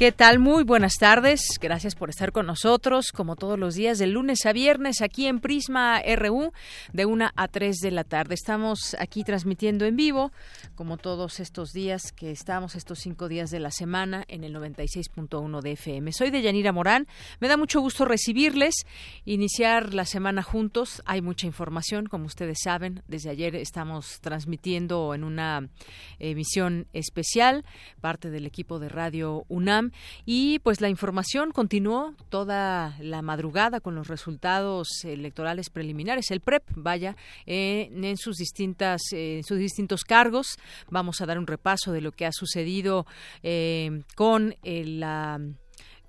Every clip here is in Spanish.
¿Qué tal? Muy buenas tardes. Gracias por estar con nosotros, como todos los días, de lunes a viernes, aquí en Prisma RU, de 1 a 3 de la tarde. Estamos aquí transmitiendo en vivo, como todos estos días que estamos, estos cinco días de la semana, en el 96.1 de FM. Soy de Yanira Morán. Me da mucho gusto recibirles, iniciar la semana juntos. Hay mucha información, como ustedes saben. Desde ayer estamos transmitiendo en una emisión especial, parte del equipo de Radio UNAM y pues la información continuó toda la madrugada con los resultados electorales preliminares. El PREP, vaya, en sus distintas, en sus distintos cargos. Vamos a dar un repaso de lo que ha sucedido eh, con la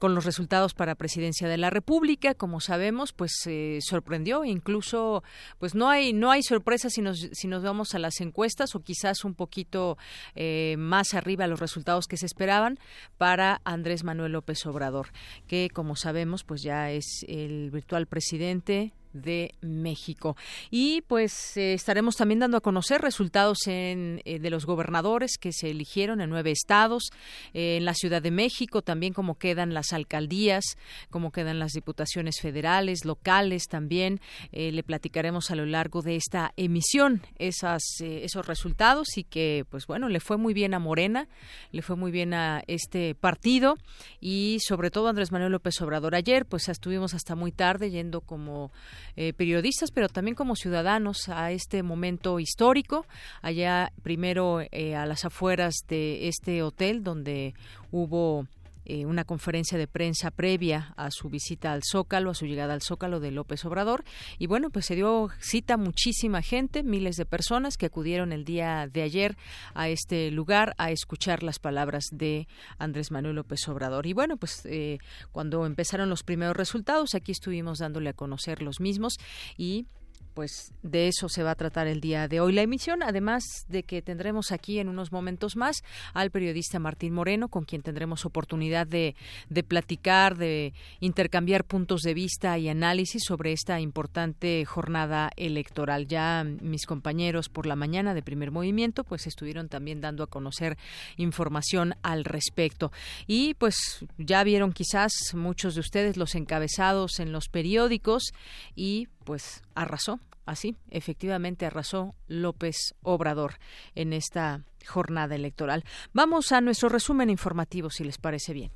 con los resultados para presidencia de la República. Como sabemos, pues eh, sorprendió, incluso, pues no hay no hay sorpresa si nos si nos vamos a las encuestas o quizás un poquito eh, más arriba los resultados que se esperaban para Andrés Manuel López Obrador, que como sabemos, pues ya es el virtual presidente de México. Y pues eh, estaremos también dando a conocer resultados en, eh, de los gobernadores que se eligieron en nueve estados, eh, en la Ciudad de México, también cómo quedan las alcaldías, cómo quedan las diputaciones federales, locales también. le platicaremos a lo largo de esta emisión esas, esos resultados y que pues bueno, le fue muy bien a Morena, le fue muy bien a este partido y sobre todo a Andrés Manuel López Obrador. Ayer pues estuvimos hasta muy tarde yendo como eh, periodistas, pero también como ciudadanos a este momento histórico. Allá primero eh, a las afueras de este hotel donde hubo eh, una conferencia de prensa previa a su visita al Zócalo, a su llegada al Zócalo de López Obrador. Y bueno, pues se dio cita muchísima gente, miles de personas que acudieron el día de ayer a este lugar a escuchar las palabras de Andrés Manuel López Obrador. Y bueno, pues eh, cuando empezaron los primeros resultados, aquí estuvimos dándole a conocer los mismos y pues de eso se va a tratar el día de hoy la emisión, además de que tendremos aquí en unos momentos más al periodista Martín Moreno, con quien tendremos oportunidad de, de platicar, de intercambiar puntos de vista y análisis sobre esta importante jornada electoral. Ya mis compañeros por la mañana de primer movimiento pues estuvieron también dando a conocer información al respecto. Y pues ya vieron quizás muchos de ustedes los encabezados en los periódicos y pues arrasó, así, efectivamente arrasó López Obrador en esta jornada electoral. Vamos a nuestro resumen informativo, si les parece bien.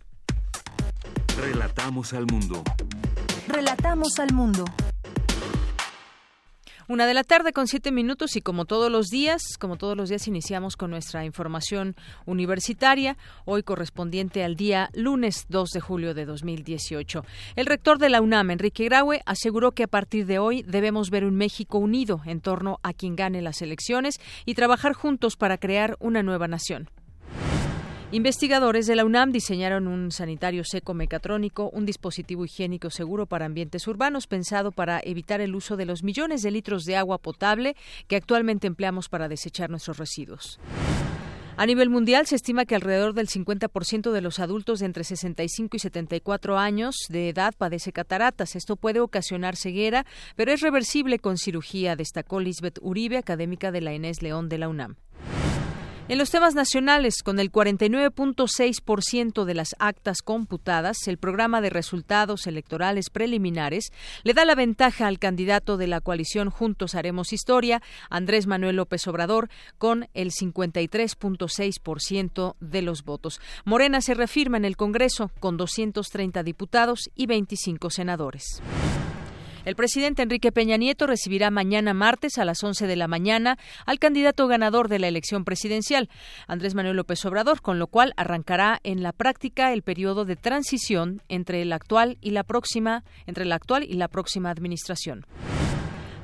Relatamos al mundo. Relatamos al mundo. Una de la tarde con siete minutos y como todos los días, como todos los días iniciamos con nuestra información universitaria, hoy correspondiente al día lunes 2 de julio de 2018. El rector de la UNAM, Enrique Graue, aseguró que a partir de hoy debemos ver un México unido en torno a quien gane las elecciones y trabajar juntos para crear una nueva nación. Investigadores de la UNAM diseñaron un sanitario seco mecatrónico, un dispositivo higiénico seguro para ambientes urbanos pensado para evitar el uso de los millones de litros de agua potable que actualmente empleamos para desechar nuestros residuos. A nivel mundial se estima que alrededor del 50% de los adultos de entre 65 y 74 años de edad padece cataratas. Esto puede ocasionar ceguera, pero es reversible con cirugía, destacó Lisbeth Uribe, académica de la Inés León de la UNAM. En los temas nacionales, con el 49.6% de las actas computadas, el programa de resultados electorales preliminares le da la ventaja al candidato de la coalición Juntos Haremos Historia, Andrés Manuel López Obrador, con el 53.6% de los votos. Morena se refirma en el Congreso con 230 diputados y 25 senadores. El presidente Enrique Peña Nieto recibirá mañana martes a las 11 de la mañana al candidato ganador de la elección presidencial, Andrés Manuel López Obrador, con lo cual arrancará en la práctica el periodo de transición entre el actual y la próxima entre la actual y la próxima administración.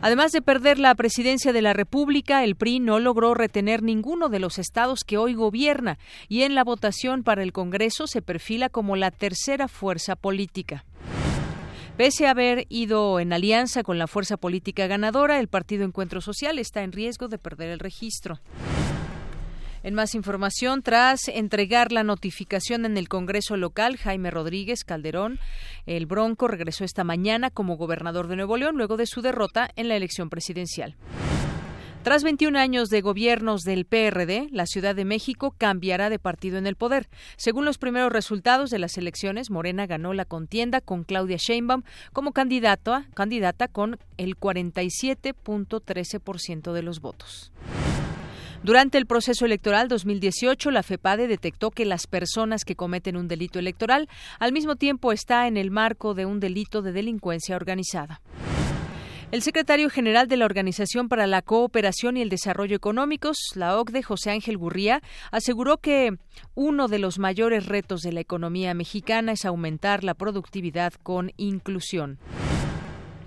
Además de perder la presidencia de la República, el PRI no logró retener ninguno de los estados que hoy gobierna y en la votación para el Congreso se perfila como la tercera fuerza política. Pese a haber ido en alianza con la fuerza política ganadora, el Partido Encuentro Social está en riesgo de perder el registro. En más información, tras entregar la notificación en el Congreso local, Jaime Rodríguez Calderón, el Bronco regresó esta mañana como gobernador de Nuevo León luego de su derrota en la elección presidencial. Tras 21 años de gobiernos del PRD, la Ciudad de México cambiará de partido en el poder. Según los primeros resultados de las elecciones, Morena ganó la contienda con Claudia Sheinbaum como candidata, candidata con el 47.13% de los votos. Durante el proceso electoral 2018, la FEPADE detectó que las personas que cometen un delito electoral al mismo tiempo está en el marco de un delito de delincuencia organizada. El secretario general de la Organización para la Cooperación y el Desarrollo Económicos, la OCDE, José Ángel Gurría, aseguró que uno de los mayores retos de la economía mexicana es aumentar la productividad con inclusión.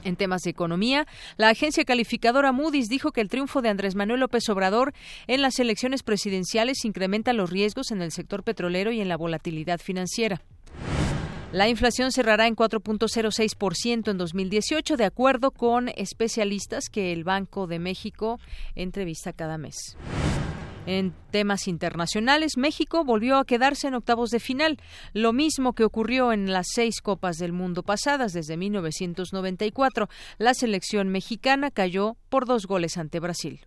En temas de economía, la agencia calificadora Moody's dijo que el triunfo de Andrés Manuel López Obrador en las elecciones presidenciales incrementa los riesgos en el sector petrolero y en la volatilidad financiera. La inflación cerrará en 4.06% en 2018, de acuerdo con especialistas que el Banco de México entrevista cada mes. En temas internacionales, México volvió a quedarse en octavos de final, lo mismo que ocurrió en las seis Copas del Mundo pasadas desde 1994. La selección mexicana cayó por dos goles ante Brasil.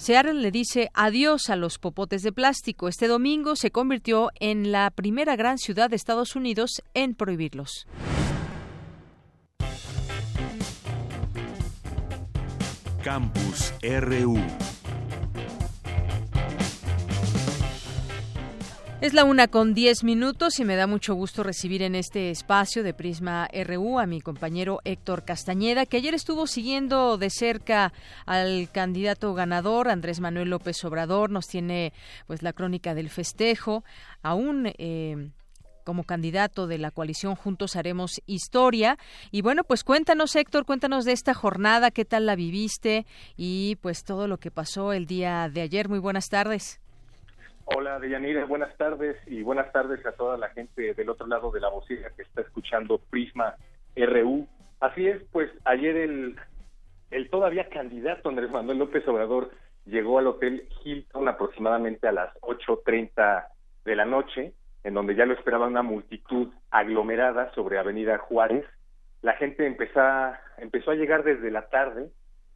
Seattle le dice adiós a los popotes de plástico. Este domingo se convirtió en la primera gran ciudad de Estados Unidos en prohibirlos. Campus RU Es la una con diez minutos y me da mucho gusto recibir en este espacio de Prisma RU a mi compañero Héctor Castañeda, que ayer estuvo siguiendo de cerca al candidato ganador, Andrés Manuel López Obrador. Nos tiene pues la crónica del festejo. Aún eh, como candidato de la coalición Juntos Haremos Historia. Y bueno, pues cuéntanos, Héctor, cuéntanos de esta jornada, qué tal la viviste y pues todo lo que pasó el día de ayer. Muy buenas tardes. Hola, Deyanira, buenas tardes y buenas tardes a toda la gente del otro lado de la bocina que está escuchando Prisma RU. Así es, pues ayer el, todavía candidato Andrés Manuel López Obrador llegó al Hotel Hilton aproximadamente a las 8.30 de la noche, en donde ya lo esperaba una multitud aglomerada sobre Avenida Juárez. La gente empezó a, empezó a llegar desde la tarde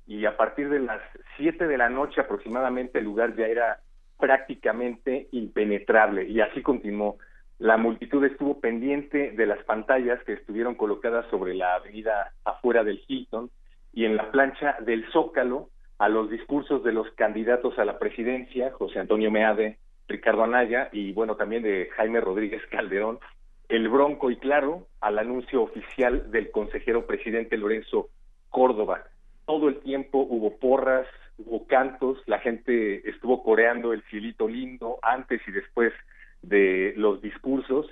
y a partir de las 7 de la noche aproximadamente el lugar ya era prácticamente impenetrable y así continuó. La multitud estuvo pendiente de las pantallas que estuvieron colocadas sobre la avenida afuera del Hilton y en la plancha del Zócalo a los discursos de los candidatos a la presidencia, José Antonio Meade, Ricardo Anaya y bueno, también de Jaime Rodríguez Calderón, el bronco y claro al anuncio oficial del consejero presidente Lorenzo Córdoba. Todo el tiempo hubo porras, hubo cantos, la gente estuvo coreando el cielito lindo antes y después de los discursos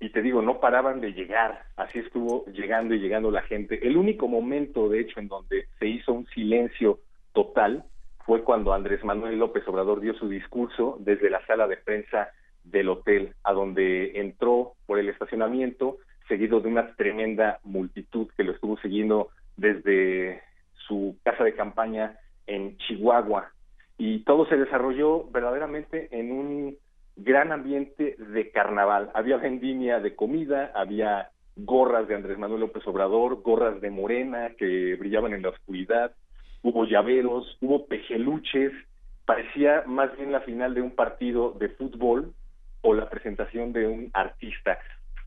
y te digo, no paraban de llegar, así estuvo llegando y llegando la gente. El único momento, de hecho, en donde se hizo un silencio total fue cuando Andrés Manuel López Obrador dio su discurso desde la sala de prensa del hotel, a donde entró por el estacionamiento, seguido de una tremenda multitud que lo estuvo siguiendo desde su casa de campaña en Chihuahua. Y todo se desarrolló verdaderamente en un gran ambiente de carnaval. Había vendimia de comida, había gorras de Andrés Manuel López Obrador, gorras de Morena que brillaban en la oscuridad, hubo llaveros, hubo pejeluches, parecía más bien la final de un partido de fútbol o la presentación de un artista,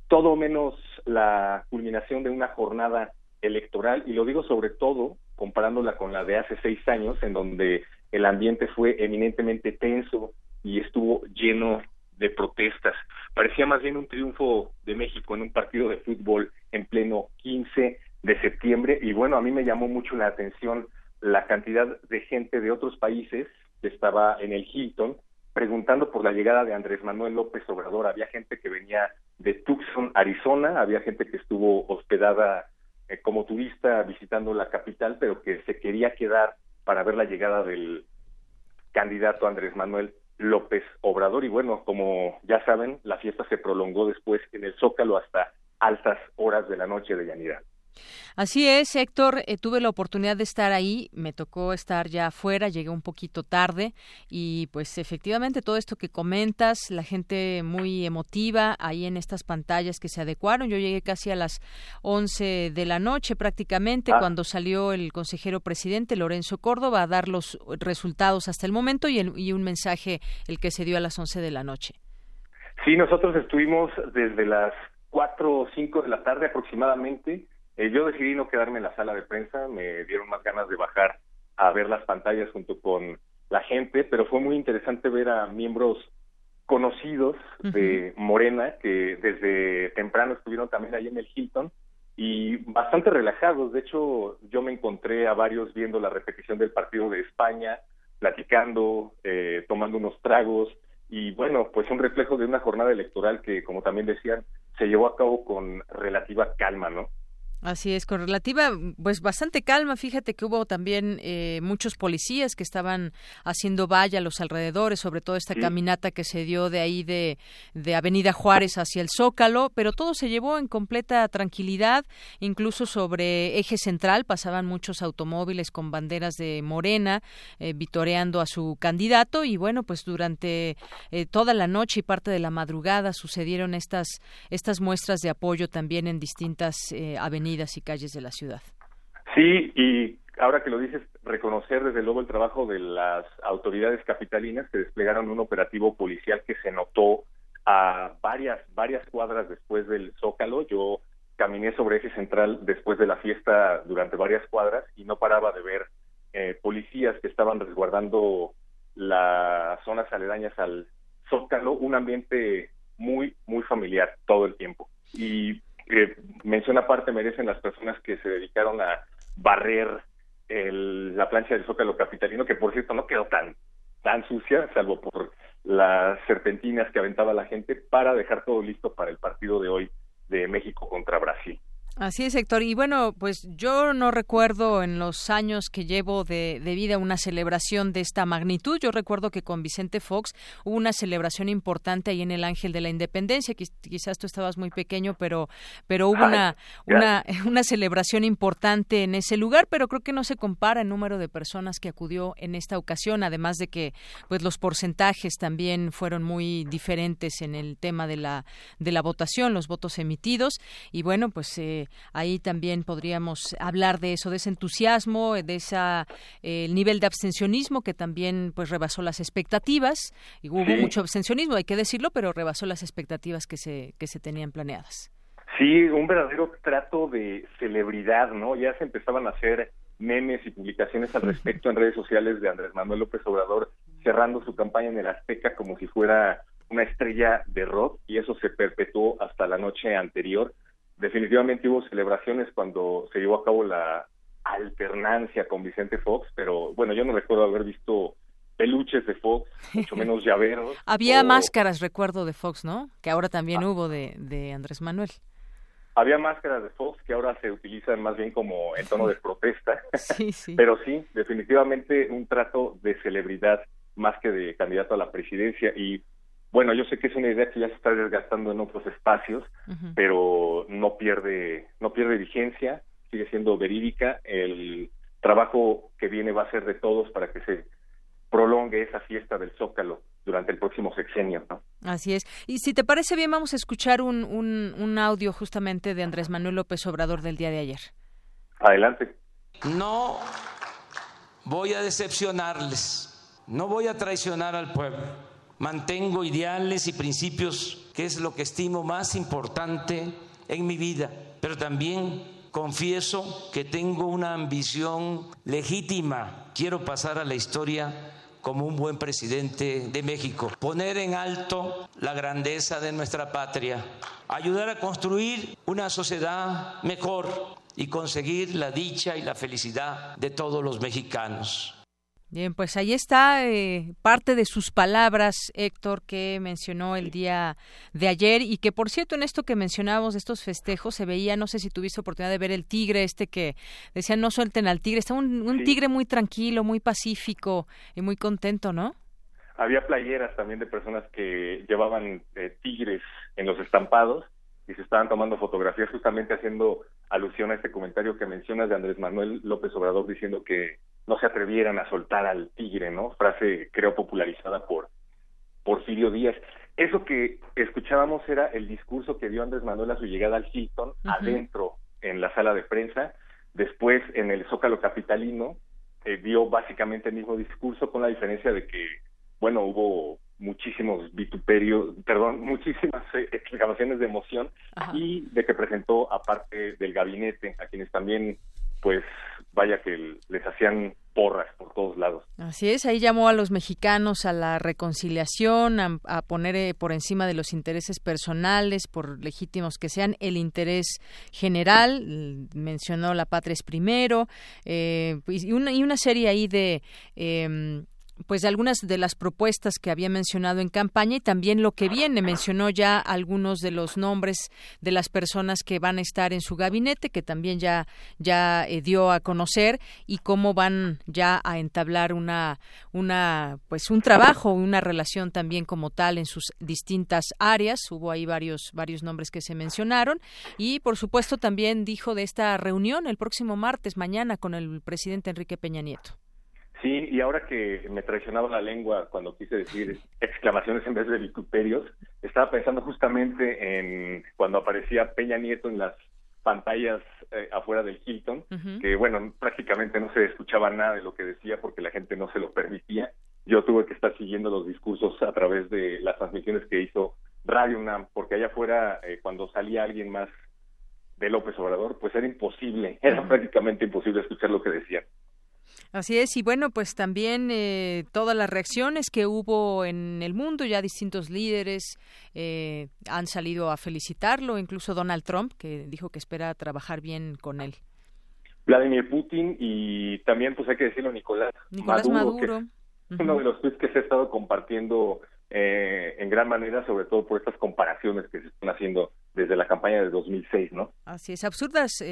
todo menos la culminación de una jornada electoral y lo digo sobre todo comparándola con la de hace seis años, en donde el ambiente fue eminentemente tenso y estuvo lleno de protestas. Parecía más bien un triunfo de México en un partido de fútbol en pleno 15 de septiembre y bueno, a mí me llamó mucho la atención la cantidad de gente de otros países que estaba en el Hilton preguntando por la llegada de Andrés Manuel López Obrador. Había gente que venía de Tucson, Arizona, había gente que estuvo hospedada eh, como turista visitando la capital, pero que se quería quedar para ver la llegada del candidato Andrés Manuel López Obrador. Y bueno, como ya saben, la fiesta se prolongó después en el Zócalo hasta altas horas de la noche de Yanira. Así es, Héctor, eh, tuve la oportunidad de estar ahí, me tocó estar ya afuera, llegué un poquito tarde y pues efectivamente todo esto que comentas, la gente muy emotiva ahí en estas pantallas que se adecuaron, yo llegué casi a las 11 de la noche prácticamente ah. cuando salió el consejero presidente Lorenzo Córdoba a dar los resultados hasta el momento y, y un mensaje el que se dio a las 11 de la noche. Sí, nosotros estuvimos desde las 4 o 5 de la tarde aproximadamente eh, yo decidí no quedarme en la sala de prensa, me dieron más ganas de bajar a ver las pantallas junto con la gente, pero fue muy interesante ver a miembros conocidos de Morena que desde temprano estuvieron también ahí en el Hilton y bastante relajados. De hecho, yo me encontré a varios viendo la repetición del partido de España, platicando, eh, tomando unos tragos y bueno, pues un reflejo de una jornada electoral que, como también decían, se llevó a cabo con relativa calma, ¿no? Así es, con relativa, pues bastante calma. Fíjate que hubo también eh, muchos policías que estaban haciendo valla a los alrededores, sobre todo esta caminata que se dio de ahí de, de Avenida Juárez hacia el Zócalo, pero todo se llevó en completa tranquilidad, incluso sobre eje central. Pasaban muchos automóviles con banderas de Morena, eh, vitoreando a su candidato. Y bueno, pues durante eh, toda la noche y parte de la madrugada sucedieron estas, estas muestras de apoyo también en distintas avenidas y calles de la ciudad. Sí, y ahora que lo dices, reconocer desde luego el trabajo de las autoridades capitalinas que desplegaron un operativo policial que se notó a varias, varias cuadras después del Zócalo. Yo caminé sobre eje central después de la fiesta durante varias cuadras y no paraba de ver eh, policías que estaban resguardando las zonas aledañas al Zócalo, un ambiente muy, muy familiar todo el tiempo. Y eh, mención aparte merecen las personas que se dedicaron a barrer la plancha del Zócalo Capitalino, que por cierto no quedó tan, tan sucia, salvo por las serpentinas que aventaba la gente, para dejar todo listo para el partido de hoy de México contra Brasil. Así es, Héctor. Y bueno, pues yo no recuerdo en los años que llevo de, vida una celebración de esta magnitud. Yo recuerdo que con Vicente Fox hubo una celebración importante ahí en el Ángel de la Independencia. Quizás tú estabas muy pequeño, pero, pero hubo una, una, una celebración importante en ese lugar, pero creo que no se compara el número de personas que acudió en esta ocasión, además de que pues los porcentajes también fueron muy diferentes en el tema de la, de la votación, los votos emitidos. Y bueno, pues eh, ahí también podríamos hablar de eso, de ese entusiasmo, de esa eh, el nivel de abstencionismo que también pues rebasó las expectativas y hubo mucho abstencionismo, hay que decirlo, pero rebasó las expectativas que se que se tenían planeadas. Sí, un verdadero trato de celebridad, ¿no? Ya se empezaban a hacer memes y publicaciones al respecto en redes sociales de Andrés Manuel López Obrador cerrando su campaña en el Azteca como si fuera una estrella de rock y eso se perpetuó hasta la noche anterior definitivamente hubo celebraciones cuando se llevó a cabo la alternancia con Vicente Fox, pero bueno, yo no recuerdo haber visto peluches de Fox, mucho menos llaveros. Había máscaras, recuerdo, de Fox, ¿no? Que ahora también ah. hubo de, de Andrés Manuel. Había máscaras de Fox que ahora se utilizan más bien como en tono de protesta. Sí, sí. Pero sí, definitivamente un trato de celebridad más que de candidato a la presidencia. Y bueno, yo sé que es una idea que ya se está desgastando en otros espacios, pero no pierde, no pierde vigencia, sigue siendo verídica. El trabajo que viene va a ser de todos para que se prolongue esa fiesta del Zócalo durante el próximo sexenio. ¿no? Así es. Y si te parece bien, vamos a escuchar un, un, un audio justamente de Andrés Manuel López Obrador del día de ayer. Adelante. No voy a decepcionarles, no voy a traicionar al pueblo mantengo ideales y principios, que es lo que estimo más importante en mi vida, pero también confieso que tengo una ambición legítima. Quiero pasar a la historia como un buen presidente de México, poner en alto la grandeza de nuestra patria, ayudar a construir una sociedad mejor y conseguir la dicha y la felicidad de todos los mexicanos. Bien, pues ahí está eh, parte de sus palabras, Héctor, que mencionó el día de ayer y que, por cierto, en esto que mencionábamos de estos festejos se veía, no sé si tuviste oportunidad de ver el tigre, este que decían no suelten al tigre, está un, tigre muy tranquilo, muy pacífico y muy contento, ¿no? Había playeras también de personas que llevaban eh, tigres en los estampados y se estaban tomando fotografías justamente haciendo alusión a este comentario que mencionas de Andrés Manuel López Obrador diciendo que no se atrevieran a soltar al tigre, ¿no? Frase creo popularizada por Porfirio Díaz. Eso que escuchábamos era el discurso que dio Andrés Manuel a su llegada al Hilton, adentro en la sala de prensa, después en el Zócalo Capitalino, eh, dio básicamente el mismo discurso con la diferencia de que, bueno, hubo muchísimos vituperios, perdón, muchísimas eh, exclamaciones de emoción y de que presentó aparte del gabinete, a quienes también pues vaya que les hacían porras por todos lados. Así es, ahí llamó a los mexicanos a la reconciliación, a, poner eh, por encima de los intereses personales, por legítimos que sean, el interés general. Mencionó la patria es primero, eh, y, una, y una serie ahí de eh, pues algunas de las propuestas que había mencionado en campaña y también lo que viene. Mencionó ya algunos de los nombres de las personas que van a estar en su gabinete, que también ya, ya eh, dio a conocer y cómo van ya a entablar una, una, pues un trabajo, una relación también como tal en sus distintas áreas. Hubo ahí varios, varios nombres que se mencionaron y por supuesto también dijo de esta reunión el próximo martes, mañana, con el presidente Enrique Peña Nieto. Sí, y ahora que me traicionaba la lengua cuando quise decir exclamaciones en vez de vituperios, estaba pensando justamente en cuando aparecía Peña Nieto en las pantallas eh, afuera del Hilton, que bueno, prácticamente no se escuchaba nada de lo que decía porque la gente no se lo permitía. Yo tuve que estar siguiendo los discursos a través de las transmisiones que hizo Radio UNAM, porque allá afuera, eh, cuando salía alguien más de López Obrador, pues era imposible, era prácticamente imposible escuchar lo que decían. Así es, y bueno, pues también eh, todas las reacciones que hubo en el mundo, ya distintos líderes eh, han salido a felicitarlo, incluso Donald Trump, que dijo que espera trabajar bien con él. Vladimir Putin y también, pues hay que decirlo, Nicolás, Nicolás Maduro. Uno de los tweets que se ha estado compartiendo eh, en gran manera, sobre todo por estas comparaciones que se están haciendo desde la campaña de 2006, ¿no? Así es, absurdas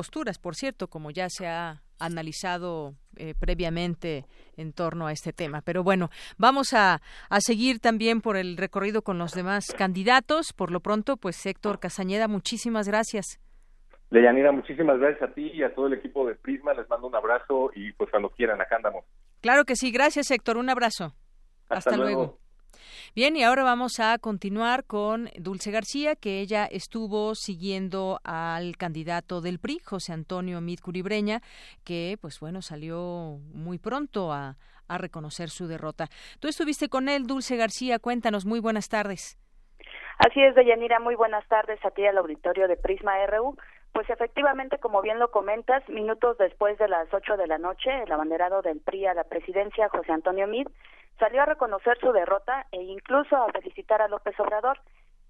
posturas, por cierto, como ya se ha analizado eh, previamente en torno a este tema. Pero bueno, vamos a, a, seguir también por el recorrido con los demás candidatos. Por lo pronto, pues Héctor Casañeda, muchísimas gracias. Leyanira, muchísimas gracias a ti y a todo el equipo de Prisma. Les mando un abrazo y pues cuando quieran, acá andamos. Claro que sí. Gracias, Héctor. Un abrazo. Hasta, luego. Bien, y ahora vamos a continuar con Dulce García, que ella estuvo siguiendo al candidato del PRI, José Antonio Mid Curibreña, que pues bueno, salió muy pronto a, a reconocer su derrota. Tú estuviste con él, Dulce García, cuéntanos, muy buenas tardes. Así es, Deyanira, muy buenas tardes a ti al auditorio de Prisma RU. Pues efectivamente, como bien lo comentas, minutos después de las ocho de la noche, el abanderado del PRI a la presidencia, José Antonio Mid, salió a reconocer su derrota e incluso a felicitar a López Obrador.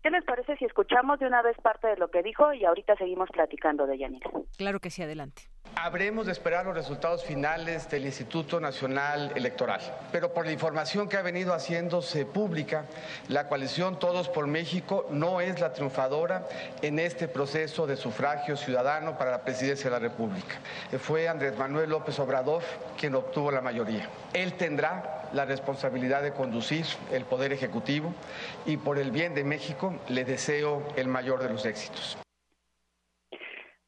¿Qué les parece si escuchamos de una vez parte de lo que dijo y ahorita seguimos platicando de Yanira? Claro que sí, adelante. Habremos de esperar los resultados finales del Instituto Nacional Electoral, pero por la información que ha venido haciéndose pública, la coalición Todos por México no es la triunfadora en este proceso de sufragio ciudadano para la presidencia de la República. Fue Andrés Manuel López Obrador quien obtuvo la mayoría. Él tendrá la responsabilidad de conducir el Poder Ejecutivo y por el bien de México le deseo el mayor de los éxitos.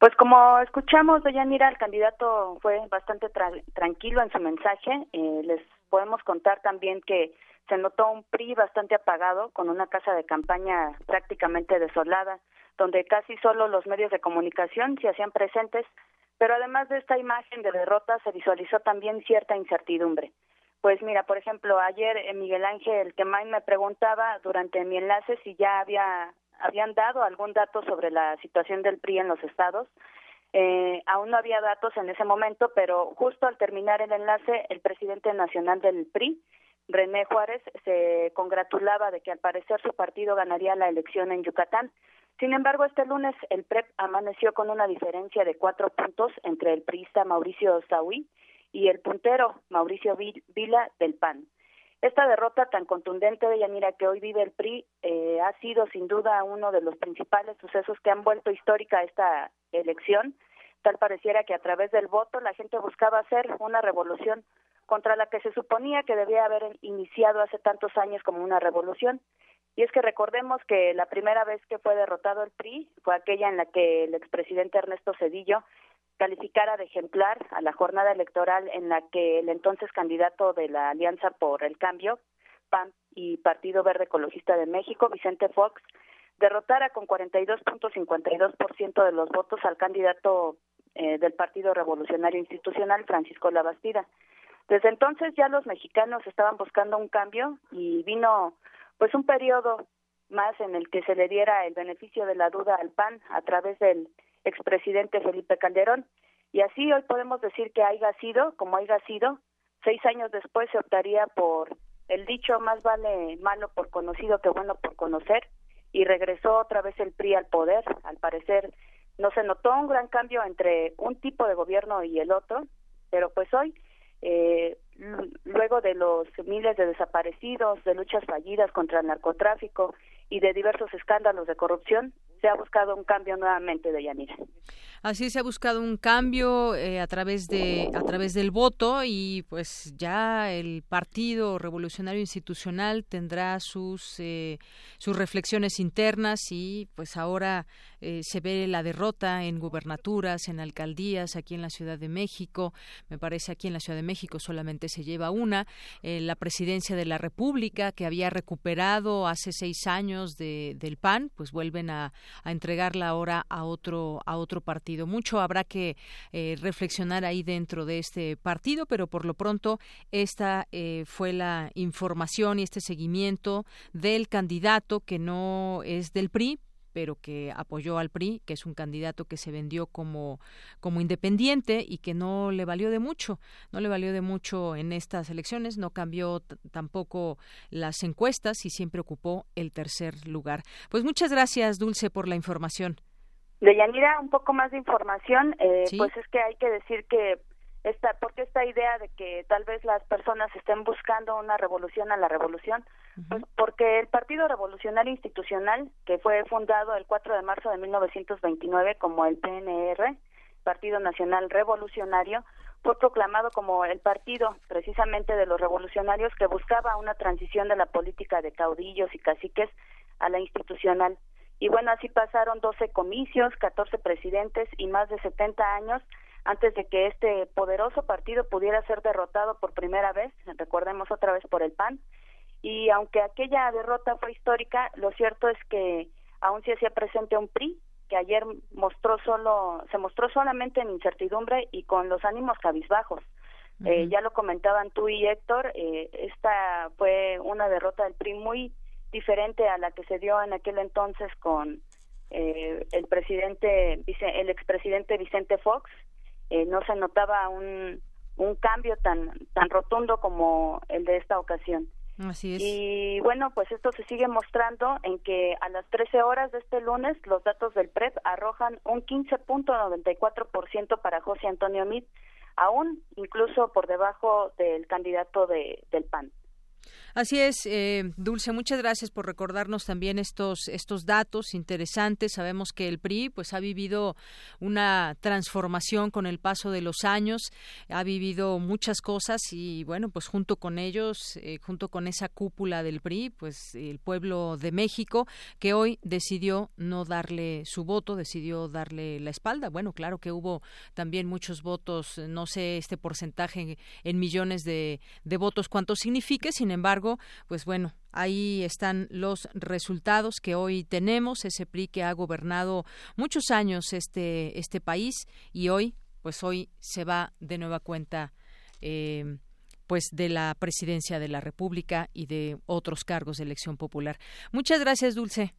Pues como escuchamos, Deyanira, el candidato fue bastante tranquilo en su mensaje. Eh, les podemos contar también que se notó un PRI bastante apagado, con una casa de campaña prácticamente desolada, donde casi solo los medios de comunicación se hacían presentes, pero además de esta imagen de derrota se visualizó también cierta incertidumbre. Pues mira, por ejemplo, ayer eh, Miguel Ángel Quemain me preguntaba durante mi enlace si ya había habían dado algún dato sobre la situación del PRI en los estados. Eh, aún no había datos en ese momento, pero justo al terminar el enlace, el presidente nacional del PRI, René Juárez, se congratulaba de que al parecer su partido ganaría la elección en Yucatán. Sin embargo, este lunes el PREP amaneció con una diferencia de cuatro puntos entre el priista Mauricio Saui y el puntero Mauricio Vila del PAN. Esta derrota tan contundente de Yanira que hoy vive el PRI eh, ha sido sin duda uno de los principales sucesos que han vuelto histórica esta elección. Tal pareciera que a través del voto la gente buscaba hacer una revolución contra la que se suponía que debía haber iniciado hace tantos años como una revolución. Y es que recordemos que la primera vez que fue derrotado el PRI fue aquella en la que el expresidente Ernesto Cedillo calificara de ejemplar a la jornada electoral en la que el entonces candidato de la Alianza por el Cambio, PAN y Partido Verde Ecologista de México, Vicente Fox, derrotara con 42.52% de los votos al candidato eh, del Partido Revolucionario Institucional, Francisco Labastida. Desde entonces ya los mexicanos estaban buscando un cambio y vino pues un periodo más en el que se le diera el beneficio de la duda al PAN a través del expresidente Felipe Calderón. Y así hoy podemos decir que haya sido, como haya sido, seis años después se optaría por el dicho más vale malo por conocido que bueno por conocer y regresó otra vez el PRI al poder. Al parecer no se notó un gran cambio entre un tipo de gobierno y el otro, pero pues hoy eh, luego de los miles de desaparecidos, de luchas fallidas contra el narcotráfico y de diversos escándalos de corrupción, se ha buscado un cambio nuevamente de Yanira. Así se ha buscado un cambio eh, a través de a través del voto y pues ya el Partido Revolucionario Institucional tendrá sus eh, sus reflexiones internas y pues ahora eh, se ve la derrota en gubernaturas, en alcaldías aquí en la Ciudad de México. Me parece aquí en la Ciudad de México solamente se lleva una. la presidencia de la República que había recuperado hace seis años de, del PAN, pues vuelven a, a entregarla ahora a otro a otro partido Mucho habrá que eh, reflexionar ahí dentro de este partido, pero por lo pronto esta eh, fue la información y este seguimiento del candidato que no es del PRI, pero que apoyó al PRI, que es un candidato que se vendió como, como independiente y que no le valió de mucho, no le valió de mucho en estas elecciones, no cambió tampoco las encuestas y siempre ocupó el tercer lugar. Pues muchas gracias, Dulce, por la información. De Yanira, un poco más de información, eh, pues es que hay que decir que esta, porque esta idea de que tal vez las personas estén buscando una revolución a la revolución, pues porque el Partido Revolucionario Institucional, que fue fundado el 4 de marzo de 1929 como el PNR, Partido Nacional Revolucionario, fue proclamado como el partido precisamente de los revolucionarios que buscaba una transición de la política de caudillos y caciques a la institucional. Y bueno, así pasaron 12 comicios, 14 presidentes y más de 70 años antes de que este poderoso partido pudiera ser derrotado por primera vez, recordemos otra vez por el PAN. Y aunque aquella derrota fue histórica, lo cierto es que aún se hacía presente un PRI que ayer mostró solo, se mostró solamente en incertidumbre y con los ánimos cabizbajos. eh, ya lo comentaban tú y Héctor, eh, esta fue una derrota del PRI muy diferente a la que se dio en aquel entonces con eh, el presidente, el expresidente Vicente Fox. Eh, no se notaba un, un cambio tan, tan rotundo como el de esta ocasión. Así es. Y bueno, pues esto se sigue mostrando en que a las 13 horas de este lunes los datos del PREP arrojan un 15.94% para José Antonio Mit, aún incluso por debajo del candidato de, del PAN. Así es, eh, Dulce, muchas gracias por recordarnos también estos estos datos interesantes. Sabemos que el PRI pues ha vivido una transformación con el paso de los años, ha vivido muchas cosas y bueno, pues junto con ellos, eh, junto con esa cúpula del PRI, pues el pueblo de México que hoy decidió no darle su voto, decidió darle la espalda. Bueno, claro que hubo también muchos votos, no sé este porcentaje en millones de, de votos cuánto signifique, sin embargo pues bueno, ahí están los resultados que hoy tenemos, ese PRI que ha gobernado muchos años este, este país y hoy, pues hoy se va de nueva cuenta. Eh, pues de la presidencia de la República y de otros cargos de elección popular. Muchas gracias, Dulce.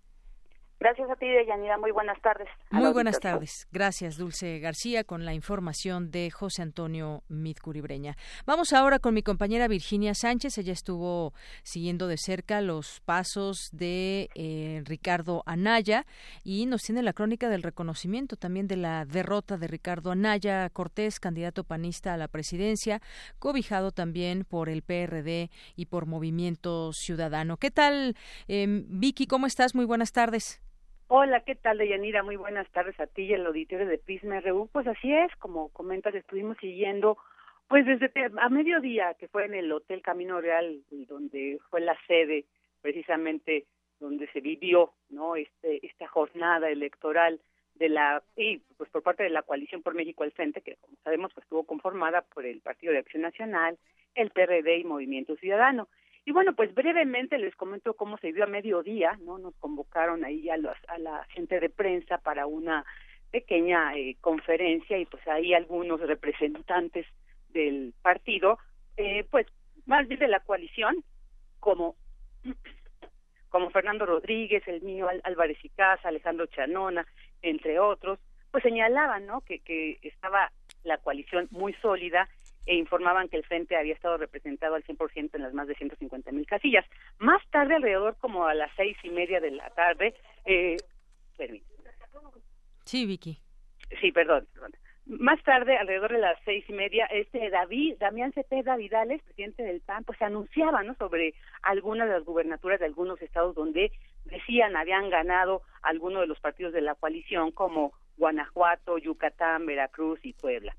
Gracias a ti, Deyanira. Muy buenas tardes. Muy buenas tardes. Gracias, Dulce García, con la información de José Antonio Midcuribreña. Vamos ahora con mi compañera Virginia Sánchez. Ella estuvo siguiendo de cerca los pasos de eh, Ricardo Anaya y nos tiene la crónica del reconocimiento también de la derrota de Ricardo Anaya Cortés, candidato panista a la presidencia, cobijado también por el PRD y por Movimiento Ciudadano. ¿Qué tal, em, Vicky? ¿Cómo estás? Muy buenas tardes. Hola, ¿qué tal, Deyanira? Muy buenas tardes a ti y al auditorio de Prisma RU. Pues así es, como comentas, estuvimos siguiendo, pues desde a mediodía, que fue en el Hotel Camino Real, donde fue la sede, precisamente donde se vivió, ¿no? Este, esta jornada electoral de la y pues por parte de la coalición por México al frente que como sabemos pues estuvo conformada por el Partido de Acción Nacional, el PRD y Movimiento Ciudadano. Y bueno, pues brevemente les comento cómo se dio a mediodía, ¿no? Nos convocaron ahí a, los, a la gente de prensa para una pequeña eh, conferencia y pues ahí algunos representantes del partido, eh, pues más bien de la coalición, como como Fernando Rodríguez, el niño Álvarez y Casa, Alejandro Chanona, entre otros, pues señalaban, ¿no? Que, que estaba la coalición muy sólida e informaban que el frente había estado representado al 100% en las más de 150 mil casillas. Más tarde, alrededor como a las seis y media de la tarde, eh, Sí, Vicky. Sí, perdón, Más tarde, alrededor de las seis y media, este David, Damián Cepeda Vidales, presidente del PAN, pues anunciaba, ¿no? Sobre algunas de las gubernaturas de algunos estados donde decían habían ganado algunos de los partidos de la coalición, como Guanajuato, Yucatán, Veracruz y Puebla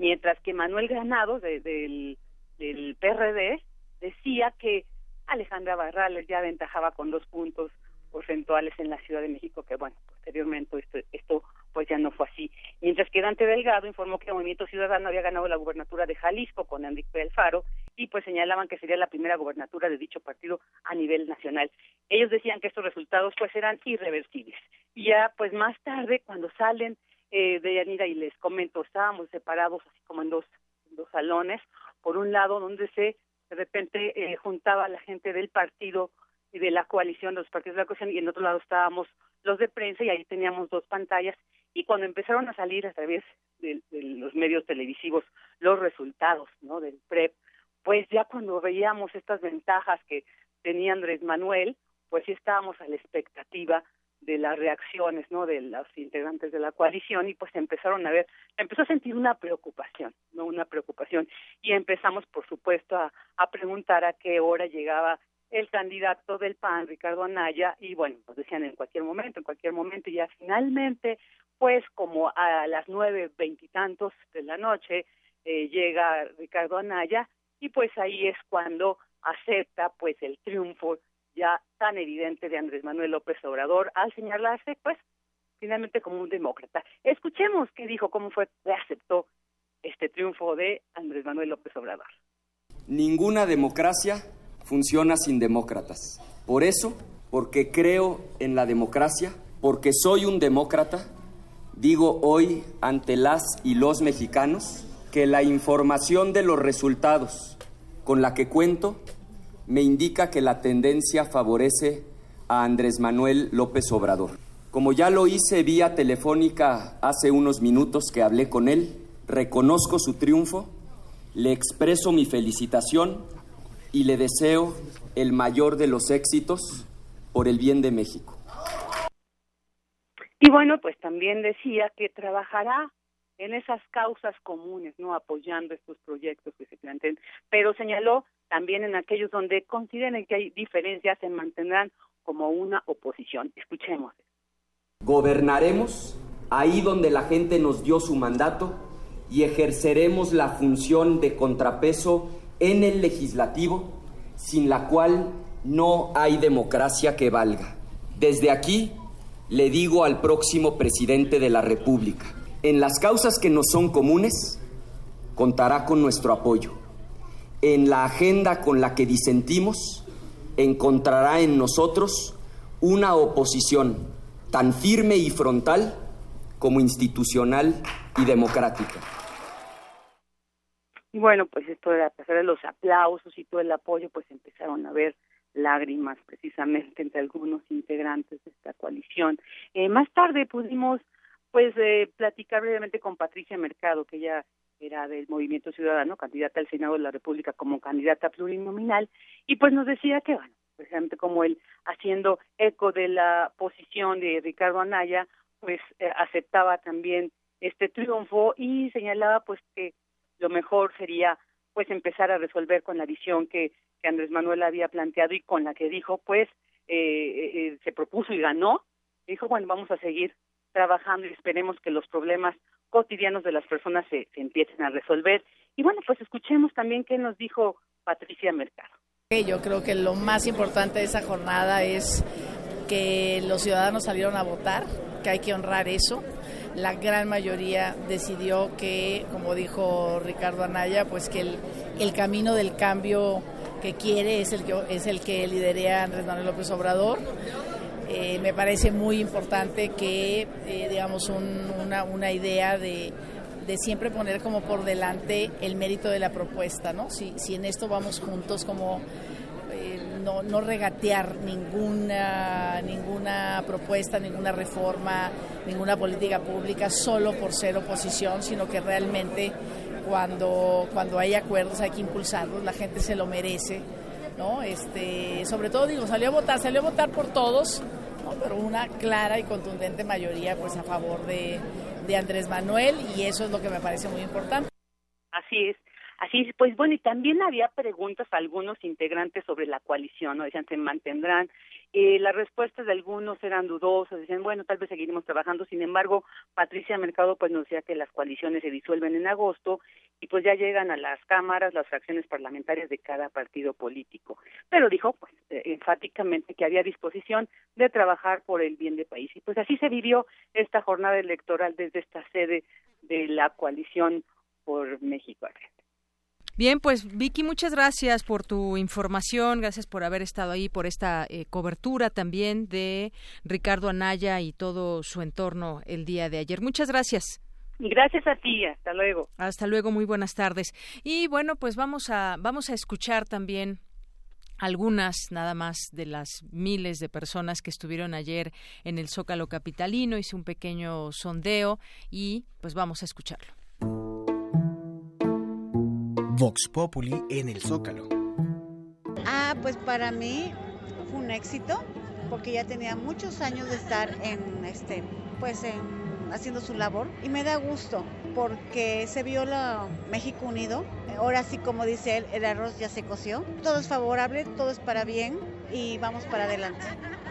mientras que Manuel Granados del, del PRD decía que Alejandra Barrales ya aventajaba con dos puntos porcentuales en la Ciudad de México, que bueno, posteriormente esto, esto pues ya no fue así. Mientras que Dante Delgado informó que el Movimiento Ciudadano había ganado la gubernatura de Jalisco con Enrique Alfaro y pues señalaban que sería la primera gubernatura de dicho partido a nivel nacional. Ellos decían que estos resultados pues eran irreversibles. Y ya pues más tarde cuando salen eh, de Yanira y les comento, estábamos separados así como en dos, dos salones, por un lado donde se de repente eh, juntaba la gente del partido y de la coalición, de los partidos de la coalición, y en otro lado estábamos los de prensa y ahí teníamos dos pantallas. Y cuando empezaron a salir a través de, los medios televisivos los resultados no del PREP, pues ya cuando veíamos estas ventajas que tenía Andrés Manuel, pues sí estábamos a la expectativa de las reacciones no de los integrantes de la coalición y pues empezaron a ver empezó a sentir una preocupación no una preocupación. Y empezamos por supuesto a, a preguntar a qué hora llegaba el candidato del PAN Ricardo Anaya y bueno nos decían en cualquier momento en cualquier momento y ya finalmente pues como a las nueve veintitantos de la noche eh, llega Ricardo Anaya y pues ahí es cuando acepta pues el triunfo ya tan evidente de Andrés Manuel López Obrador al señalarse, pues, finalmente como un demócrata. Escuchemos qué dijo, cómo fue que aceptó este triunfo de Andrés Manuel López Obrador. Ninguna democracia funciona sin demócratas. Por eso, porque creo en la democracia, porque soy un demócrata, digo hoy ante las y los mexicanos que la información de los resultados con la que cuento me indica que la tendencia favorece a Andrés Manuel López Obrador. Como ya lo hice vía telefónica hace unos minutos que hablé con él, reconozco su triunfo, le expreso mi felicitación y le deseo el mayor de los éxitos por el bien de México. Y bueno, pues también decía que trabajará en esas causas comunes, no apoyando estos proyectos que se planteen, pero señaló también en aquellos donde consideren que hay diferencias se mantendrán como una oposición. Escuchemos. Gobernaremos ahí donde la gente nos dio su mandato y ejerceremos la función de contrapeso en el legislativo, sin la cual no hay democracia que valga. Desde aquí le digo al próximo presidente de la República, en las causas que nos son comunes, contará con nuestro apoyo en la agenda con la que disentimos, encontrará en nosotros una oposición tan firme y frontal como institucional y democrática. Y bueno, pues esto de pasar de los aplausos y todo el apoyo, pues empezaron a ver lágrimas precisamente entre algunos integrantes de esta coalición. Eh, más tarde pudimos pues eh, platicar brevemente con Patricia Mercado, que ella era del Movimiento Ciudadano, candidata al Senado de la República como candidata plurinominal, y pues nos decía que, bueno, precisamente como él haciendo eco de la posición de Ricardo Anaya, pues eh, aceptaba también este triunfo y señalaba pues que lo mejor sería pues empezar a resolver con la visión que, que Andrés Manuel había planteado y con la que dijo pues eh, eh, se propuso y ganó. Dijo bueno vamos a seguir trabajando y esperemos que los problemas cotidianos de las personas se, se empiecen a resolver y bueno pues escuchemos también qué nos dijo Patricia Mercado yo creo que lo más importante de esa jornada es que los ciudadanos salieron a votar, que hay que honrar eso. La gran mayoría decidió que, como dijo Ricardo Anaya, pues que el, camino del cambio que quiere es el que, es el que liderea Andrés Manuel López Obrador. Eh, me parece muy importante que, eh, digamos, una, una idea de de siempre poner como por delante el mérito de la propuesta, ¿no? Si, si en esto vamos juntos como eh, no, no, regatear ninguna, ninguna propuesta, ninguna reforma, ninguna política pública solo por ser oposición, sino que realmente cuando, cuando hay acuerdos hay que impulsarlos, la gente se lo merece, ¿no? Este, sobre todo digo, salió a votar, salió a votar por todos, pero una clara y contundente mayoría pues a favor de, de Andrés Manuel y eso es lo que me parece muy importante. Así es. Así es, pues bueno, y también había preguntas a algunos integrantes sobre la coalición, ¿no? Decían, ¿se mantendrán? Eh, las respuestas de algunos eran dudosas, decían, bueno, tal vez seguiremos trabajando. Sin embargo, Patricia Mercado pues nos decía que las coaliciones se disuelven en agosto y pues ya llegan a las cámaras las fracciones parlamentarias de cada partido político. Pero dijo, pues, eh, enfáticamente que había disposición de trabajar por el bien del país. Y pues así se vivió esta jornada electoral desde esta sede de la coalición por México. Bien, pues Vicky, muchas gracias por tu información, gracias por haber estado ahí, por esta eh, cobertura también de Ricardo Anaya y todo su entorno el día de ayer. Muchas gracias. Gracias a ti, hasta luego. Hasta luego, muy buenas tardes. Y bueno, pues vamos a vamos a escuchar también algunas nada más de las miles de personas que estuvieron ayer en el Zócalo capitalino, hice un pequeño sondeo y pues vamos a escucharlo. Vox Populi en el Zócalo. Ah, pues para mí fue un éxito porque ya tenía muchos años de estar en este, pues en, haciendo su labor y me da gusto porque se vio la México unido. Ahora sí, como dice él, el arroz ya se coció. Todo es favorable, todo es para bien y vamos para adelante.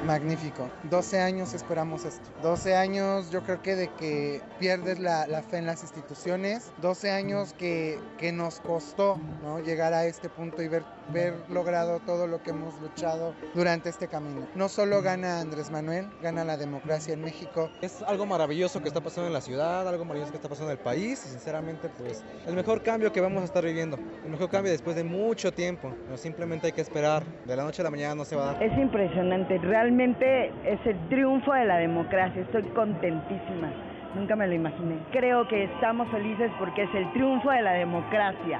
Magnífico. 12 años esperamos esto. 12 años yo creo que de que pierdes la, fe en las instituciones. 12 años que, que nos costó ¿no? llegar a este punto y ver, ver logrado todo lo que hemos luchado durante este camino. No solo gana Andrés Manuel, gana la democracia en México. Es algo maravilloso que está pasando en la ciudad, algo maravilloso que está pasando en el país y sinceramente pues el mejor cambio que vamos a estar viviendo. El mejor cambio después de mucho tiempo. No, simplemente hay que esperar. De la noche a la mañana no se va a dar. Es impresionante. Realmente realmente es el triunfo de la democracia. Estoy contentísima. Nunca me lo imaginé. Creo que estamos felices porque es el triunfo de la democracia.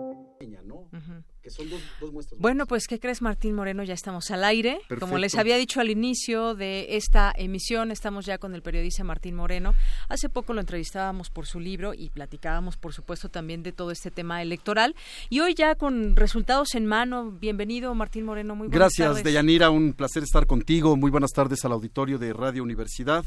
43 39. Bueno, pues, ¿qué crees, Martín Moreno? Ya estamos al aire. Como les había dicho al inicio de esta emisión, estamos ya con el periodista Martín Moreno. Hace poco lo entrevistábamos por su libro y platicábamos, por supuesto, también de todo este tema electoral. Y hoy ya con resultados en mano. Bienvenido, Martín Moreno. Muy buenas Gracias, Deyanira. Un placer estar contigo. Muy buenas tardes al auditorio de Radio Universidad.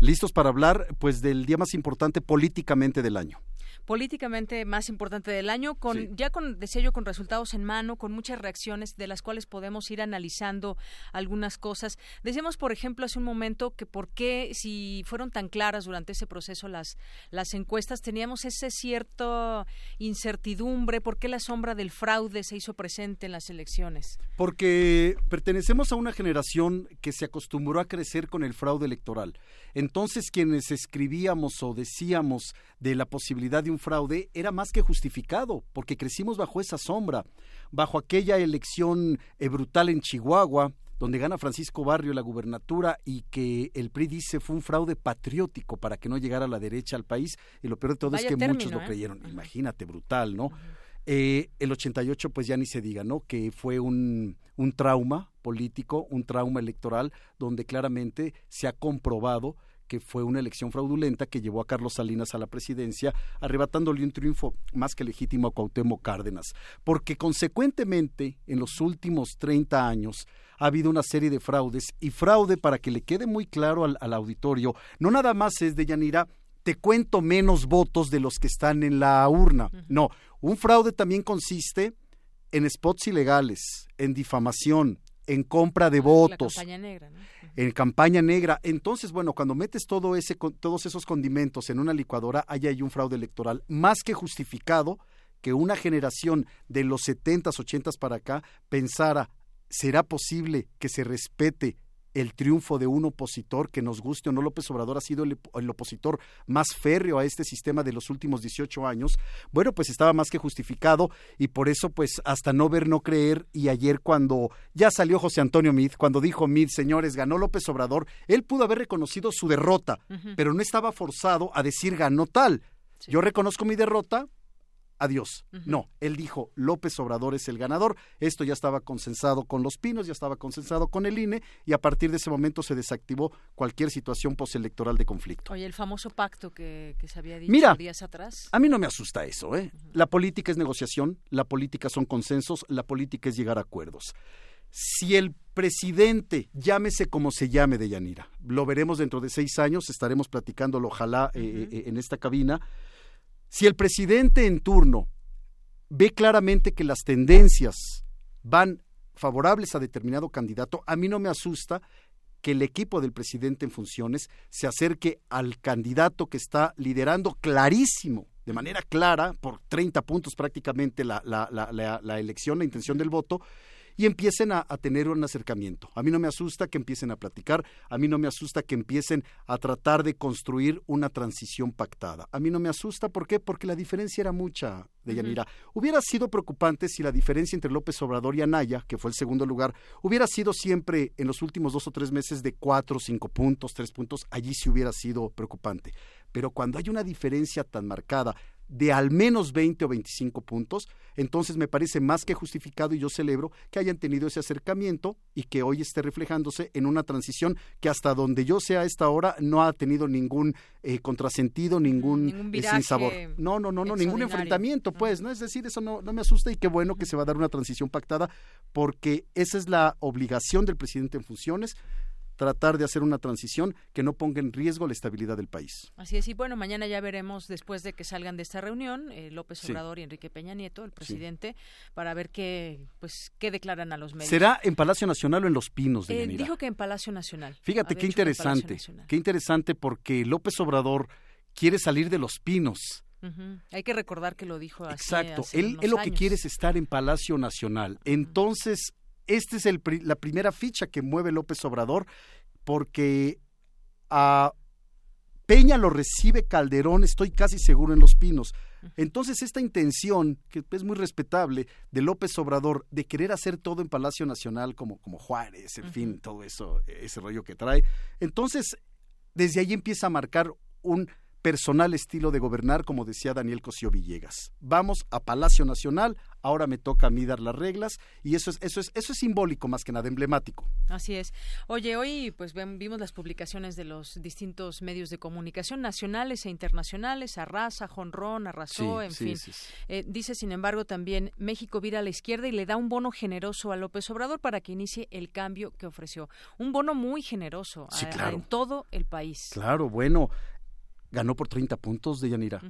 Listos para hablar, pues, del día más importante políticamente del año. Políticamente más importante del año, con ya con decía yo con resultados en mano, con muchas reacciones de las cuales podemos ir analizando algunas cosas. Decíamos, por ejemplo, hace un momento que por qué si fueron tan claras durante ese proceso las las encuestas teníamos ese cierto incertidumbre, por qué la sombra del fraude se hizo presente en las elecciones. Porque pertenecemos a una generación que se acostumbró a crecer con el fraude electoral. Entonces quienes escribíamos o decíamos de la posibilidad de un fraude era más que justificado, porque crecimos bajo esa sombra, bajo aquella elección eh, brutal en Chihuahua, donde gana Francisco Barrio la gubernatura y que el PRI dice fue un fraude patriótico para que no llegara la derecha al país, y lo peor de todo es que muchos lo ¿eh? creyeron. Imagínate, brutal, ¿no? Eh, el 88, pues ya ni se diga, ¿no? Que fue un, un trauma político, un trauma electoral, donde claramente se ha comprobado que fue una elección fraudulenta que llevó a Carlos Salinas a la presidencia, arrebatándole un triunfo más que legítimo a Cuauhtémoc Cárdenas, porque consecuentemente en los últimos 30 años ha habido una serie de fraudes y fraude para que le quede muy claro al, al auditorio, no nada más es de Yanira te cuento menos votos de los que están en la urna. No, un fraude también consiste en spots ilegales, en difamación, en compra de votos. campaña negra, En campaña negra. Entonces, bueno, cuando metes todo ese, todos esos condimentos en una licuadora, ahí hay un fraude electoral más que justificado que una generación de los 70s, 80s para acá pensara, ¿será posible que se respete el triunfo de un opositor que nos guste o no, López Obrador ha sido el, opositor más férreo a este sistema de los últimos 18 años, bueno, pues estaba más que justificado y por eso pues hasta no ver, no creer. Y ayer cuando ya salió José Antonio Mid, cuando dijo Mid, señores, ganó López Obrador, él pudo haber reconocido su derrota, pero no estaba forzado a decir ganó tal. Yo reconozco mi derrota, adiós. No, él dijo, López Obrador es el ganador. Esto ya estaba consensado con los pinos, ya estaba consensado con el INE y a partir de ese momento se desactivó cualquier situación postelectoral de conflicto. Oye, el famoso pacto que, se había dicho Mira, días atrás. A mí no me asusta eso, ¿eh? La política es negociación, la política son consensos, la política es llegar a acuerdos. Si el presidente, llámese como se llame de Yanira, lo veremos dentro de seis años, estaremos platicándolo ojalá eh, eh, en esta cabina, si el presidente en turno ve claramente que las tendencias van favorables a determinado candidato, a mí no me asusta que el equipo del presidente en funciones se acerque al candidato que está liderando clarísimo, de manera clara, por 30 puntos prácticamente la, la, la, la elección, la intención del voto, y empiecen a, tener un acercamiento. A mí no me asusta que empiecen a platicar, a mí no me asusta que empiecen a tratar de construir una transición pactada. A mí no me asusta, ¿por qué? Porque la diferencia era mucha, de Yanira. Hubiera sido preocupante si la diferencia entre López Obrador y Anaya, que fue el segundo lugar, hubiera sido siempre en los últimos dos o tres meses de cuatro, cinco puntos, tres puntos, allí sí hubiera sido preocupante. Pero cuando hay una diferencia tan marcada de al menos 20 o 25 puntos, entonces me parece más que justificado y yo celebro que hayan tenido ese acercamiento y que hoy esté reflejándose en una transición que hasta donde yo sea a esta hora no ha tenido ningún eh, contrasentido, ningún, ningún eh, sabor. No, no, no, no, ningún enfrentamiento, pues, ¿no? Es decir, eso no, no me asusta y qué bueno que se va a dar una transición pactada porque esa es la obligación del presidente en funciones tratar de hacer una transición que no ponga en riesgo la estabilidad del país. Así es, y bueno, mañana ya veremos, después de que salgan de esta reunión, eh, López Obrador y Enrique Peña Nieto, el presidente, para ver qué, pues, qué declaran a los medios. ¿Será en Palacio Nacional o en Los Pinos de eh, Dijo que en Palacio Nacional. Fíjate, qué interesante, qué interesante porque López Obrador quiere salir de Los Pinos. Hay que recordar que lo dijo así. Exacto, él, él lo que quiere es estar en Palacio Nacional. Entonces, esta es el, la primera ficha que mueve López Obrador, porque a Peña lo recibe Calderón, estoy casi seguro, en Los Pinos. Entonces, esta intención, que es muy respetable, de López Obrador, de querer hacer todo en Palacio Nacional, como, como Juárez, en fin, todo eso, ese rollo que trae, entonces, desde ahí empieza a marcar un personal estilo de gobernar, como decía Daniel Cosío Villegas. Vamos a Palacio Nacional, ahora me toca a mí dar las reglas y eso es eso es eso es simbólico más que nada emblemático. Así es. Oye, hoy pues vimos las publicaciones de los distintos medios de comunicación nacionales e internacionales, Arrasa, Jonrón, Arrasó, en fin. Eh, dice, sin embargo, también México vira a la izquierda y le da un bono generoso a López Obrador para que inicie el cambio que ofreció. Un bono muy generoso en todo el país. Claro, bueno, ganó por 30 puntos de Yanira.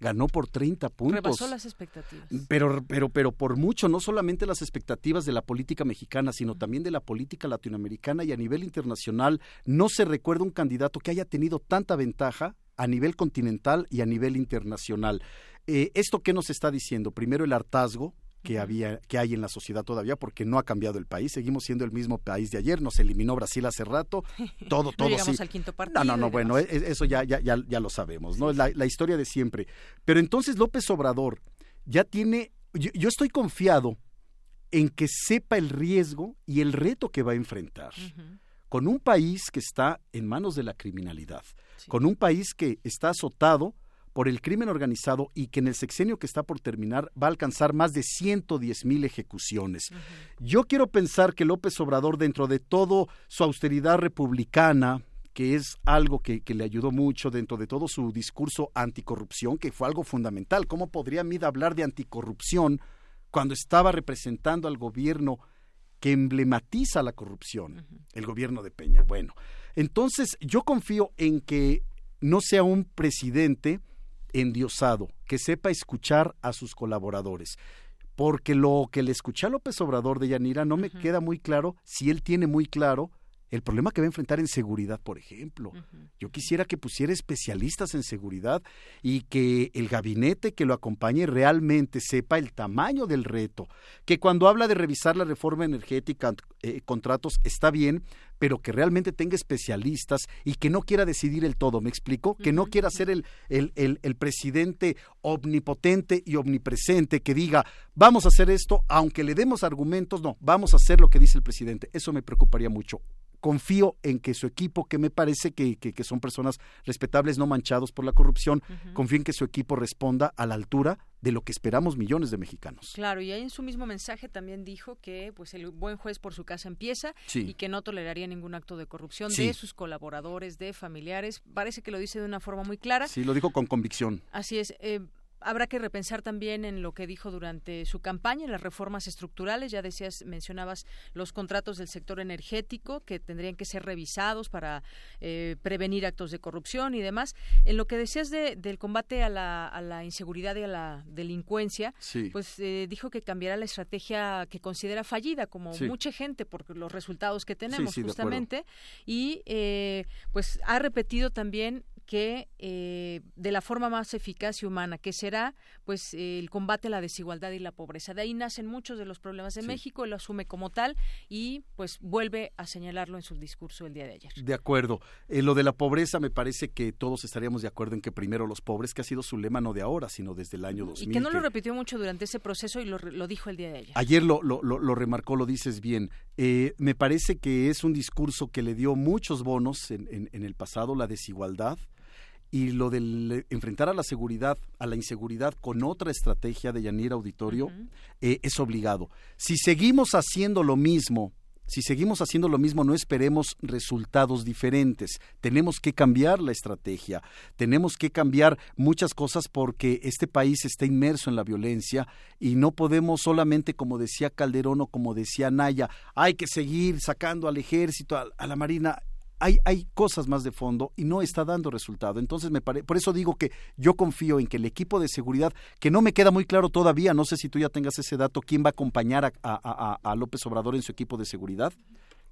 Ganó por 30 puntos. Rebasó las expectativas. Pero, pero, pero por mucho, no solamente las expectativas de la política mexicana, sino también de la política latinoamericana y a nivel internacional. No se recuerda un candidato que haya tenido tanta ventaja a nivel continental y a nivel internacional. Eh, ¿Esto qué nos está diciendo? Primero el hartazgo, que había que hay en la sociedad todavía porque no ha cambiado el país. Seguimos siendo el mismo país de ayer. Nos eliminó Brasil hace rato. Todo todo no sí. al quinto partido no no no bueno e, e, eso ya ya ya, ya lo sabemos no es la, la, historia de siempre. Pero entonces López Obrador ya tiene yo, yo, estoy confiado en que sepa el riesgo y el reto que va a enfrentar con un país que está en manos de la criminalidad sí. con un país que está azotado por el crimen organizado y que en el sexenio que está por terminar va a alcanzar más de 110 mil ejecuciones. Uh -huh. Yo quiero pensar que López Obrador, dentro de todo su austeridad republicana, que es algo que, que, le ayudó mucho dentro de todo su discurso anticorrupción, que fue algo fundamental. ¿Cómo podría Mid hablar de anticorrupción cuando estaba representando al gobierno que emblematiza la corrupción, uh -huh. el gobierno de Peña? Bueno, entonces yo confío en que no sea un presidente endiosado, que sepa escuchar a sus colaboradores. Porque lo que le escuché a López Obrador de Yanira no me uh -huh. queda muy claro si él tiene muy claro el problema que va a enfrentar en seguridad, por ejemplo. Uh -huh. Yo quisiera que pusiera especialistas en seguridad y que el gabinete que lo acompañe realmente sepa el tamaño del reto. Que cuando habla de revisar la reforma energética, eh, contratos, está bien, pero que realmente tenga especialistas y que no quiera decidir el todo, ¿me explico? Que no quiera ser el, el, el, el, presidente omnipotente y omnipresente que diga, vamos a hacer esto, aunque le demos argumentos, no, vamos a hacer lo que dice el presidente. Eso me preocuparía mucho confío en que su equipo, que me parece que, que, que son personas respetables, no manchados por la corrupción, uh -huh. confío en que su equipo responda a la altura de lo que esperamos millones de mexicanos. Claro, y ahí en su mismo mensaje también dijo que pues el buen juez por su casa empieza sí. y que no toleraría ningún acto de corrupción sí. de sus colaboradores, de familiares. Parece que lo dice de una forma muy clara. Sí, lo dijo con convicción. Así es. Eh, habrá que repensar también en lo que dijo durante su campaña, en las reformas estructurales. Ya decías, mencionabas los contratos del sector energético que tendrían que ser revisados para eh, prevenir actos de corrupción y demás. En lo que decías de, del combate a la, a la, inseguridad y a la delincuencia, sí. pues eh, dijo que cambiará la estrategia que considera fallida, como sí. mucha gente, por los resultados que tenemos sí, justamente. Y eh, pues ha repetido también que eh, de la forma más eficaz y humana, que será pues eh, el combate a la desigualdad y la pobreza. De ahí nacen muchos de los problemas de sí. México, él lo asume como tal y pues vuelve a señalarlo en su discurso el día de ayer. De acuerdo. Eh, lo de la pobreza me parece que todos estaríamos de acuerdo en que primero los pobres, que ha sido su lema no de ahora, sino desde el año 2000. Y que no lo repitió mucho durante ese proceso y lo, lo dijo el día de ayer. Ayer lo, lo, lo, lo remarcó, lo dices bien. Eh, me parece que es un discurso que le dio muchos bonos en, en, en el pasado, la desigualdad, y lo del enfrentar a la seguridad, a la inseguridad con otra estrategia de Yanira Auditorio uh -huh. eh, es obligado. Si seguimos haciendo lo mismo, si seguimos haciendo lo mismo, no esperemos resultados diferentes. Tenemos que cambiar la estrategia, tenemos que cambiar muchas cosas porque este país está inmerso en la violencia y no podemos solamente, como decía Calderón o como decía Naya, hay que seguir sacando al ejército, a, a la marina hay, hay cosas más de fondo y no está dando resultado. Entonces, me pare... por eso digo que yo confío en que el equipo de seguridad, que no me queda muy claro todavía, no sé si tú ya tengas ese dato, quién va a acompañar a, a, a, a López Obrador en su equipo de seguridad.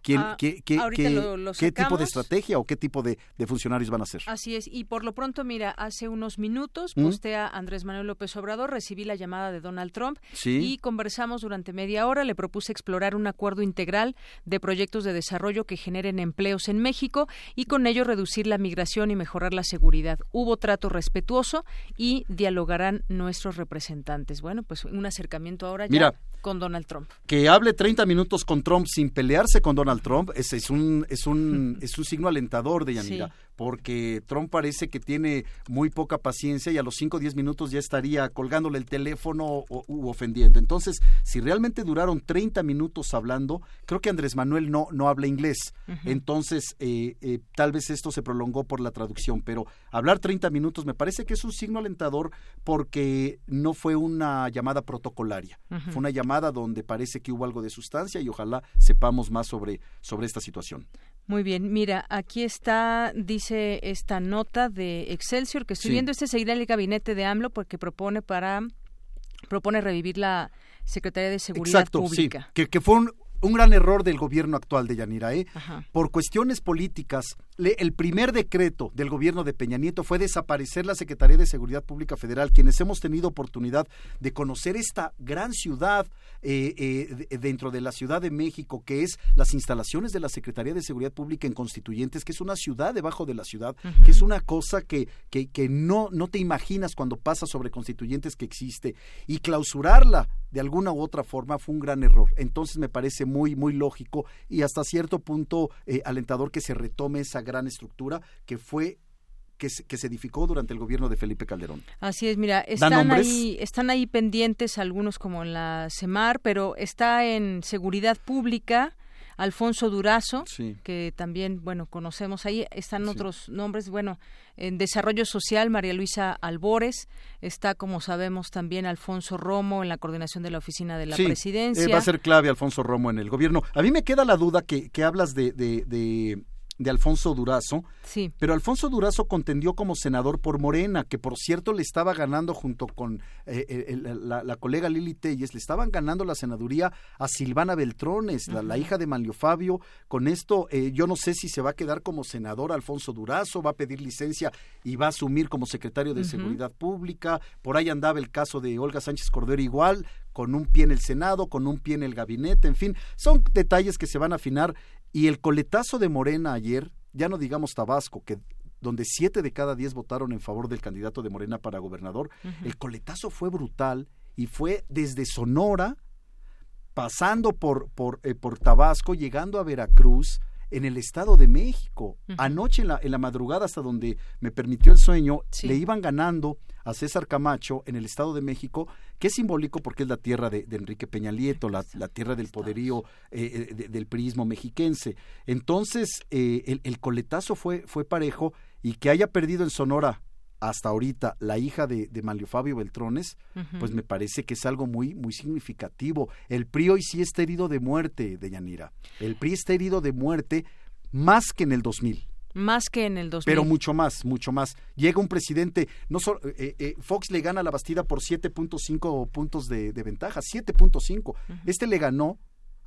¿Quién, ah, qué, qué, qué, lo, lo ¿Qué, tipo de estrategia o qué tipo de, de, funcionarios van a ser? Así es, y por lo pronto, mira, hace unos minutos ¿Mm? postea Andrés Manuel López Obrador, recibí la llamada de Donald Trump ¿Sí? y conversamos durante media hora, le propuse explorar un acuerdo integral de proyectos de desarrollo que generen empleos en México y con ello reducir la migración y mejorar la seguridad. Hubo trato respetuoso y dialogarán nuestros representantes. Bueno, pues un acercamiento ahora ya mira, con Donald Trump. Que hable 30 minutos con Trump sin pelearse con Donald Trump es, es un es un es un signo alentador de Yanira, sí. Porque Trump parece que tiene muy poca paciencia y a los 5 o 10 minutos ya estaría colgándole el teléfono o, u ofendiendo. Entonces, si realmente duraron 30 minutos hablando, creo que Andrés Manuel no no habla inglés. Uh -huh. Entonces, eh, eh, tal vez esto se prolongó por la traducción, pero hablar 30 minutos me parece que es un signo alentador porque no fue una llamada protocolaria. Uh -huh. Fue una llamada donde parece que hubo algo de sustancia y ojalá sepamos más sobre, sobre esta situación. Muy bien, mira, aquí está, dice dice esta nota de Excelsior que estoy Sí. viendo. Este seguirá el gabinete de AMLO porque propone para propone revivir la Secretaría de Seguridad Exacto, Pública. sí, que, que fue un, un gran error del gobierno actual de Yanira. ¿eh? Ajá. Por cuestiones políticas, le- el primer decreto del gobierno de Peña Nieto fue desaparecer la Secretaría de Seguridad Pública Federal, quienes hemos tenido oportunidad de conocer esta gran ciudad eh, eh, de- dentro de la Ciudad de México, que es las instalaciones de la Secretaría de Seguridad Pública en Constituyentes, que es una ciudad debajo de la ciudad, que es una cosa que, que, que no, no te imaginas cuando pasas sobre Constituyentes que existe, y clausurarla de alguna u otra forma fue un gran error. Entonces me parece muy, muy lógico y hasta cierto punto eh, alentador que se retome esa gran estructura que fue que se, que se edificó durante el gobierno de Felipe Calderón. Así es, mira, están ahí, están ahí pendientes algunos como en la CEMAR, pero está en Seguridad Pública Alfonso Durazo, Sí. que también, bueno, conocemos ahí, están Sí. otros nombres, bueno, en Desarrollo Social, María Luisa Albores, está, como sabemos, también Alfonso Romo en la coordinación de la Oficina de la Sí, Presidencia. eh, va a ser clave Alfonso Romo en el gobierno. A mí me queda la duda que, que hablas de, de, de, de Alfonso Durazo, Sí. pero Alfonso Durazo contendió como senador por Morena, que por cierto le estaba ganando junto con eh, eh, el- la, la colega Lili Telles, le estaban ganando la senaduría a Silvana Beltrones, la, hija de Manlio Fabio. Con esto, eh, yo no sé si se va a quedar como senador Alfonso Durazo, va a pedir licencia y va a asumir como secretario de. Seguridad Pública. Por ahí andaba el caso de Olga Sánchez Cordero igual, con un pie en el Senado, con un pie en el gabinete, en fin, son detalles que se van a afinar. Y el coletazo de Morena ayer, ya no digamos Tabasco, que donde siete de cada diez votaron en favor del candidato de Morena para gobernador, el coletazo fue brutal y fue desde Sonora, pasando por, por, eh, por Tabasco, llegando a Veracruz, en el Estado de México. Anoche en la, en la madrugada, hasta donde me permitió el sueño, le iban ganando a César Camacho en el Estado de México, que es simbólico porque es la tierra de, de Enrique Peña Nieto, la, la tierra del poderío eh, eh, de- del prismo mexiquense. Entonces, eh, el, el coletazo fue, fue parejo y que haya perdido en Sonora hasta ahorita la hija de, de Manlio Fabio Beltrones, pues me parece que es algo muy, muy significativo. El PRI hoy sí está herido de muerte, de Yanira. El PRI está herido de muerte más que en el 2000. Más que en el 2000. Pero mucho más, mucho más. Llega un presidente, no solo, eh, eh, Fox le gana a la Bastida por 7.5 puntos de, de ventaja, 7.5. Este le ganó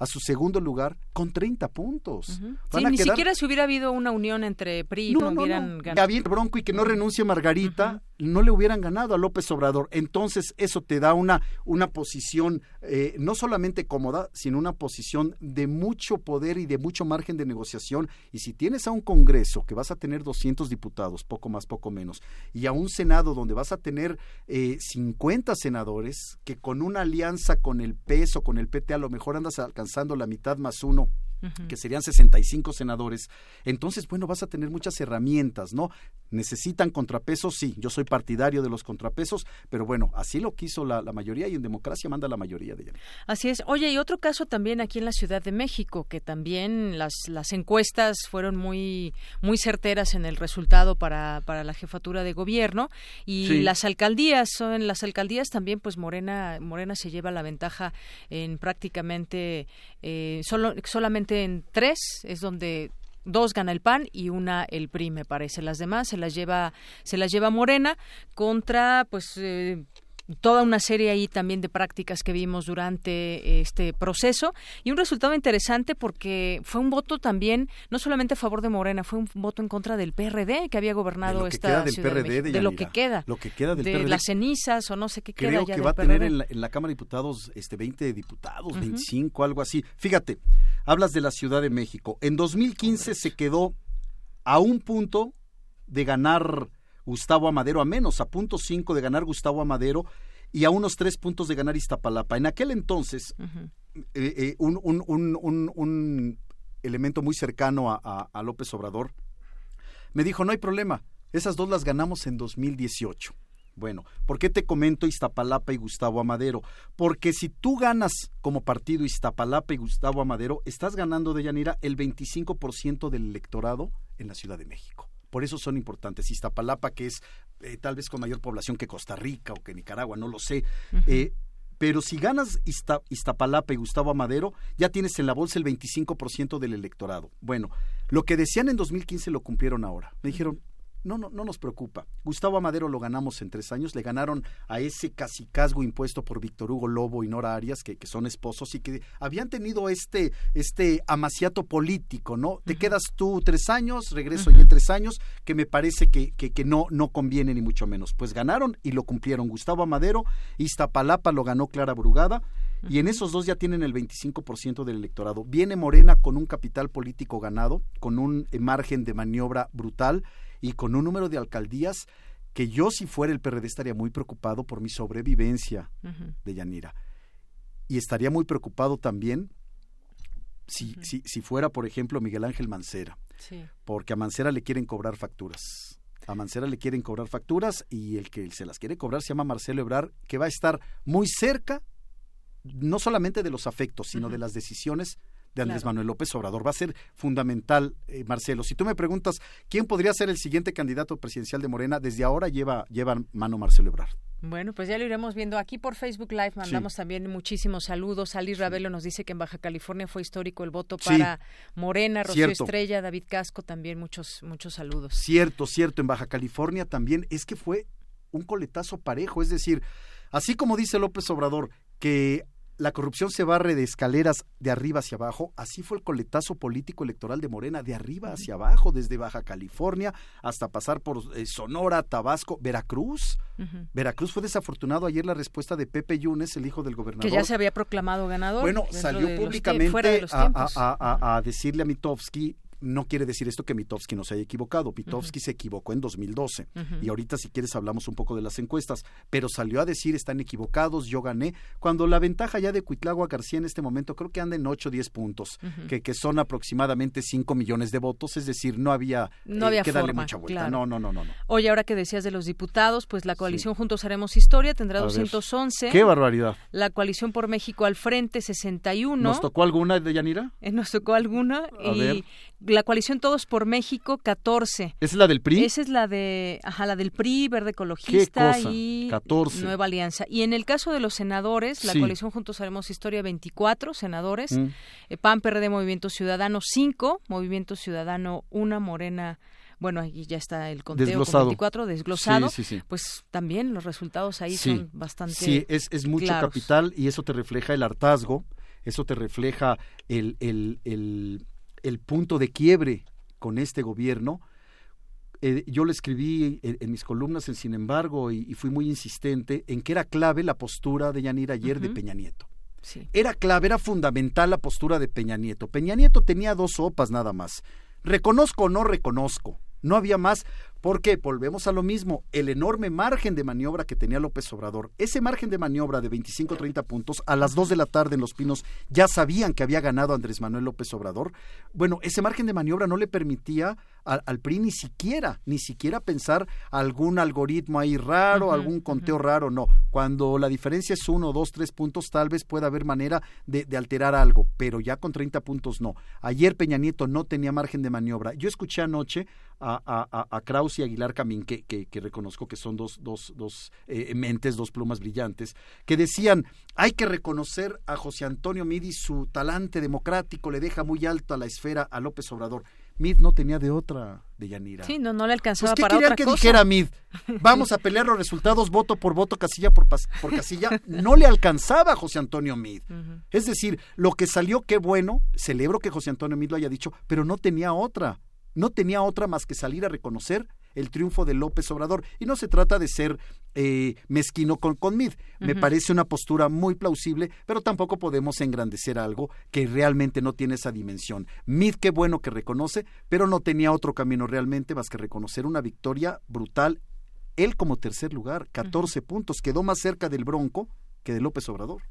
a su segundo lugar con 30 puntos. Van Sí, a ni quedar- siquiera si hubiera habido una unión entre PRI y no, no, no, hubieran no. ganado. Gabriel Bronco y que no renuncie Margarita, no le hubieran ganado a López Obrador. Entonces, eso te da una, una posición eh, no solamente cómoda, sino una posición de mucho poder y de mucho margen de negociación. Y si tienes a un Congreso que vas a tener 200 diputados, poco más, poco menos, y a un Senado donde vas a tener eh, 50 senadores, que con una alianza con el peso, con el PT, a lo mejor andas la mitad más uno Ujú. que serían 65 senadores, entonces, bueno, vas a tener muchas herramientas, ¿no? ¿Necesitan contrapesos? Sí, yo soy partidario de los contrapesos, pero bueno, así lo quiso la, la mayoría y en democracia manda la mayoría de ella. Así es. Oye, y otro caso también aquí en la Ciudad de México, que también las, las encuestas fueron muy, muy certeras en el resultado para, para la jefatura de gobierno y Sí. las alcaldías, son las alcaldías también, pues Morena, Morena se lleva la ventaja en prácticamente eh, solo, solamente en tres es donde dos gana el PAN y una el PRI me parece. Las demás se las lleva se las lleva Morena contra pues eh, toda una serie ahí también de prácticas que vimos durante este proceso y un resultado interesante porque fue un voto también no solamente a favor de Morena fue un voto en contra del PRD que había gobernado esta queda del Ciudad de PRD, México, de de lo que queda Lo que queda del de PRD. las cenizas o no sé qué queda Creo ya que del va a tener en la, en la Cámara de Diputados este 20 diputados, Ujú. 25, algo así. Fíjate, hablas de la Ciudad de México. En 2015 se quedó a un punto de ganar Gustavo Amadero, a menos, a punto cinco de ganar Gustavo Amadero y a unos tres puntos de ganar Iztapalapa. En aquel entonces, eh, eh, un, un- un- un- un elemento muy cercano a, a- a López Obrador me dijo, no hay problema, esas dos las ganamos en 2018. Bueno, ¿por qué te comento Iztapalapa y Gustavo Amadero? Porque si tú ganas como partido Iztapalapa y Gustavo Amadero, estás ganando de Yanira el 25% del electorado en la Ciudad de México. Por eso son importantes. Iztapalapa, que es eh, tal vez con mayor población que Costa Rica o que Nicaragua, no lo sé. Eh, pero si ganas Izta- Iztapalapa y Gustavo Amadero, ya tienes en la bolsa el 25% del electorado. Bueno, Lo que decían en 2015 lo cumplieron ahora. Me dijeron, no, no, no nos preocupa. Gustavo Amadero lo ganamos en tres años, le ganaron a ese casicazgo impuesto por Víctor Hugo Lobo y Nora Arias, que, que son esposos y que habían tenido este, este amaciato político, ¿no? Te quedas tú tres años, regreso yo en tres años, que me parece que, que, que, no, no conviene ni mucho menos. Pues ganaron y lo cumplieron. Gustavo Amadero, Iztapalapa lo ganó Clara Brugada, y en esos dos ya tienen el 25% del electorado. Viene Morena con un capital político ganado, con un margen de maniobra brutal y con un número de alcaldías que yo si fuera el PRD estaría muy preocupado por mi sobrevivencia de Yanira. Y estaría muy preocupado también si, si, si, fuera, por ejemplo, Miguel Ángel Mancera. Porque a Mancera le quieren cobrar facturas. A Mancera le quieren cobrar facturas y el que se las quiere cobrar se llama Marcelo Ebrar, que va a estar muy cerca no solamente de los afectos, sino de las decisiones de Andrés Manuel López Obrador. Va a ser fundamental, eh, Marcelo. Si tú me preguntas quién podría ser el siguiente candidato presidencial de Morena, desde ahora lleva, lleva mano Marcelo Ebrard. Bueno, pues ya lo iremos viendo. Aquí por Facebook Live mandamos también muchísimos saludos. Ali Ravelo nos dice que en Baja California fue histórico el voto para Morena, Rocío Estrella, David Casco, también muchos, muchos saludos. Cierto, cierto. En Baja California también es que fue un coletazo parejo. Es decir, así como dice López Obrador, que la corrupción se barre de escaleras de arriba hacia abajo. Así fue el coletazo político electoral de Morena, de arriba hacia abajo, desde Baja California hasta pasar por eh, Sonora, Tabasco, Veracruz. Veracruz fue desafortunado ayer la respuesta de Pepe Yunes, el hijo del gobernador. Que ya se había proclamado ganador. Bueno, salió públicamente a, a, decirle a Mitofsky no quiere decir esto que Mitofsky no se haya equivocado. Mitofsky se equivocó en 2012 y ahorita si quieres hablamos un poco de las encuestas, pero salió a decir están equivocados, yo gané, cuando la ventaja ya de Cuitlagua García en este momento creo que anda en 8 o 10 puntos, que, que son aproximadamente 5 millones de votos, es decir, no había, no había que darle mucha vuelta. No, no, no, no, no. Oye, ahora que decías de los diputados, pues la coalición Juntos Haremos Historia tendrá 211. ¡Qué barbaridad! La coalición por México al frente 61. ¿Nos tocó alguna de Yanira? Eh, nos tocó alguna y la coalición Todos por México 14. ¿Esa es la del PRI? Esa es la de, ajá, la del PRI, Verde Ecologista y 14. Nueva Alianza. Y en el caso de los senadores, la coalición Juntos Haremos Historia 24 senadores, mm. Eh, PAN, PRD, Movimiento Ciudadano 5, Movimiento Ciudadano 1, Morena bueno, ahí ya está el conteo desglosado. 24 desglosado, pues también los resultados ahí son bastante Sí, es, es mucho capital y eso te refleja el hartazgo, eso te refleja el, el, el, el punto de quiebre con este gobierno. Eh, yo le escribí en, mis columnas, en sin embargo, y, fui muy insistente en que era clave la postura de Yanir ayer de Peña Nieto. Era clave, era fundamental la postura de Peña Nieto. Peña Nieto tenía dos sopas nada más. Reconozco o no reconozco. No había más, porque volvemos a lo mismo, el enorme margen de maniobra que tenía López Obrador. Ese margen de maniobra de 25 30 puntos, a las 2 de la tarde en Los Pinos ya sabían que había ganado Andrés Manuel López Obrador. Bueno, ese margen de maniobra no le permitía al, PRI ni siquiera, ni siquiera pensar algún algoritmo ahí raro, algún conteo raro, no. Cuando la diferencia es uno, dos, tres puntos, tal vez pueda haber manera de, alterar algo, pero ya con 30 puntos no. Ayer Peña Nieto no tenía margen de maniobra. Yo escuché anoche a, a, a Kraus y Aguilar Camín, que, que, reconozco que son dos, dos, dos eh, mentes, dos plumas brillantes, que decían, hay que reconocer a José Antonio Midi su talante democrático, le deja muy alto a la esfera a López Obrador. Mid no tenía de otra de Yanira. Sí, no, no le alcanzaba pues, ¿qué para otra que dijera Mid? Vamos a pelear los resultados voto por voto, casilla por, por casilla. No le alcanzaba a José Antonio Mid. Es decir, lo que salió, qué bueno, celebro que José Antonio Mid lo haya dicho, pero no tenía otra. No tenía otra más que salir a reconocer el triunfo de López Obrador. Y no se trata de ser eh, mezquino con, con Mid. Me parece una postura muy plausible, pero tampoco podemos engrandecer algo que realmente no tiene esa dimensión. Mid, qué bueno que reconoce, pero no tenía otro camino realmente más que reconocer una victoria brutal. Él como tercer lugar, 14 puntos, quedó más cerca del Bronco que de López Obrador.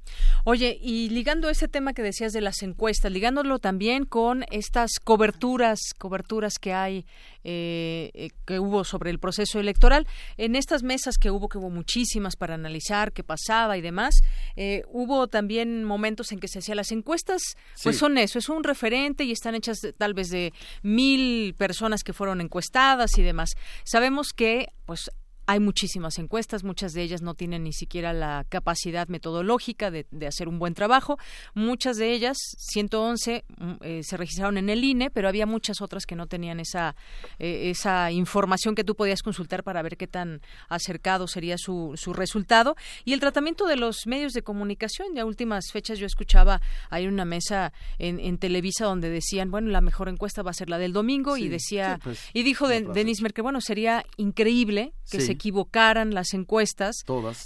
Oye, y ligando ese tema que decías de las encuestas, ligándolo también con estas coberturas, coberturas que hay, eh, eh, que hubo sobre el proceso electoral, en estas mesas que hubo, que hubo muchísimas para analizar qué pasaba y demás, eh, hubo también momentos en que se hacían las encuestas, pues son eso, es un referente y están hechas tal vez de mil personas que fueron encuestadas y demás. Sabemos que, pues, hay muchísimas encuestas, muchas de ellas no tienen ni siquiera la capacidad metodológica de, hacer un buen trabajo. Muchas de ellas, 111, mm, eh, se registraron en el INE, pero había muchas otras que no tenían esa, eh, esa información que tú podías consultar para ver qué tan acercado sería su, su resultado. Y el tratamiento de los medios de comunicación, ya últimas fechas yo escuchaba, hay una mesa en, en Televisa donde decían, bueno, la mejor encuesta va a ser la del domingo y decía, pues, y dijo de, Denis Merkel, bueno, sería increíble que se equivocaran las encuestas,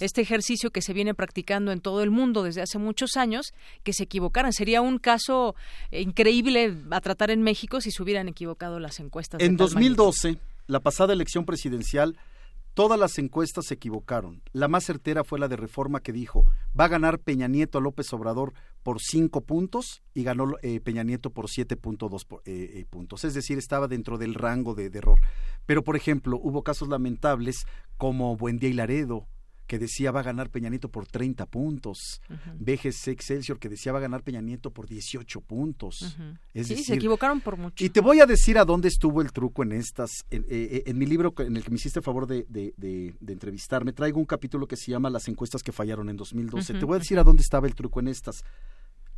este ejercicio que se viene practicando en todo el mundo desde hace muchos años, que se equivocaran. Sería un caso increíble a tratar en México si se hubieran equivocado las encuestas. En 2012, la pasada elección presidencial, Todas las encuestas se equivocaron. La más certera fue la de Reforma que dijo, va a ganar Peña Nieto a López Obrador por cinco puntos y ganó eh, Peña Nieto por siete punto dos eh, eh, puntos. Es decir, estaba dentro del rango de, de, error. Pero, por ejemplo, hubo casos lamentables como Buendía y Laredo, que decía va a ganar Peña Nieto por 30 puntos. Uh Excelsior que decía va a ganar Peña Nieto por 18 puntos. sí, se equivocaron por mucho. Y te voy a decir a dónde estuvo el truco en estas. En, eh, eh, mi libro, en el que me hiciste el favor de, de, entrevistarme, traigo un capítulo que se llama Las encuestas que fallaron en 2012. Te voy a decir a dónde estaba el truco en estas.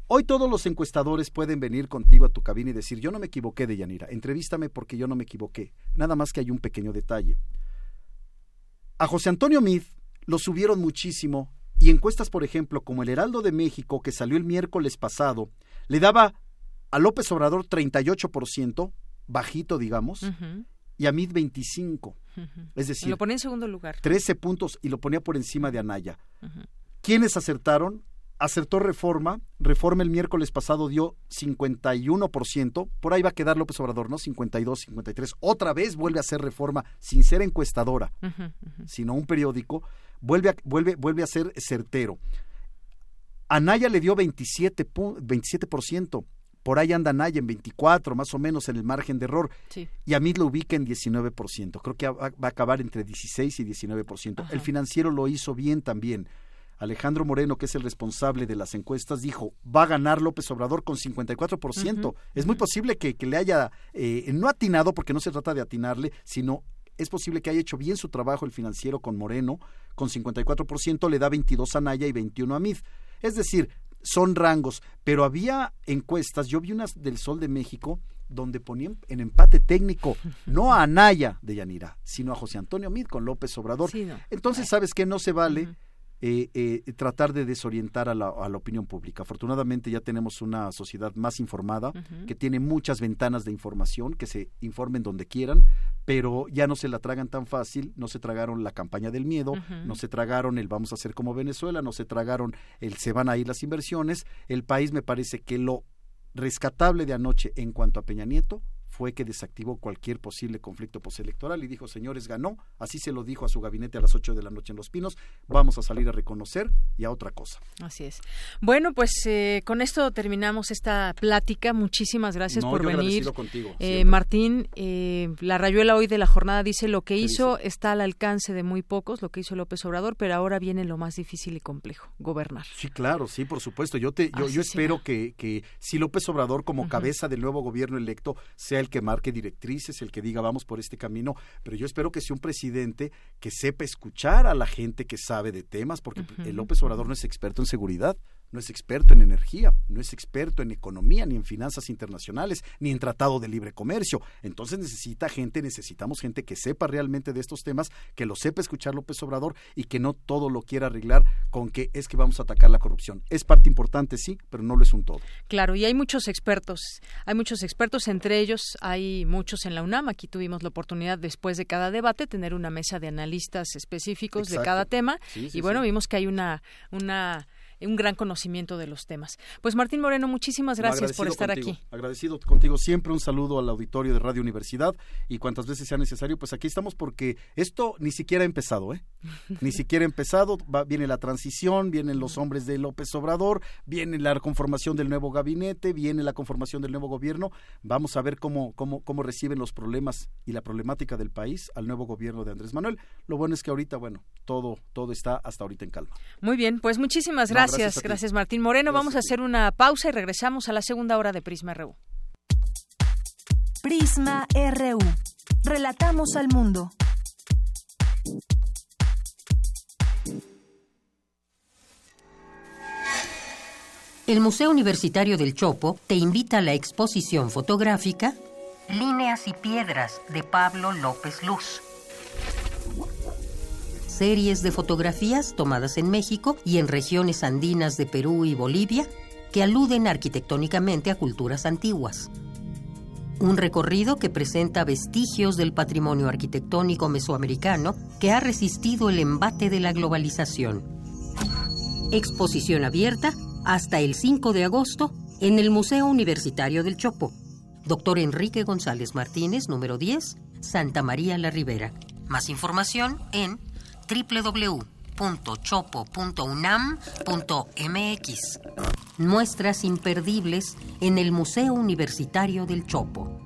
Hoy todos los encuestadores pueden venir contigo a tu cabina y decir, yo no me equivoqué de Yanira, entrevístame porque yo no me equivoqué. Nada más que hay un pequeño detalle. A José Antonio Mid lo subieron muchísimo y encuestas, por ejemplo, como el Heraldo de México, que salió el miércoles pasado, le daba a López Obrador 38%, bajito, digamos, y a Mid 25%. Es decir, lo ponía en segundo lugar. 13 puntos y lo ponía por encima de Anaya. ¿Quiénes acertaron? acertó Reforma. Reforma el miércoles pasado dio 51%. Por ahí va a quedar López Obrador, ¿no? 52, 53. Otra vez vuelve a hacer Reforma sin ser encuestadora, sino un periódico. Vuelve a, vuelve, vuelve a ser certero. Anaya le dio 27, 27%. Por ahí anda Anaya en 24, más o menos en el margen de error. Y a mí lo ubica en 19%. Creo que va a acabar entre 16 y 19%. El financiero lo hizo bien también Alejandro Moreno, que es el responsable de las encuestas, dijo, va a ganar López Obrador con 54%. Es muy posible que, le haya, eh, no atinado, porque no se trata de atinarle, sino es posible que haya hecho bien su trabajo el financiero con Moreno, con 54%, le da 22 a Naya y 21 a Mid. Es decir, son rangos, pero había encuestas, yo vi unas del Sol de México, donde ponían en empate técnico no a Anaya de Yanira, sino a José Antonio Mid con López Obrador. Entonces, ¿sabes qué? No se vale eh, eh, tratar de desorientar a la, a la, opinión pública. Afortunadamente ya tenemos una sociedad más informada, que tiene muchas ventanas de información, que se informen donde quieran, pero ya no se la tragan tan fácil, no se tragaron la campaña del miedo, no se tragaron el vamos a hacer como Venezuela, no se tragaron el se van a ir las inversiones. El país me parece que lo rescatable de anoche en cuanto a Peña Nieto fue que desactivó cualquier posible conflicto postelectoral y dijo, señores, ganó, así se lo dijo a su gabinete a las 8 de la noche en Los Pinos, vamos a salir a reconocer y a otra cosa. Así es. Bueno, pues eh, con esto terminamos esta plática. Muchísimas gracias por venir. Contigo, eh, Martín, eh, la rayuela hoy de la jornada dice lo que hizo está al alcance de muy pocos, lo que hizo López Obrador, pero ahora viene lo más difícil y complejo, gobernar. Sí, claro, sí, por supuesto. Yo, te, yo, yo espero que, que si López Obrador como cabeza del nuevo gobierno electo sea el que marque directrices, el que diga vamos por este camino, pero yo espero que sea un presidente que sepa escuchar a la gente que sabe de temas, porque el López Obrador no es experto en seguridad, no es experto en energía, no es experto en economía, ni en finanzas internacionales, ni en tratado de libre comercio. Entonces necesita gente, necesitamos gente que sepa realmente de estos temas, que lo sepa escuchar López Obrador y que no todo lo quiera arreglar con que es que vamos a atacar la corrupción. Es parte importante, sí, pero no lo es un todo. Claro, y hay muchos expertos, hay muchos expertos, entre ellos hay muchos en la UNAM. Aquí tuvimos la oportunidad después de cada debate tener una mesa de analistas específicos de cada tema y bueno, vimos que hay una una un gran conocimiento de los temas. Pues Martín Moreno, muchísimas gracias por estar aquí. Agradecido contigo siempre, un saludo al auditorio de Radio Universidad y cuantas veces sea necesario, pues aquí estamos porque esto ni siquiera ha empezado, ¿eh? ni siquiera ha empezado, va, viene la transición, vienen los hombres de López Obrador, viene la conformación del nuevo gabinete, viene la conformación del nuevo gobierno, vamos a ver cómo, cómo, cómo reciben los problemas y la problemática del país al nuevo gobierno de Andrés Manuel. Lo bueno es que ahorita, bueno, todo, todo está hasta ahorita en calma. Muy bien, pues muchísimas gracias Gracias, gracias, Martín Moreno. Vamos a hacer una pausa y regresamos a la segunda hora de Prisma RU. Prisma RU. Relatamos al mundo. El Museo Universitario del Chopo te invita a la exposición fotográfica Líneas y Piedras de Pablo López Luz Series de fotografías tomadas en México y en regiones andinas de Perú y Bolivia que aluden arquitectónicamente a culturas antiguas. Un recorrido que presenta vestigios del patrimonio arquitectónico mesoamericano que ha resistido el embate de la globalización. Exposición abierta hasta el 5 de agosto en el Museo Universitario del Chopo. Doctor Enrique González Martínez, número 10, Santa María la Ribera. Más información en www.chopo.unam.mx. Muestras imperdibles en el Museo Universitario del Chopo.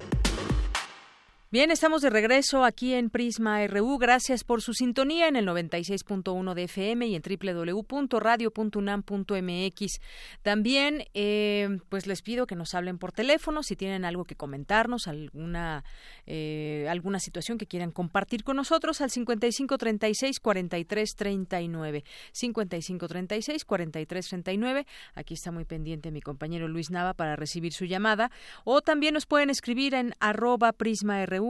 Bien, estamos de regreso aquí en Prisma RU. Gracias por su sintonía en el 96.1 de FM y en www.radio.unam.mx. También, eh, pues les pido que nos hablen por teléfono si tienen algo que comentarnos, alguna eh, alguna situación que quieran compartir con nosotros al 5536 4339 5536 4339. Aquí está muy pendiente mi compañero Luis Nava para recibir su llamada. O también nos pueden escribir en arroba Prisma RU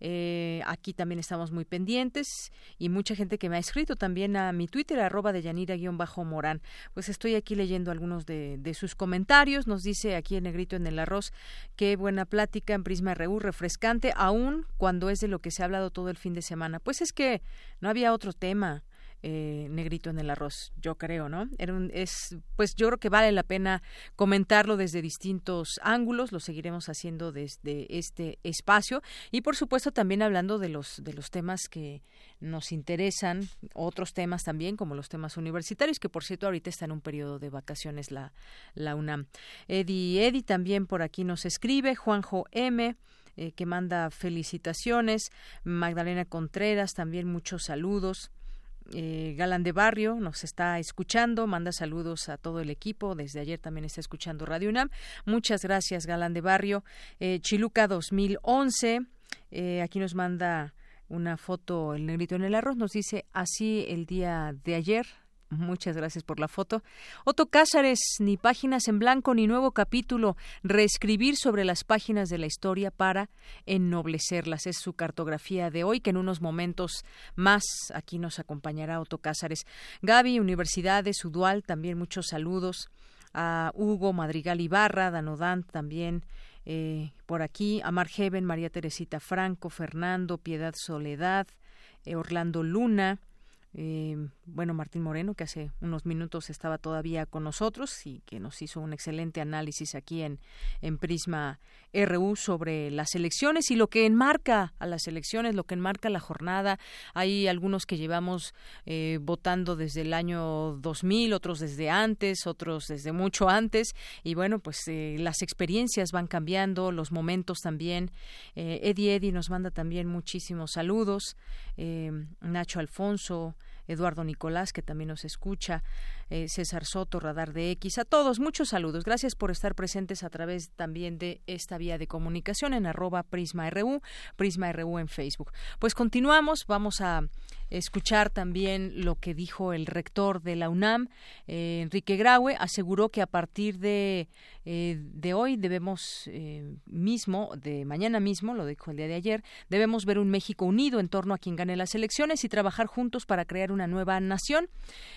eh, aquí también estamos muy pendientes y mucha gente que me ha escrito también a mi Twitter, arroba de Yanira-Morán. Pues estoy aquí leyendo algunos de, sus comentarios. Nos dice aquí en Negrito en el Arroz, qué buena plática en Prisma RU, refrescante, aún cuando es de lo que se ha hablado todo el fin de semana. Pues es que no había otro tema eh, negrito en el arroz, yo creo, ¿no? Era es, pues yo creo que vale la pena comentarlo desde distintos ángulos, lo seguiremos haciendo desde este espacio y por supuesto también hablando de los de los temas que nos interesan, otros temas también como los temas universitarios, que por cierto ahorita está en un periodo de vacaciones la, la UNAM. Eddie Eddie también por aquí nos escribe, Juanjo M eh, que manda felicitaciones, Magdalena Contreras también muchos saludos. Eh, Galán de Barrio nos está escuchando, manda saludos a todo el equipo. Desde ayer también está escuchando Radio UNAM. Muchas gracias, Galán de Barrio. Eh, Chiluca 2011, eh, aquí nos manda una foto el negrito en el arroz. Nos dice así el día de ayer, Muchas gracias por la foto. Otto Cázares, ni páginas en blanco ni nuevo capítulo. Reescribir sobre las páginas de la historia para ennoblecerlas. Es su cartografía de hoy, que en unos momentos más aquí nos acompañará Otto Cázares. Gaby, Universidades, Udual, también muchos saludos. A Hugo Madrigal Ibarra, Danodán también. Eh, por aquí, a Margeven, María Teresita Franco, Fernando, Piedad Soledad, eh, Orlando Luna, eh, bueno, Martín Moreno, que hace unos minutos estaba todavía con nosotros y que nos hizo un excelente análisis aquí en, en Prisma RU sobre las elecciones y lo que enmarca a las elecciones, lo que enmarca la jornada. Hay algunos que llevamos eh, votando desde el año 2000, otros desde antes, otros desde mucho antes. Y bueno, pues eh, las experiencias van cambiando, los momentos también. Eh, Eddie Eddie nos manda también muchísimos saludos. Nacho Alfonso. Eduardo Nicolás, que también nos escucha, eh, César Soto, Radar de X, a todos, muchos saludos. Gracias por estar presentes a través también de esta vía de comunicación en arroba Prisma RU, Prisma RU en Facebook. Pues continuamos, vamos a escuchar también lo que dijo el rector de la UNAM, eh, Enrique Graue, aseguró que a partir de, eh, de hoy debemos mismo, de mañana mismo, lo dijo el día de ayer, debemos ver un México unido en torno a quien gane las elecciones y trabajar juntos para crear una nueva nación.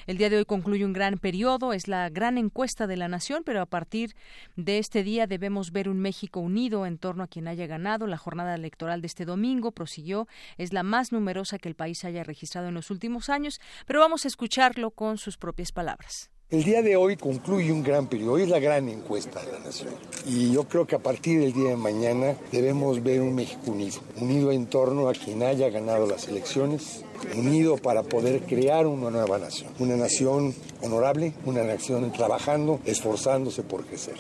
El día de hoy concluye un gran periodo, es la gran encuesta de la nación, pero a partir de este día debemos ver un México unido en torno a quien haya ganado. La jornada electoral de este domingo, prosiguió, es la más numerosa que el país haya registrado en los últimos años, pero vamos a escucharlo con sus propias palabras. El día de hoy concluye un gran periodo, hoy es la gran encuesta de la nación. Y yo creo que a partir del día de mañana debemos ver un México unido, unido en torno a quien haya ganado las elecciones, unido para poder crear una nueva nación, una nación honorable, una nación trabajando, esforzándose por crecer.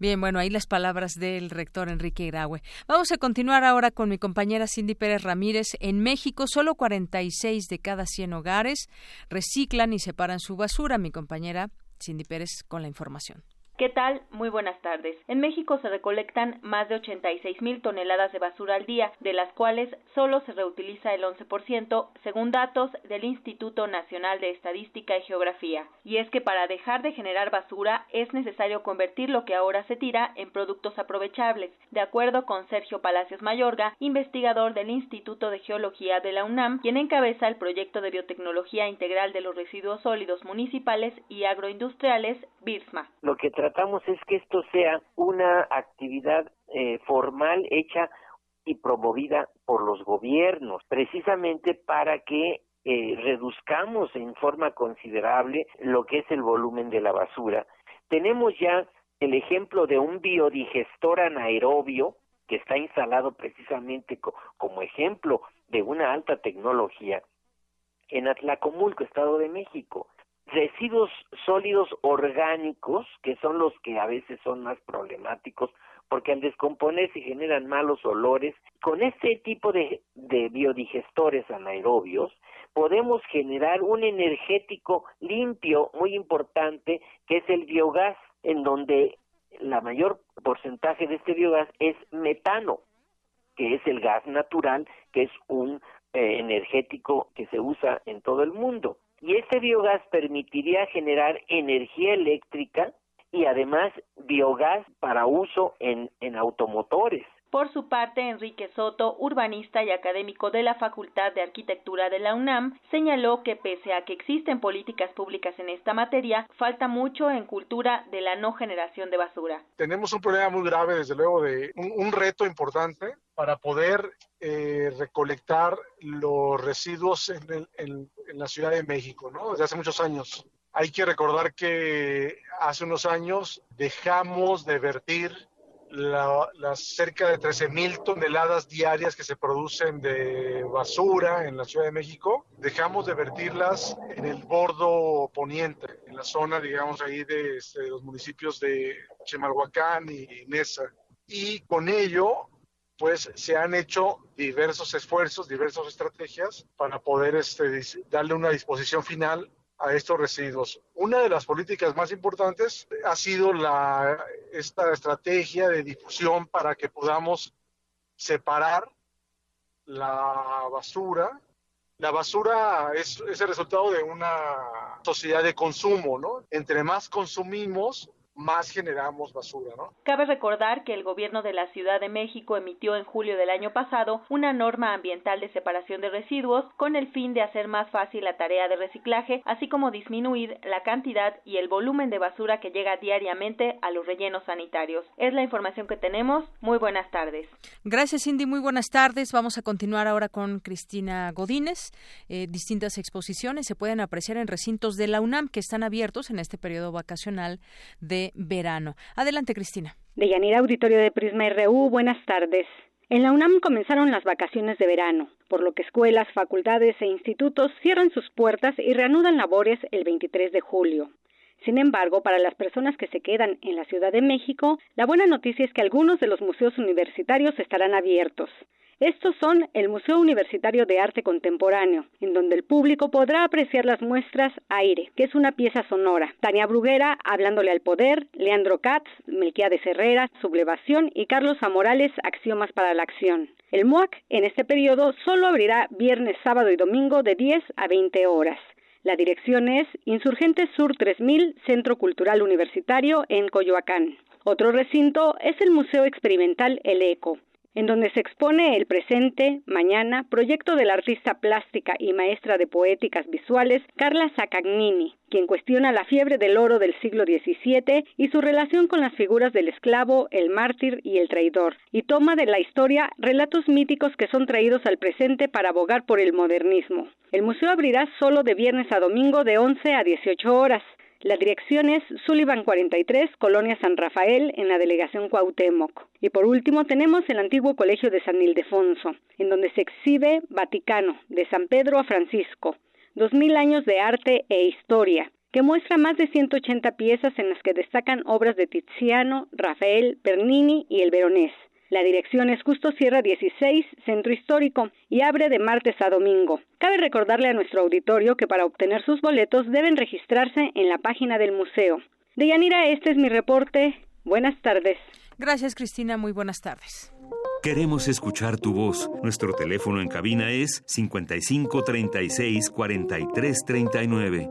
Bien, bueno, ahí las palabras del rector Enrique Graue. Vamos a continuar ahora con mi compañera Cindy Pérez Ramírez. En México, solo 46 de cada 100 hogares reciclan y separan su basura. Mi compañera Cindy Pérez con la información. ¿Qué tal? Muy buenas tardes. En México se recolectan más de 86 mil toneladas de basura al día, de las cuales solo se reutiliza el 11%, según datos del Instituto Nacional de Estadística y Geografía. Y es que para dejar de generar basura es necesario convertir lo que ahora se tira en productos aprovechables, de acuerdo con Sergio Palacios Mayorga, investigador del Instituto de Geología de la UNAM, quien encabeza el proyecto de biotecnología integral de los residuos sólidos municipales y agroindustriales, BIRSMA. Tratamos es que esto sea una actividad eh, formal hecha y promovida por los gobiernos, precisamente para que eh, reduzcamos en forma considerable lo que es el volumen de la basura. Tenemos ya el ejemplo de un biodigestor anaerobio que está instalado precisamente como ejemplo de una alta tecnología en Atlacomulco, Estado de México residuos sólidos orgánicos, que son los que a veces son más problemáticos, porque al descomponerse generan malos olores. Con este tipo de, biodigestores anaerobios podemos generar un energético limpio muy importante, que es el biogás, en donde la mayor porcentaje de este biogás es metano, que es el gas natural, que es un eh, energético que se usa en todo el mundo y este biogás permitiría generar energía eléctrica y además biogás para uso en, en automotores. Por su parte, Enrique Soto, urbanista y académico de la Facultad de Arquitectura de la UNAM, señaló que pese a que existen políticas públicas en esta materia, falta mucho en cultura de la no generación de basura. Tenemos un problema muy grave, desde luego, de un, reto importante para poder eh, recolectar los residuos en, en, la Ciudad de México, ¿no? Desde hace muchos años. Hay que recordar que hace unos años dejamos de vertir las cerca de 13 mil toneladas diarias que se producen de basura en la Ciudad de México, dejamos de vertirlas en el bordo poniente, en la zona, digamos, ahí de, este, los municipios de Chimalhuacán y Nesa. Y con ello pues se han hecho diversos esfuerzos, diversas estrategias para poder este, darle una disposición final a estos residuos. Una de las políticas más importantes ha sido la, esta estrategia de difusión para que podamos separar la basura. La basura es, es el resultado de una sociedad de consumo, ¿no? Entre más consumimos, más generamos basura, ¿no? Cabe recordar que el gobierno de la Ciudad de México emitió en julio del año pasado una norma ambiental de separación de residuos con el fin de hacer más fácil la tarea de reciclaje, así como disminuir la cantidad y el volumen de basura que llega diariamente a los rellenos sanitarios. Es la información que tenemos. Muy buenas tardes. Gracias, Cindy. Muy buenas tardes. Vamos a continuar ahora con Cristina Godínez. Eh, distintas exposiciones se pueden apreciar en recintos de la UNAM que están abiertos en este periodo vacacional de verano. Adelante, Cristina. De Yanira Auditorio de Prisma RU, buenas tardes. En la UNAM comenzaron las vacaciones de verano, por lo que escuelas, facultades e institutos cierran sus puertas y reanudan labores el 23 de julio. Sin embargo, para las personas que se quedan en la Ciudad de México, la buena noticia es que algunos de los museos universitarios estarán abiertos. Estos son el Museo Universitario de Arte Contemporáneo, en donde el público podrá apreciar las muestras Aire, que es una pieza sonora, Tania Bruguera, Hablándole al Poder, Leandro Katz, Melquiades Herrera, Sublevación y Carlos Amorales, Axiomas para la Acción. El MUAC en este periodo solo abrirá viernes, sábado y domingo de 10 a 20 horas. La dirección es Insurgentes Sur 3000, Centro Cultural Universitario en Coyoacán. Otro recinto es el Museo Experimental El Eco, en donde se expone el presente, mañana, proyecto de la artista plástica y maestra de poéticas visuales Carla Saccagnini, quien cuestiona la fiebre del oro del siglo XVII y su relación con las figuras del esclavo, el mártir y el traidor, y toma de la historia relatos míticos que son traídos al presente para abogar por el modernismo. El museo abrirá solo de viernes a domingo de 11 a 18 horas. La dirección es Sullivan 43, Colonia San Rafael, en la delegación Cuauhtémoc. Y por último tenemos el antiguo Colegio de San Ildefonso, en donde se exhibe Vaticano, de San Pedro a Francisco, dos mil años de arte e historia, que muestra más de 180 piezas en las que destacan obras de Tiziano, Rafael, Bernini y el Veronés. La dirección es Justo Sierra 16, Centro Histórico, y abre de martes a domingo. Cabe recordarle a nuestro auditorio que para obtener sus boletos deben registrarse en la página del museo. Deyanira, este es mi reporte. Buenas tardes. Gracias, Cristina. Muy buenas tardes. Queremos escuchar tu voz. Nuestro teléfono en cabina es 55 36 43 39.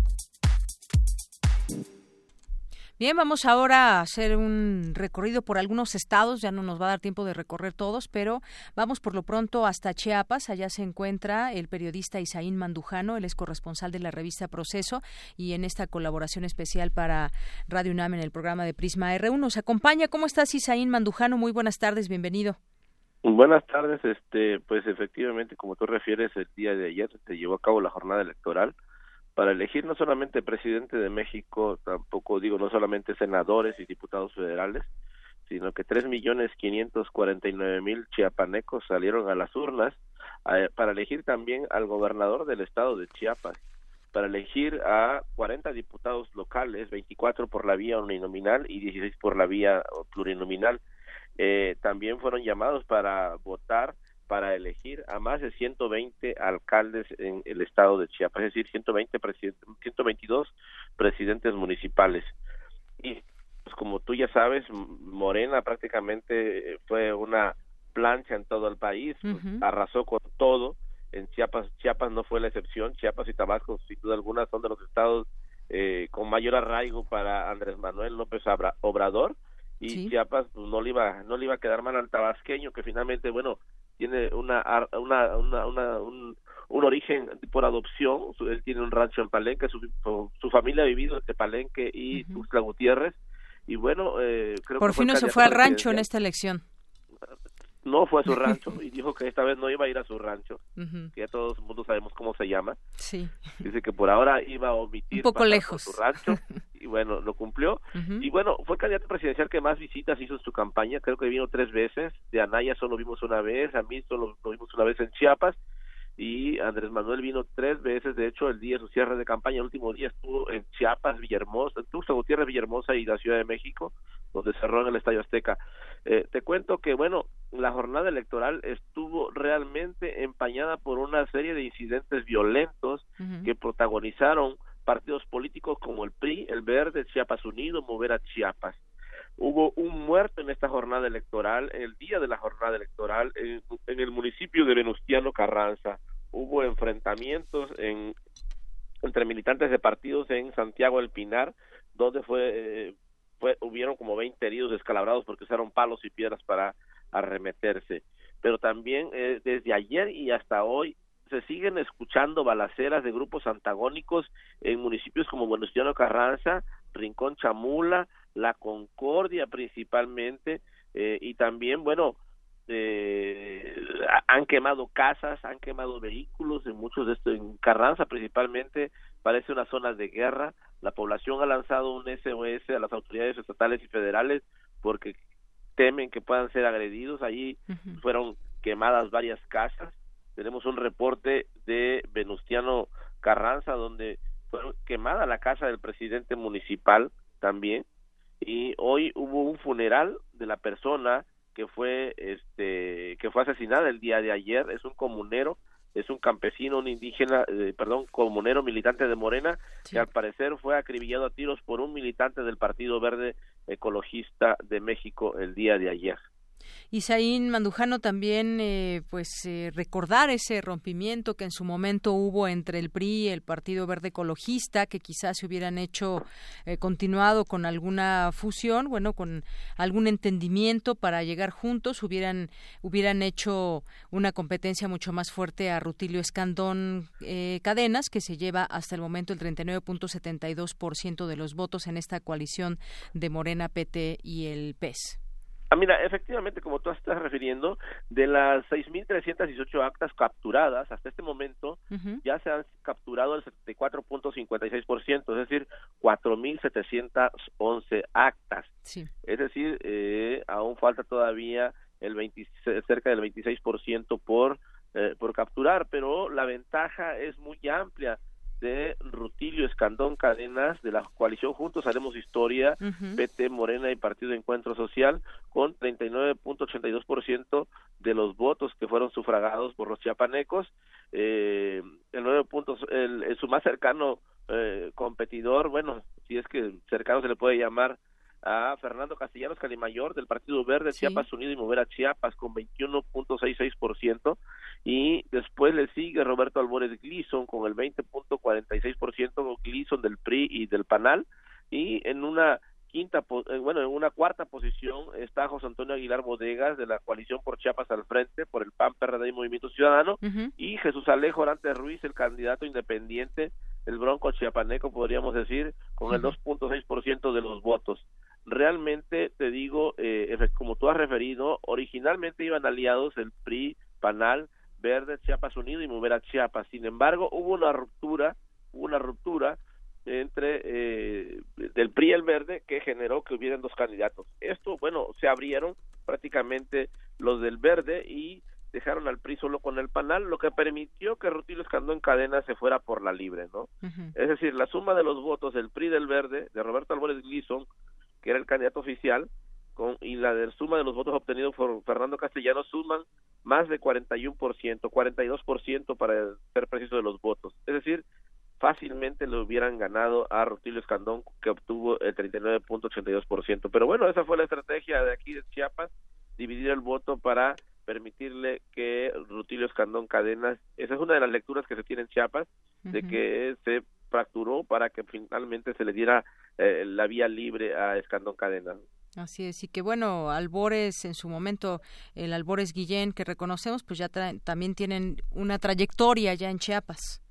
Bien, vamos ahora a hacer un recorrido por algunos estados, ya no nos va a dar tiempo de recorrer todos, pero vamos por lo pronto hasta Chiapas, allá se encuentra el periodista Isaín Mandujano, él es corresponsal de la revista Proceso y en esta colaboración especial para Radio UNAM en el programa de Prisma R1 nos acompaña. ¿Cómo estás Isaín Mandujano? Muy buenas tardes, bienvenido. Buenas tardes, este, pues efectivamente, como tú refieres, el día de ayer se llevó a cabo la jornada electoral para elegir no solamente presidente de México, tampoco digo no solamente senadores y diputados federales, sino que tres millones quinientos cuarenta y nueve mil chiapanecos salieron a las urnas eh, para elegir también al gobernador del estado de Chiapas, para elegir a 40 diputados locales, 24 por la vía uninominal y 16 por la vía plurinominal. Eh, también fueron llamados para votar para elegir a más de 120 alcaldes en el estado de Chiapas, es decir, 120 presidentes, 122 presidentes municipales. Y pues como tú ya sabes, Morena prácticamente fue una plancha en todo el país, pues, arrasó con todo. En Chiapas, Chiapas no fue la excepción. Chiapas y Tabasco, sin duda alguna, son de los estados eh, con mayor arraigo para Andrés Manuel López Obrador y Chiapas pues, no le iba no le iba a quedar mal al tabasqueño que finalmente bueno tiene una, una, una, un, un, origen por adopción, él tiene un rancho en Palenque, su, su familia ha vivido entre Palenque y uh Gutiérrez, y bueno, eh, creo por fin no se fue al rancho en esta elección. No fue a su rancho y dijo que esta vez no iba a ir a su rancho, que ya todos el mundo sabemos cómo se llama. Sí. Dice que por ahora iba a omitir un poco lejos su rancho y bueno, lo cumplió. Y bueno, fue el candidato presidencial que más visitas hizo en su campaña, creo que vino tres veces, de Anaya solo vimos una vez, a mí solo lo vimos una vez en Chiapas y Andrés Manuel vino tres veces, de hecho el día de su cierre de campaña, el último día estuvo en Chiapas, Villahermosa, Tuxtla Gutiérrez, Villahermosa y la Ciudad de México, donde cerró en el Estadio Azteca. Eh, te cuento que, bueno, la jornada electoral estuvo realmente empañada por una serie de incidentes violentos que protagonizaron partidos políticos como el PRI, el Verde, Chiapas Unido, Mover a Chiapas. Hubo un muerto en esta jornada electoral, el día de la jornada electoral, en, el municipio de Venustiano Carranza. Hubo enfrentamientos en, entre militantes de partidos en Santiago del Pinar, donde fue, eh, fue hubieron como 20 heridos descalabrados porque usaron palos y piedras para arremeterse. Pero también eh, desde ayer y hasta hoy se siguen escuchando balaceras de grupos antagónicos en municipios como Venustiano Carranza, Rincón Chamula, La Concordia principalmente, eh, y también, bueno, eh, han quemado casas, han quemado vehículos en muchos de estos, en Carranza principalmente, parece una zona de guerra. La población ha lanzado un SOS a las autoridades estatales y federales porque temen que puedan ser agredidos. Allí fueron quemadas varias casas. Tenemos un reporte de Venustiano Carranza donde fue quemada la casa del presidente municipal también y hoy hubo un funeral de la persona que fue este que fue asesinada el día de ayer. Es un comunero es un campesino un indígena eh, perdón comunero militante de Morena que al parecer fue acribillado a tiros por un militante del Partido Verde Ecologista de México el día de ayer Isaín Mandujano también eh, pues eh, recordar ese rompimiento que en su momento hubo entre el PRI y el Partido Verde Ecologista que quizás se hubieran hecho eh, continuado con alguna fusión bueno con algún entendimiento para llegar juntos hubieran hubieran hecho una competencia mucho más fuerte a Rutilio Escandón Cadenas que se lleva hasta el momento el 39.72% de los votos en esta coalición de Morena PT y el PES. Ah, mira, efectivamente, como tú estás refiriendo, de las 6.318 actas capturadas hasta este momento, ya se han capturado el 74.56%, es decir, 4.711 actas. Sí. Es decir, eh, aún falta todavía el 20, cerca del 26% por, eh, por capturar, pero la ventaja es muy amplia de Rutilio Escandón Cadenas de la coalición Juntos Haremos Historia, PT Morena y Partido de Encuentro Social, con 39.82% de los votos que fueron sufragados por los chiapanecos. Eh, el 9 puntos, el, su más cercano eh, competidor, bueno, si es que cercano se le puede llamar a Fernando Castellanos Calimayor del Partido Verde, Chiapas Unido y Mover a Chiapas con 21.66% y después le sigue Roberto Albores Gleason con el 20.46% Gleason del PRI y del PANAL. Y en una quinta eh, bueno en una cuarta posición está José Antonio Aguilar Bodegas de la coalición por Chiapas al frente por el PAN PRD y Movimiento Ciudadano. Y Jesús Alejo Orante Ruiz el candidato independiente el Bronco Chiapaneco podríamos decir con el 2.6% de los votos realmente te digo eh, como tú has referido originalmente iban aliados el PRI PANAL Verde, Chiapas Unido y Mover Chiapas. Sin embargo, hubo una ruptura, una ruptura entre eh, del PRI y el Verde que generó que hubieran dos candidatos. Esto, bueno, se abrieron prácticamente los del Verde y dejaron al PRI solo con el Panal, lo que permitió que Rutilio Escandón Cadena se fuera por la libre, ¿no? Es decir, la suma de los votos del PRI del Verde, de Roberto Álvarez Gleason, que era el candidato oficial, con, y la de suma de los votos obtenidos por Fernando Castellanos suman más de 41%, 42% para ser preciso de los votos. Es decir, fácilmente le hubieran ganado a Rutilio Escandón, que obtuvo el 39.82%. Pero bueno, esa fue la estrategia de aquí de Chiapas, dividir el voto para permitirle que Rutilio Escandón Cadenas, esa es una de las lecturas que se tiene en Chiapas, de que se fracturó para que finalmente se le diera eh, la vía libre a Escandón Cadenas. Así es, y que bueno, Albores en su momento, el Albores Guillén que reconocemos, pues ya también tienen una trayectoria ya en Chiapas.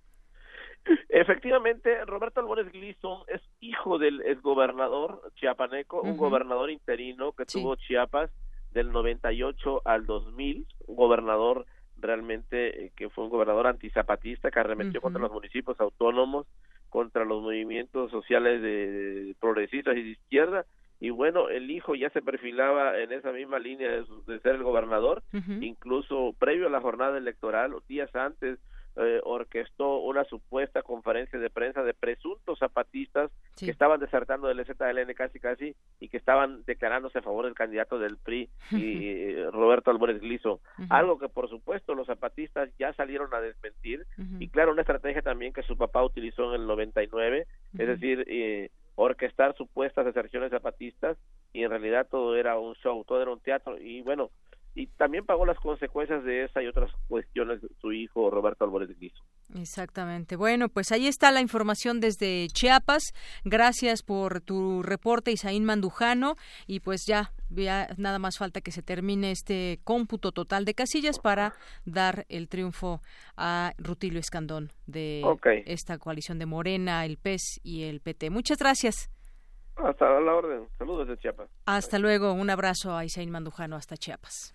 Efectivamente, Roberto Albores Gleason es hijo del exgobernador chiapaneco, un gobernador interino que tuvo Chiapas del 98 al 2000, un gobernador realmente eh, que fue un gobernador antizapatista que arremetió contra los municipios autónomos, contra los movimientos sociales de, progresistas y de izquierda. Y bueno, el hijo ya se perfilaba en esa misma línea de, ser el gobernador, incluso previo a la jornada electoral, o días antes, eh, orquestó una supuesta conferencia de prensa de presuntos zapatistas que estaban desertando del ZLN casi casi y que estaban declarándose a favor del candidato del PRI y eh, Roberto Álvarez Gliso, algo que por supuesto los zapatistas ya salieron a desmentir y claro, una estrategia también que su papá utilizó en el 99, es decir, eh, orquestar supuestas deserciones zapatistas y en realidad todo era un show, todo era un teatro y bueno, y también pagó las consecuencias de esa y otras cuestiones su hijo Roberto Álvarez Guizo. Exactamente. Bueno, pues ahí está la información desde Chiapas. Gracias por tu reporte, Isaín Mandujano. Y pues ya, ya nada más falta que se termine este cómputo total de casillas para dar el triunfo a Rutilio Escandón de esta coalición de Morena, el PES y el PT. Muchas gracias. Hasta la orden. Saludos de Chiapas. Hasta luego. Un abrazo a Isaín Mandujano hasta Chiapas.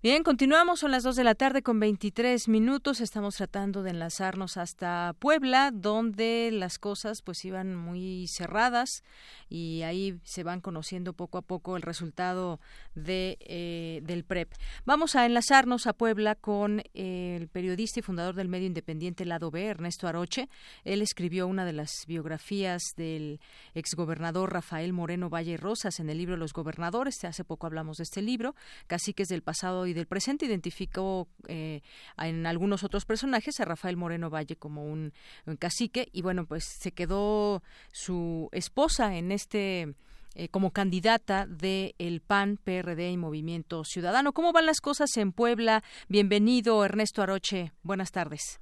Bien, continuamos, son las 2 de la tarde con 23 minutos. Estamos tratando de enlazarnos hasta Puebla, donde las cosas pues iban muy cerradas y ahí se van conociendo poco a poco el resultado de, eh, del PREP. Vamos a enlazarnos a Puebla con el periodista y fundador del medio independiente Lado B, Ernesto Aroche. Él escribió una de las biografías del exgobernador Rafael Moreno Valle Rosas en el libro Los Gobernadores. Hace poco hablamos de este libro, Caciques del pasado y del presente. Identificó eh, en algunos otros personajes a Rafael Moreno Valle como un, cacique y bueno, pues se quedó su esposa en este eh, como candidata de el PAN, PRD y Movimiento Ciudadano. ¿Cómo van las cosas en Puebla? Bienvenido, Ernesto Aroche. Buenas tardes.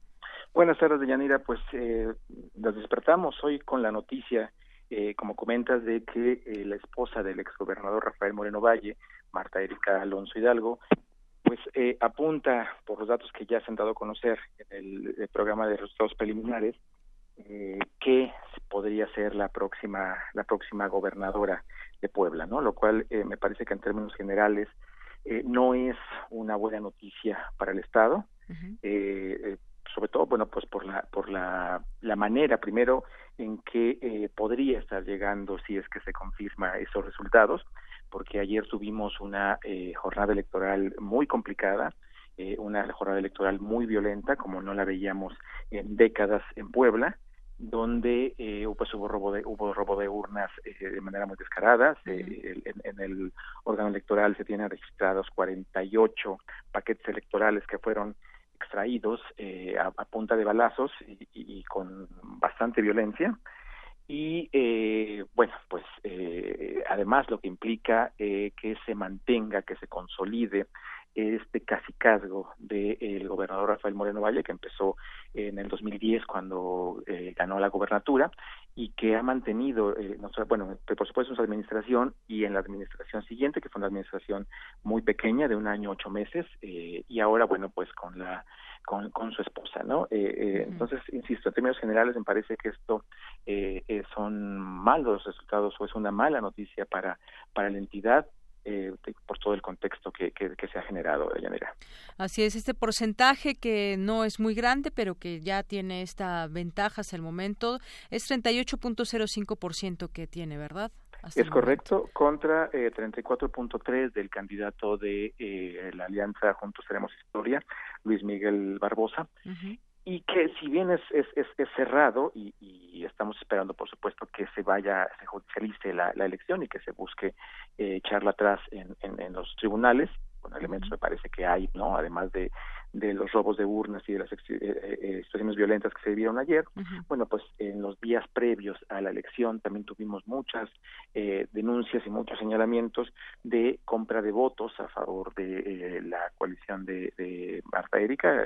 Buenas tardes, Deyanira. Pues eh, despertamos hoy con la noticia, eh, como comentas, de que la esposa del exgobernador Rafael Moreno Valle, Marta Erika Alonso Hidalgo, pues eh, apunta, por los datos que ya se han dado a conocer en el, programa de resultados preliminares, eh, que podría ser la próxima la próxima gobernadora de Puebla, ¿no? Lo cual eh, me parece que en términos generales eh, no es una buena noticia para el Estado, sobre todo, bueno, pues por la por la, la manera primero en que podría estar llegando si es que se confirma esos resultados porque ayer tuvimos una eh, jornada electoral muy complicada, eh, una jornada electoral muy violenta, como no la veíamos en décadas en Puebla, donde eh, pues hubo robo de hubo robo de urnas eh, de manera muy descarada. En, en, el órgano electoral se tienen registrados 48 paquetes electorales que fueron extraídos a, a, punta de balazos y, y, con bastante violencia y eh, bueno pues eh, además lo que implica eh, que se mantenga que se consolide este casicazgo del gobernador Rafael Moreno Valle que empezó en el 2010 cuando eh, ganó la gobernatura y que ha mantenido eh, no, bueno por supuesto en su administración y en la administración siguiente que fue una administración muy pequeña de un año ocho meses eh, y ahora bueno pues con la con, con su esposa, ¿no? Eh, eh, entonces, insisto, en términos generales me parece que esto eh, son malos resultados o es una mala noticia para, para la entidad, eh, por todo el contexto que, que, se ha generado de manera. Así es, este porcentaje que no es muy grande, pero que ya tiene esta ventaja hasta el momento, es 38.05% que tiene, ¿verdad? es correcto, contra eh, 34.3 del candidato de eh, la Alianza Juntos Tenemos Historia, Luis Miguel Barbosa, y que si bien es, es, es, cerrado y, y, estamos esperando, por supuesto, que se vaya, se judicialice la, la elección y que se busque eh, echarla atrás en, en, en los tribunales, con elementos me parece que hay, ¿no? Además de, de los robos de urnas y de las eh, eh, situaciones violentas que se vivieron ayer. Bueno, pues en los días previos a la elección también tuvimos muchas eh, denuncias y muchos señalamientos de compra de votos a favor de la coalición de, de Marta Erika.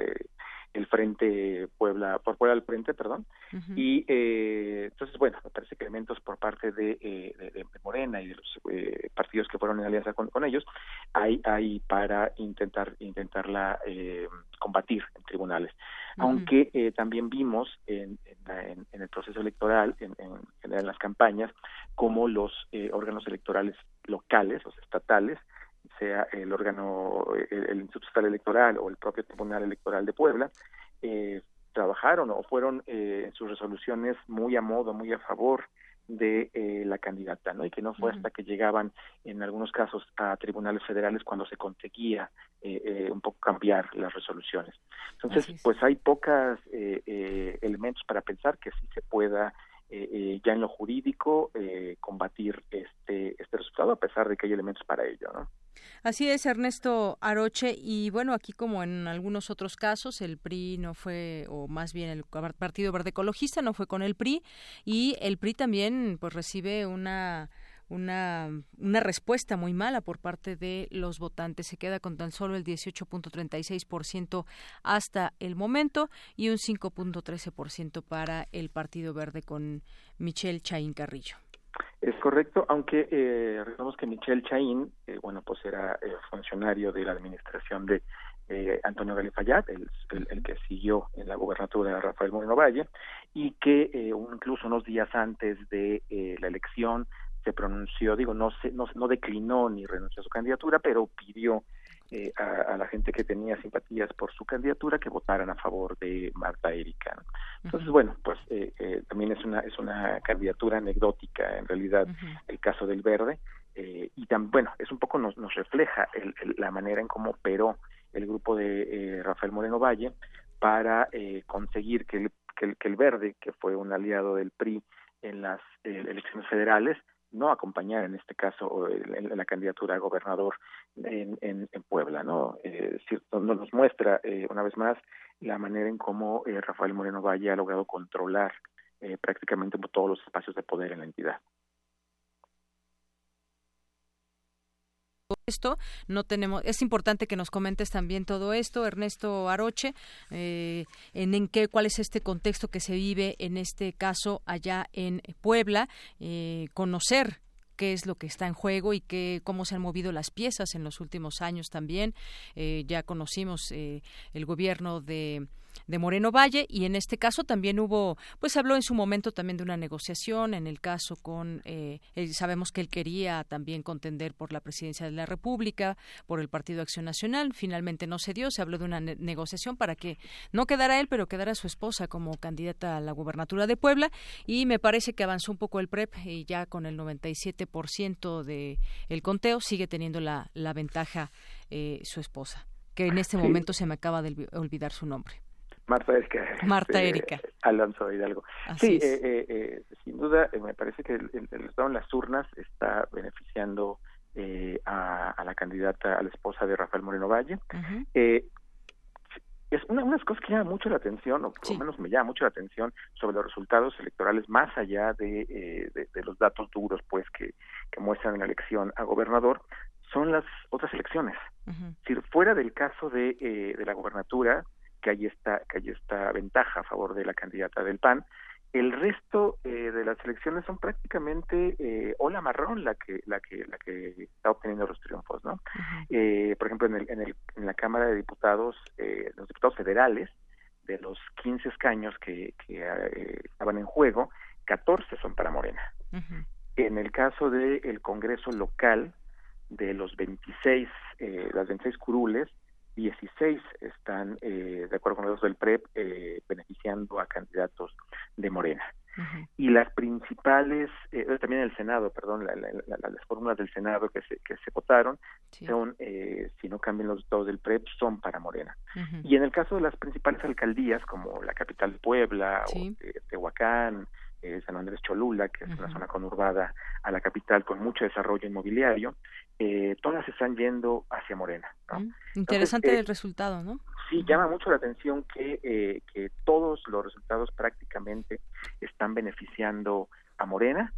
El frente Puebla, por Puebla al frente, perdón, y eh, entonces, bueno, que elementos por parte de, eh, de, Morena y de los eh, partidos que fueron en alianza con, con ellos, hay, hay para intentar, intentarla eh, combatir en tribunales. Aunque eh, también vimos en, en, en, el proceso electoral, en, en, las campañas, como los eh, órganos electorales locales, los estatales, sea el órgano, el, el Instituto Estatal Electoral o el propio Tribunal Electoral de Puebla, eh, trabajaron o fueron eh, en sus resoluciones muy a modo, muy a favor de eh, la candidata, ¿no? Y que no fue hasta que llegaban, en algunos casos, a tribunales federales cuando se conseguía eh, eh, un poco cambiar las resoluciones. Entonces, pues hay pocos elementos para pensar que sí se pueda ya en lo jurídico combatir este este resultado, a pesar de que hay elementos para ello, ¿no? Así es, Ernesto Aroche. Y bueno, aquí como en algunos otros casos, el PRI no fue, o más bien el Partido Verde Ecologista no fue con el PRI, y el PRI también pues recibe una una, una respuesta muy mala por parte de los votantes. Se queda con tan solo el 18.36% hasta el momento y un 5.13% para el Partido Verde con Michelle Chaín Carrillo. Es correcto, aunque eh, recordemos que Michel Chaín, eh, bueno, pues era eh, funcionario de la administración de eh, Antonio Galifayat, el, el, que siguió en la gobernatura de Rafael Moreno Valle, y que eh, incluso unos días antes de eh, la elección se pronunció, digo, no, se, no, no declinó ni renunció a su candidatura, pero pidió eh, a, a, la gente que tenía simpatías por su candidatura que votaran a favor de Marta Erika. Entonces, uh -huh. bueno, pues eh, eh, también es una es una candidatura anecdótica en realidad uh -huh. el caso del Verde eh, y también bueno es un poco nos, nos refleja el, el, la manera en cómo operó el grupo de eh, Rafael Moreno Valle para conseguir que el, que el, que el Verde que fue un aliado del PRI en las elecciones federales no acompañar en este caso la candidatura a gobernador en, en, en Puebla, ¿no? Eh, nos muestra eh, una vez más la manera en cómo eh, Rafael Moreno Valle ha logrado controlar eh, prácticamente todos los espacios de poder en la entidad. Esto no tenemos es importante que nos comentes también todo esto Ernesto Aroche eh, en, qué cuál es este contexto que se vive en este caso allá en Puebla eh, conocer qué es lo que está en juego y qué, cómo se han movido las piezas en los últimos años también. Eh, ya conocimos el gobierno de de Moreno Valle y en este caso también hubo, pues habló en su momento también de una negociación en el caso con, eh, sabemos que él quería también contender por la presidencia de la República, por el Partido Acción Nacional, finalmente no se dio, se habló de una ne negociación para que no quedara él, pero quedara su esposa como candidata a la gubernatura de Puebla y me parece que avanzó un poco el PREP y ya con el 97% de el conteo sigue teniendo la, la ventaja eh, su esposa, que en este momento se me acaba de olvidar su nombre. Marta Erika. Marta Erika. Eh, Alonso Hidalgo. Así sí, eh, eh, eh, sin duda, eh, me parece que el, el, estado en las urnas está beneficiando a, a, la candidata, a la esposa de Rafael Moreno Valle. Uh -huh. es una, unas cosas que llama mucho la atención, o por sí. lo menos me llama mucho la atención, sobre los resultados electorales, más allá de, de, de los datos duros pues que, que muestran la elección a gobernador, son las otras elecciones. Uh -huh. Decir, fuera del caso de, de la gobernatura, que hay esta que hay esta ventaja a favor de la candidata del PAN el resto eh, de las elecciones son prácticamente eh, ola marrón la que la que la que está obteniendo los triunfos no eh, por ejemplo en el, en el en la cámara de diputados eh, los diputados federales de los 15 escaños que, que eh, estaban en juego 14 son para Morena. Uh -huh. en el caso del de Congreso local de los 26 eh, las 26 curules 16 están, eh, de acuerdo con los del PREP, eh, beneficiando a candidatos de Morena. Uh -huh. Y las principales, eh, también el Senado, perdón, la, la, la, las fórmulas del Senado que se, que se votaron sí. son, eh, si no cambian los dos del PREP, son para Morena. Uh -huh. Y en el caso de las principales alcaldías, como la capital Puebla sí. o Tehuacán, eh, San Andrés Cholula, que es uh -huh. una zona conurbada a la capital con mucho desarrollo inmobiliario, eh, todas están yendo hacia Morena. ¿no? Mm, interesante Entonces, eh, el resultado, ¿no? Sí, llama mucho la atención que, eh, que todos los resultados prácticamente están beneficiando a Morena,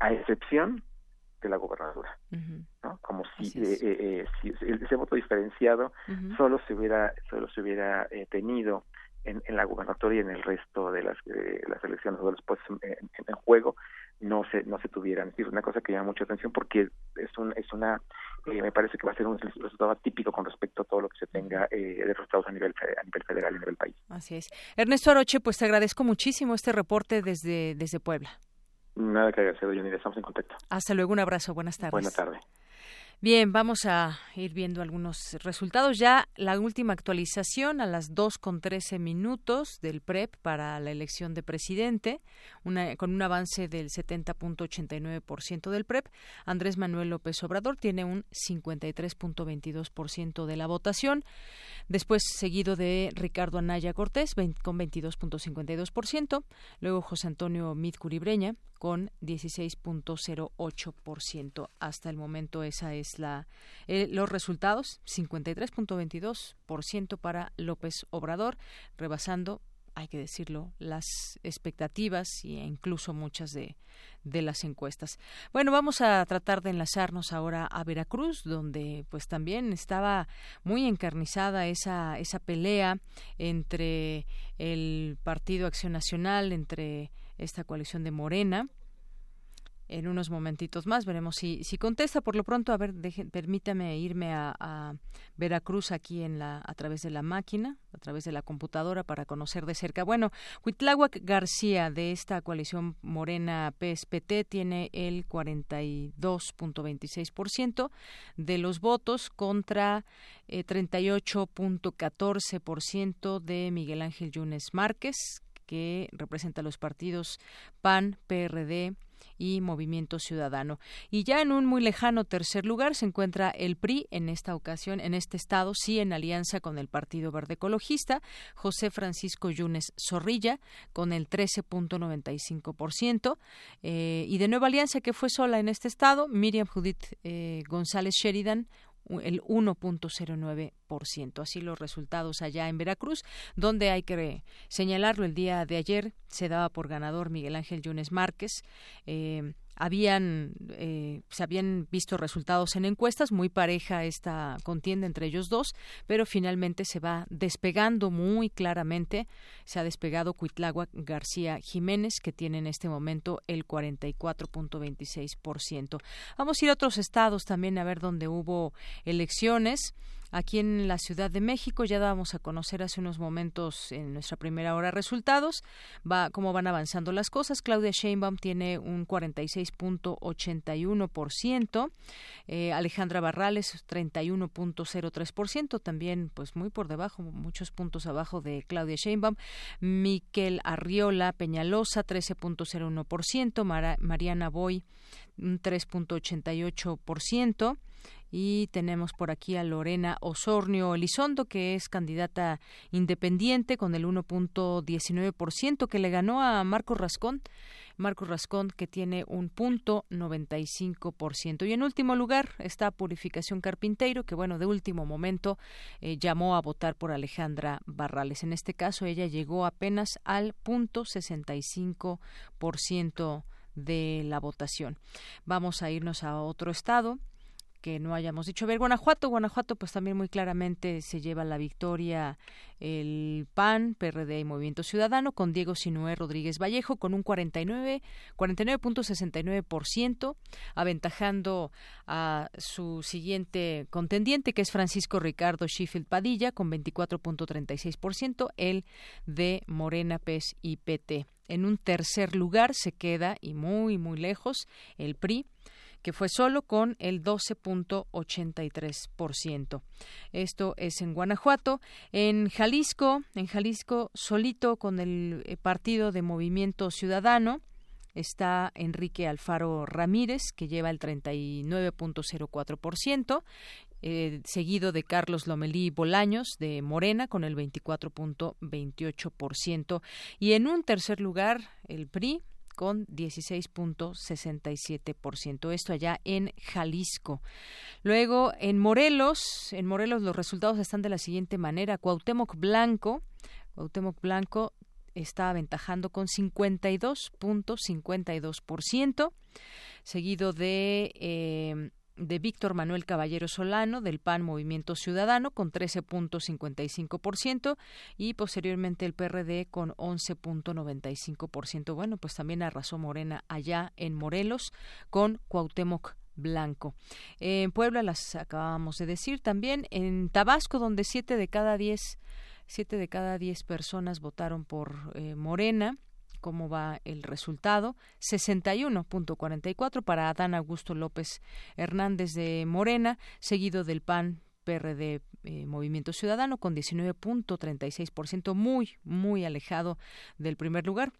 a excepción de la gobernadura, uh -huh. ¿no? Como si, si ese voto diferenciado solo se hubiera solo se hubiera tenido en, la gubernatoria y en el resto de las, las elecciones o de los puestos en, juego no se no se tuvieran. Es una cosa que llama mucha atención porque es un es una eh, me parece que va a ser un resultado típico con respecto a todo lo que se tenga eh, de resultados a nivel a nivel federal y a nivel país. Así es. Ernesto Aroche, pues te agradezco muchísimo este reporte desde desde Puebla. Nada que agradecer, Yanira, estamos en contacto. Hasta luego, un abrazo, buenas tardes. Buenas tardes. Bien, vamos a ir viendo algunos resultados. Ya la última actualización a las 2 con 13 minutos del PREP para la elección de presidente, una, con un avance del 70.89% del PREP. Andrés Manuel López Obrador tiene un 53.22% de la votación. Después, seguido de Ricardo Anaya Cortés con 22.52%. Luego José Antonio Mid Curibreña con 16.08%. Hasta el momento esa es la eh, los resultados 53.22% para López Obrador, rebasando hay que decirlo, las expectativas e incluso muchas de, de, las encuestas. Bueno, vamos a tratar de enlazarnos ahora a Veracruz, donde pues también estaba muy encarnizada esa, esa pelea entre el Partido Acción Nacional, entre esta coalición de Morena. En unos momentitos más veremos si, si contesta. Por lo pronto, a ver, permítame irme a, Veracruz aquí en la, a través de la máquina, a través de la computadora para conocer de cerca. Bueno, Huitláhuac García de esta coalición Morena PSPT tiene el 42.26% de los votos contra eh, 38.14% de Miguel Ángel Yunes Márquez, que representa los partidos PAN, PRD y Movimiento Ciudadano. Y ya en un muy lejano tercer lugar se encuentra el PRI, en esta ocasión, en este estado, sí en alianza con el Partido Verde Ecologista, José Francisco Yunes Zorrilla, con el 13.95%, eh, y de Nueva Alianza, que fue sola en este estado, Miriam Judith eh, González Sheridan, el 1.09%. Así los resultados allá en Veracruz, donde hay que señalarlo el día de ayer se daba por ganador Miguel Ángel Yunes Márquez. Eh, habían eh, se habían visto resultados en encuestas muy pareja esta contienda entre ellos dos pero finalmente se va despegando muy claramente. Se ha despegado Cuitláhuac García Jiménez que tiene en este momento el 44.26% vamos a ir a otros estados también a ver dónde hubo elecciones Aquí en la Ciudad de México ya dábamos a conocer hace unos momentos en nuestra primera hora resultados, va cómo van avanzando las cosas. Claudia Sheinbaum tiene un 46.81%, eh, Alejandra Barrales 31.03%, también pues muy por debajo, muchos puntos abajo de Claudia Sheinbaum. Miquel Arriola Peñalosa 13.01%, Mariana Boy un 3.88%. Y tenemos por aquí a Lorena Osornio Elizondo, que es candidata independiente con el 1.19%, que le ganó a Marco Rascón. Marco Rascón, que tiene un punto 95%. Y en último lugar está Purificación Carpinteiro, que bueno, de último momento eh, llamó a votar por Alejandra Barrales. En este caso, ella llegó apenas al punto 65% de la votación. Vamos a irnos a otro estado que no hayamos dicho. ver, Guanajuato, Guanajuato pues también muy claramente se lleva la victoria el PAN, PRD y Movimiento Ciudadano con Diego Sinué Rodríguez Vallejo con un 49 49.69%, aventajando a su siguiente contendiente que es Francisco Ricardo Sheffield Padilla con 24.36%, el de Morena PES y PT. En un tercer lugar se queda y muy muy lejos el PRI que fue solo con el 12.83%. Esto es en Guanajuato. En Jalisco, en Jalisco solito con el eh, partido de Movimiento Ciudadano, está Enrique Alfaro Ramírez, que lleva el 39.04%, eh, seguido de Carlos Lomelí Bolaños de Morena con el 24.28%. Y en un tercer lugar, el PRI con 16.67%. Esto allá en Jalisco. Luego, en Morelos, en Morelos los resultados están de la siguiente manera. Cuauhtémoc Blanco, Cuauhtémoc Blanco está aventajando con 52.52%, seguido de eh, de Víctor Manuel Caballero Solano del PAN Movimiento Ciudadano con 13.55% y posteriormente el PRD con 11.95%. Bueno, pues también arrasó Morena allá en Morelos con Cuauhtémoc Blanco. En Puebla las acabamos de decir también. En Tabasco, donde siete de cada diez, siete de cada diez personas votaron por eh, Morena, cómo va el resultado. 61.44 para Adán Augusto López Hernández de Morena, seguido del PAN PRD eh, Movimiento Ciudadano con 19.36%, muy, muy alejado del primer lugar.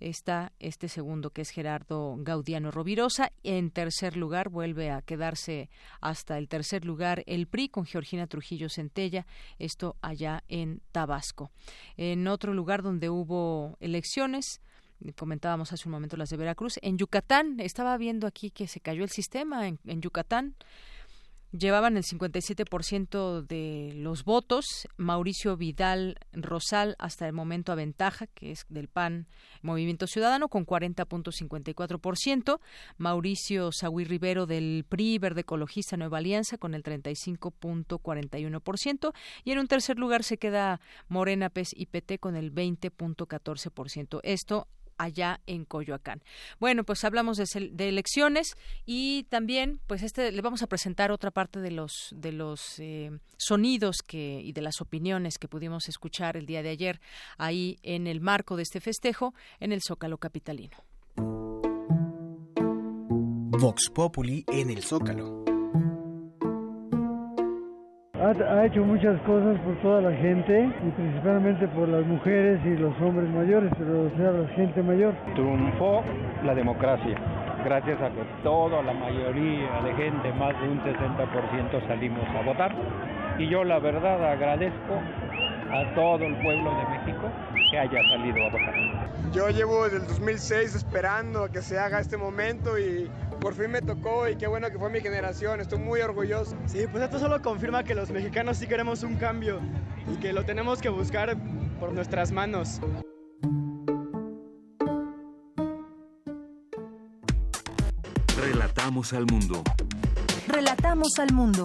Está este segundo que es Gerardo Gaudiano Rovirosa. En tercer lugar vuelve a quedarse hasta el tercer lugar el PRI con Georgina Trujillo Centella, esto allá en Tabasco. En otro lugar donde hubo elecciones, comentábamos hace un momento las de Veracruz, en Yucatán, estaba viendo aquí que se cayó el sistema en, en Yucatán llevaban el 57% de los votos. Mauricio Vidal Rosal hasta el momento aventaja, que es del PAN Movimiento Ciudadano, con 40.54%. Mauricio Sagui Rivero del PRI Verde Ecologista Nueva Alianza con el 35.41%. Y en un tercer lugar se queda Morena PES y PT con el 20.14%. Esto allá en Coyoacán. Bueno, pues hablamos de, elecciones y también, pues este le vamos a presentar otra parte de los de los eh, sonidos que y de las opiniones que pudimos escuchar el día de ayer ahí en el marco de este festejo en el Zócalo capitalino. Vox Populi en el Zócalo ha, hecho muchas cosas por toda la gente y principalmente por las mujeres y los hombres mayores, pero o sea, la gente mayor. Triunfó la democracia, gracias a que toda la mayoría de gente, más de un 60% salimos a votar. Y yo la verdad agradezco a todo el pueblo de México que haya salido a votar. Yo llevo desde el 2006 esperando a que se haga este momento y por fin me tocó y qué bueno que fue mi generación, estoy muy orgulloso. Sí, pues esto solo confirma que los mexicanos sí queremos un cambio y que lo tenemos que buscar por nuestras manos. Relatamos al mundo. Relatamos al mundo.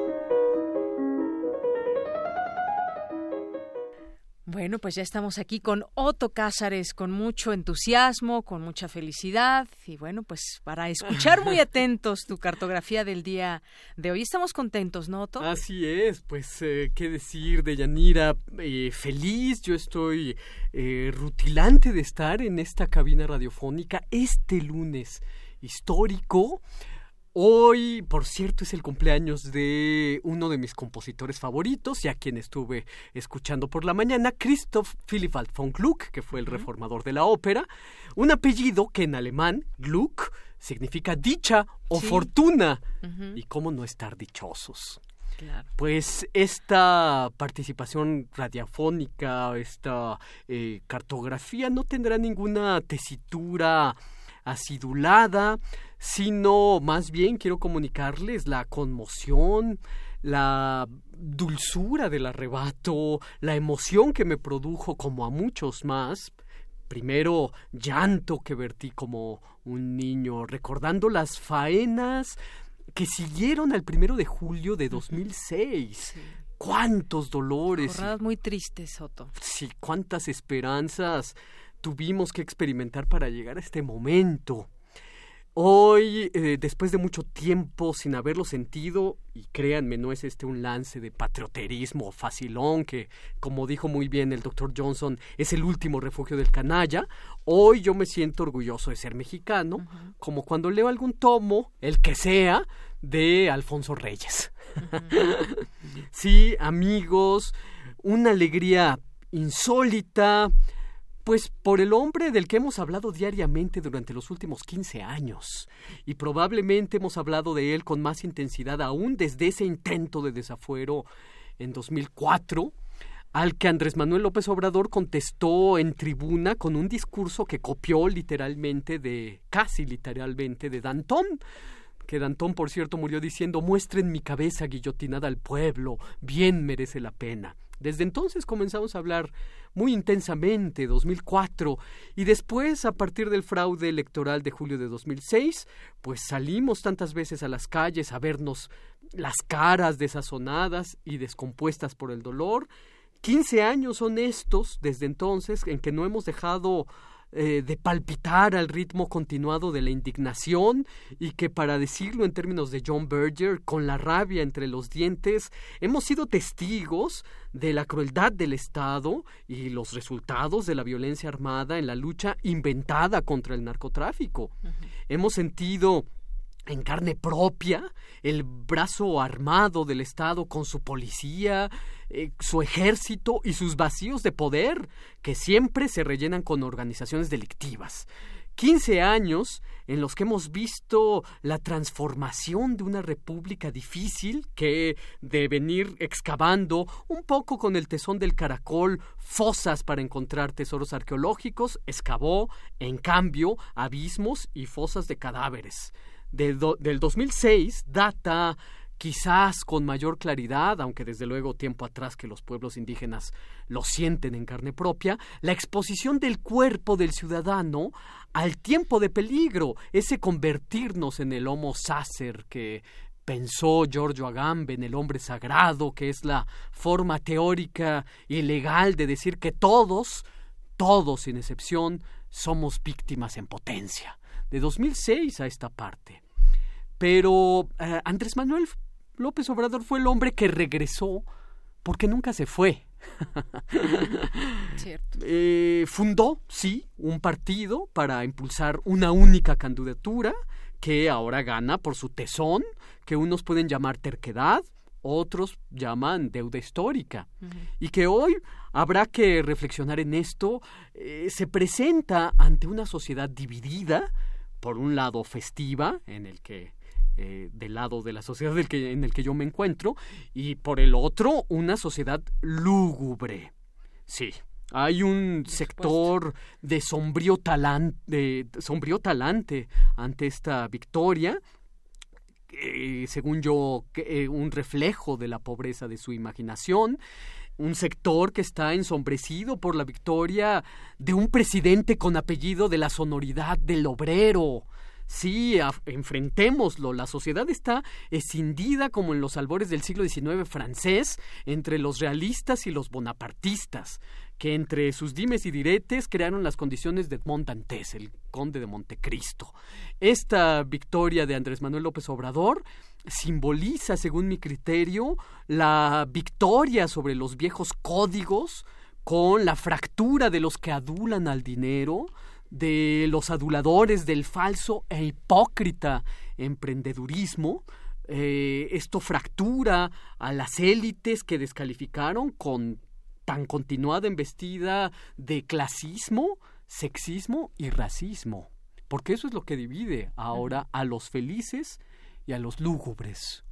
Bueno, pues ya estamos aquí con Otto Cázares, con mucho entusiasmo, con mucha felicidad y bueno, pues para escuchar muy atentos tu cartografía del día de hoy. Estamos contentos, ¿no, Otto? Así es, pues eh, qué decir de Yanira, eh, feliz, yo estoy eh, rutilante de estar en esta cabina radiofónica este lunes histórico. Hoy, por cierto, es el cumpleaños de uno de mis compositores favoritos, ya quien estuve escuchando por la mañana, Christoph Philipp von Gluck, que fue el reformador de la ópera, un apellido que en alemán, Gluck, significa dicha o fortuna. ¿Y cómo no estar dichosos? Pues esta participación radiofónica, esta eh, cartografía no tendrá ninguna tesitura acidulada, sino más bien quiero comunicarles la conmoción, la dulzura del arrebato, la emoción que me produjo como a muchos más. Primero, llanto que vertí como un niño, recordando las faenas que siguieron al primero de julio de 2006. ¡Cuántos dolores! Jornadas muy tristes, Soto. Sí, cuántas esperanzas tuvimos que experimentar para llegar a este momento. Hoy, eh, después de mucho tiempo sin haberlo sentido, y créanme, no es este un lance de patrioterismo facilón, que, como dijo muy bien el doctor Johnson, es el último refugio del canalla, hoy yo me siento orgulloso de ser mexicano, como cuando leo algún tomo, el que sea, de Alfonso Reyes. sí, amigos, una alegría insólita, pues por el hombre del que hemos hablado diariamente durante los últimos 15 años, y probablemente hemos hablado de él con más intensidad aún desde ese intento de desafuero en 2004, al que Andrés Manuel López Obrador contestó en tribuna con un discurso que copió literalmente de, casi literalmente, de Danton que Danton, por cierto, murió diciendo muestren mi cabeza guillotinada al pueblo, bien merece la pena. Desde entonces comenzamos a hablar muy intensamente, 2004, y después, a partir del fraude electoral de julio de 2006, pues salimos tantas veces a las calles a vernos las caras desazonadas y descompuestas por el dolor. 15 años son estos desde entonces en que no hemos dejado eh, de palpitar al ritmo continuado de la indignación y que, para decirlo en términos de John Berger, con la rabia entre los dientes, hemos sido testigos de la crueldad del Estado y los resultados de la violencia armada en la lucha inventada contra el narcotráfico. Hemos sentido en carne propia el brazo armado del Estado con su policía, eh, su ejército y sus vacíos de poder, que siempre se rellenan con organizaciones delictivas. Quince años en los que hemos visto la transformación de una república difícil que, de venir excavando un poco con el tesón del caracol fosas para encontrar tesoros arqueológicos, excavó, en cambio, abismos y fosas de cadáveres. Del 2006 data quizás con mayor claridad, aunque desde luego tiempo atrás que los pueblos indígenas lo sienten en carne propia, la exposición del cuerpo del ciudadano al tiempo de peligro, ese convertirnos en el homo sacer que pensó Giorgio Agamben, en el hombre sagrado, que es la forma teórica y legal de decir que todos, todos sin excepción, somos víctimas en potencia. De 2006 a esta parte. Pero eh, Andrés Manuel López Obrador fue el hombre que regresó porque nunca se fue. Eh, fundó, sí, un partido para impulsar una única candidatura que ahora gana por su tesón, que unos pueden llamar terquedad, otros llaman deuda histórica. Y que hoy habrá que reflexionar en esto, eh, se presenta ante una sociedad dividida, por un lado festiva, en el que eh, del lado de la sociedad del que, en el que yo me encuentro, y por el otro, una sociedad lúgubre. Sí, hay un sector de sombrío, talante, de sombrío talante ante esta victoria, según yo, eh, un reflejo de la pobreza de su imaginación, un sector que está ensombrecido por la victoria de un presidente con apellido de la sonoridad del obrero, Sí, enfrentémoslo. La sociedad está escindida como en los albores del siglo XIX francés entre los realistas y los bonapartistas, que entre sus dimes y diretes crearon las condiciones de Edmond Dantes, el conde de Montecristo. Esta victoria de Andrés Manuel López Obrador simboliza, según mi criterio, la victoria sobre los viejos códigos con la fractura de los que adulan al dinero, de los aduladores del falso e hipócrita emprendedurismo. Eh, esto fractura a las élites que descalificaron con tan continuada embestida de clasismo, sexismo y racismo. Porque eso es lo que divide ahora a los felices y a los lúgubres.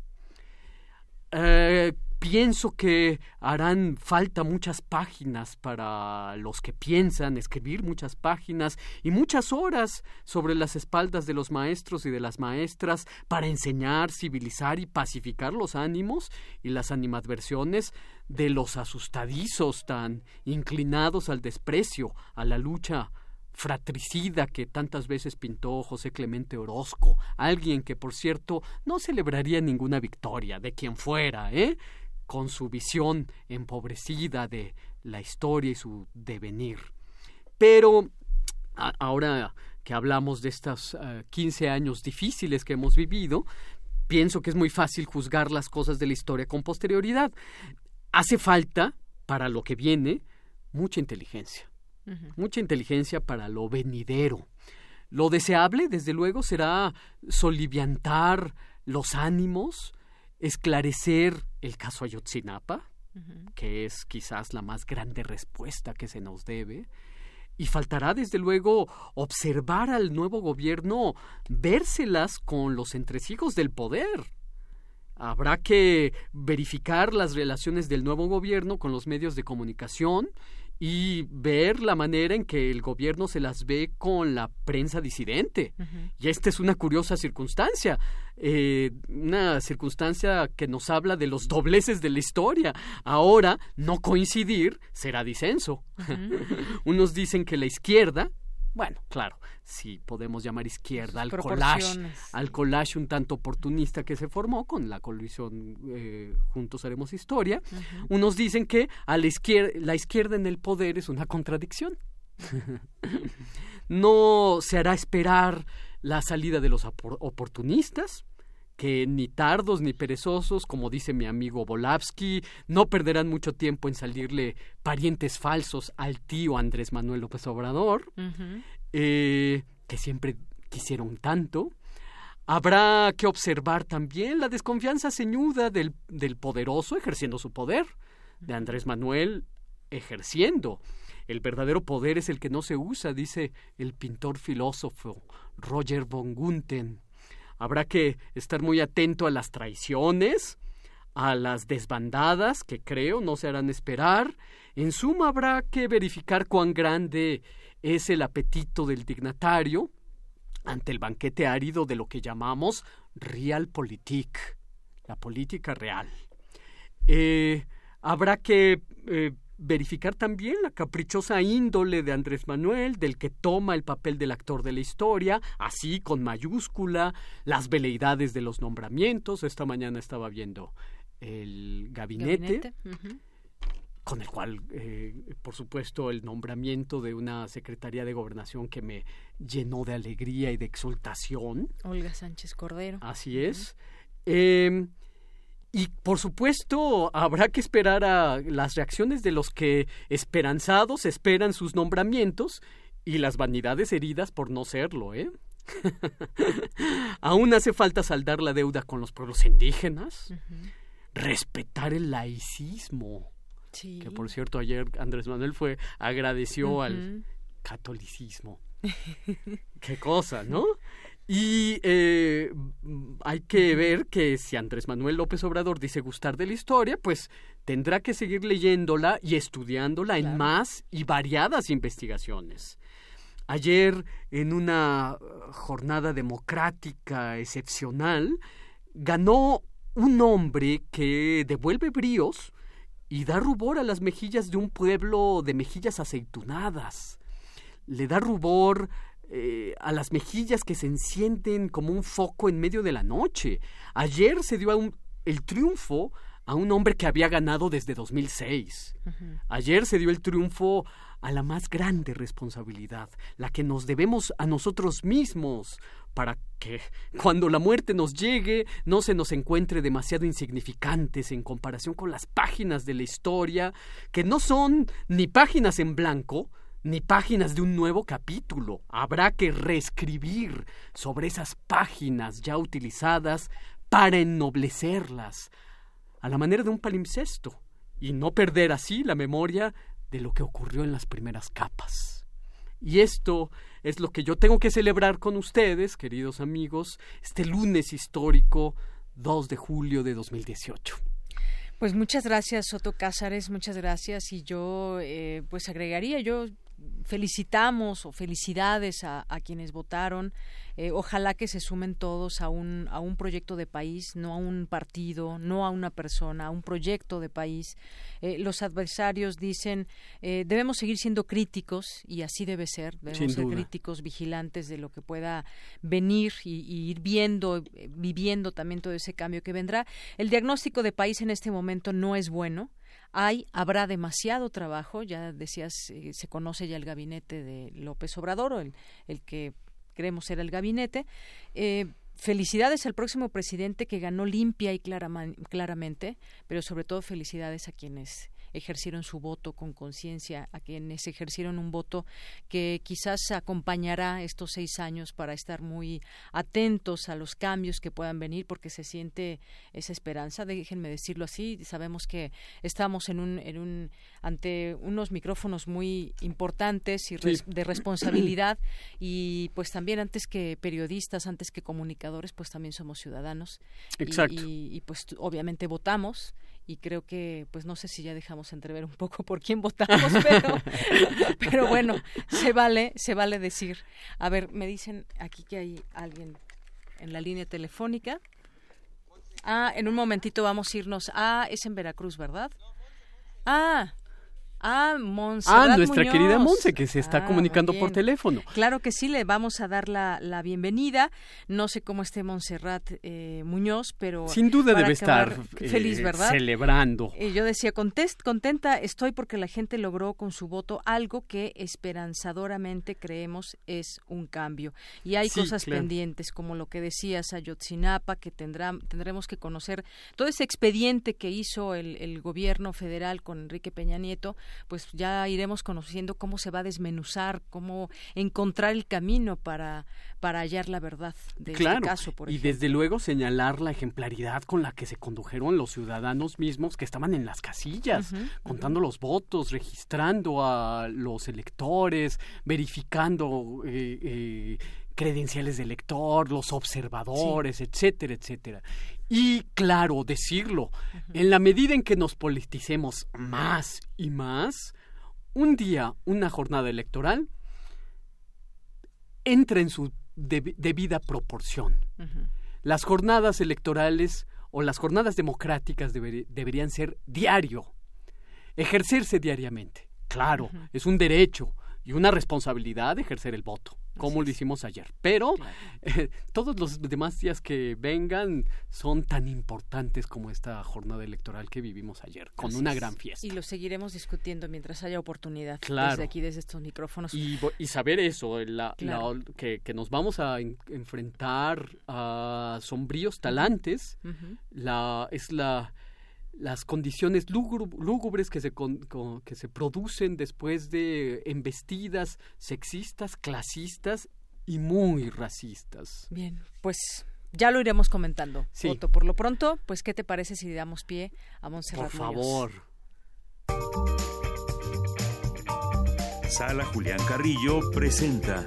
Eh, pienso que harán falta muchas páginas para los que piensan, escribir muchas páginas y muchas horas sobre las espaldas de los maestros y de las maestras para enseñar, civilizar y pacificar los ánimos y las animadversiones de los asustadizos tan inclinados al desprecio, a la lucha fratricida que tantas veces pintó José Clemente Orozco, alguien que por cierto no celebraría ninguna victoria de quien fuera, ¿eh? Con su visión empobrecida de la historia y su devenir. Pero ahora que hablamos de estos 15 eh, años difíciles que hemos vivido, pienso que es muy fácil juzgar las cosas de la historia con posterioridad. Hace falta, para lo que viene, mucha inteligencia. Mucha inteligencia para lo venidero. Lo deseable, desde luego, será soliviantar los ánimos, esclarecer el caso Ayotzinapa, que es quizás la más grande respuesta que se nos debe, y faltará desde luego observar al nuevo gobierno vérselas con los entresijos del poder. Habrá que verificar las relaciones del nuevo gobierno con los medios de comunicación y ver la manera en que el gobierno se las ve con la prensa disidente. Y esta es una curiosa circunstancia, eh, una circunstancia que nos habla de los dobleces de la historia. Ahora, no coincidir será disenso. Unos dicen que la izquierda, bueno, claro, si podemos llamar izquierda al collage, al collage un tanto oportunista que se formó con la colusión eh, Juntos Haremos Historia. Unos dicen que a la izquierda, la izquierda en el poder es una contradicción. no se hará esperar la salida de los oportunistas, que ni tardos ni perezosos, como dice mi amigo Volavsky, no perderán mucho tiempo en salirle parientes falsos al tío Andrés Manuel López Obrador. Eh, que siempre quisieron tanto. Habrá que observar también la desconfianza ceñuda del, del poderoso ejerciendo su poder, de Andrés Manuel ejerciendo. El verdadero poder es el que no se usa, dice el pintor filósofo Roger von Gunthen. Habrá que estar muy atento a las traiciones, a las desbandadas, que creo no se harán esperar. En suma, habrá que verificar cuán grande es el apetito del dignatario ante el banquete árido de lo que llamamos realpolitik, la política real. Eh, habrá que eh, verificar también la caprichosa índole de Andrés Manuel, del que toma el papel del actor de la historia, así con mayúscula, las veleidades de los nombramientos. Esta mañana estaba viendo el gabinete con el cual, eh, por supuesto, el nombramiento de una Secretaría de Gobernación que me llenó de alegría y de exultación. Olga Sánchez Cordero. Así es. Y por supuesto, habrá que esperar a las reacciones de los que esperanzados esperan sus nombramientos y las vanidades heridas por no serlo, ¿eh? Aún hace falta saldar la deuda con los pueblos indígenas, respetar el laicismo, que por cierto ayer Andrés Manuel fue agradeció al catolicismo. Qué cosa, ¿no? Y eh, hay que ver que si Andrés Manuel López Obrador dice gustar de la historia, pues tendrá que seguir leyéndola y estudiándola en más y variadas investigaciones. Ayer, en una jornada democrática excepcional, ganó un hombre que devuelve bríos y da rubor a las mejillas de un pueblo de mejillas aceitunadas. Le da rubor eh, a las mejillas que se encienden como un foco en medio de la noche. Ayer se dio el triunfo a un hombre que había ganado desde 2006. Ayer se dio el triunfo a la más grande responsabilidad, la que nos debemos a nosotros mismos, para que cuando la muerte nos llegue no se nos encuentre demasiado insignificantes en comparación con las páginas de la historia, que no son ni páginas en blanco, ni páginas de un nuevo capítulo. Habrá que reescribir sobre esas páginas ya utilizadas para ennoblecerlas, a la manera de un palimpsesto, y no perder así la memoria de lo que ocurrió en las primeras capas. Y esto es lo que yo tengo que celebrar con ustedes, queridos amigos, este lunes histórico 2 de julio de 2018. Pues muchas gracias, Soto Cázares, muchas gracias. Y yo, eh, pues agregaría, yo felicitamos o felicidades a, quienes votaron. Eh, ojalá que se sumen todos a un, a un proyecto de país, no a un partido, no a una persona, a un proyecto de país. Eh, los adversarios dicen eh, debemos seguir siendo críticos y así debe ser. Debemos ser críticos, vigilantes de lo que pueda venir y, y ir viendo, viviendo también todo ese cambio que vendrá. El diagnóstico de país en este momento no es bueno hay, habrá demasiado trabajo, ya decías, eh, se conoce ya el gabinete de López Obrador, o el, el que creemos era el gabinete. Eh, felicidades al próximo presidente que ganó limpia y claramente, pero sobre todo felicidades a quienes ejercieron su voto con conciencia, a quienes ejercieron un voto que quizás acompañará estos seis años para estar muy atentos a los cambios que puedan venir, porque se siente esa esperanza, déjenme decirlo así, sabemos que estamos en un, en un ante unos micrófonos muy importantes y de responsabilidad y pues también antes que periodistas, antes que comunicadores, pues también somos ciudadanos. Exacto. y pues obviamente votamos y creo que pues no sé si ya dejamos entrever un poco por quién votamos pero pero bueno se vale se vale decir. A ver me dicen aquí que hay alguien en la línea telefónica. Ah en un momentito vamos a irnos. Ah es en Veracruz verdad ah Ah, Montserrat Ah, nuestra Muñoz. querida Monse, que se está Ah, comunicando por teléfono. Claro que sí, le vamos a dar la, la bienvenida. No sé cómo esté Montserrat eh, Muñoz, pero... Sin duda debe estar eh, feliz, ¿verdad? celebrando. Eh, yo decía, contest, contenta estoy porque la gente logró con su voto algo que esperanzadoramente creemos es un cambio. Y hay Sí, cosas claro. pendientes, como lo que decías, Ayotzinapa, que tendrá, tendremos que conocer todo ese expediente que hizo el, el gobierno federal con Enrique Peña Nieto, pues ya iremos conociendo cómo se va a desmenuzar, cómo encontrar el camino para, para hallar la verdad de claro, este caso, por y ejemplo. desde luego señalar la ejemplaridad con la que se condujeron los ciudadanos mismos que estaban en las casillas, contando los votos, registrando a los electores, verificando eh, eh, credenciales de elector, los observadores, etcétera, etcétera. Y claro, decirlo, en la medida en que nos politicemos más y más, un día, una jornada electoral, entra en su debi- debida proporción. Las jornadas electorales o las jornadas democráticas deber- deberían ser diario, ejercerse diariamente. Claro, es un derecho y una responsabilidad ejercer el voto, como lo hicimos ayer. Pero eh, todos los demás días que vengan son tan importantes como esta jornada electoral que vivimos ayer, con Así una es. gran fiesta. Y lo seguiremos discutiendo mientras haya oportunidad Claro. desde aquí, desde estos micrófonos. Y, saber eso, la- la- que, que nos vamos a en- enfrentar a sombríos talantes, la, es la las condiciones lúgub- lúgubres que se, con- con- que se producen después de embestidas sexistas, clasistas y muy racistas. Bien, pues ya lo iremos comentando. Sí. Otto, por lo pronto, pues ¿qué te parece si damos pie a Montserrat Por Muñoz? favor. Sala Julián Carrillo presenta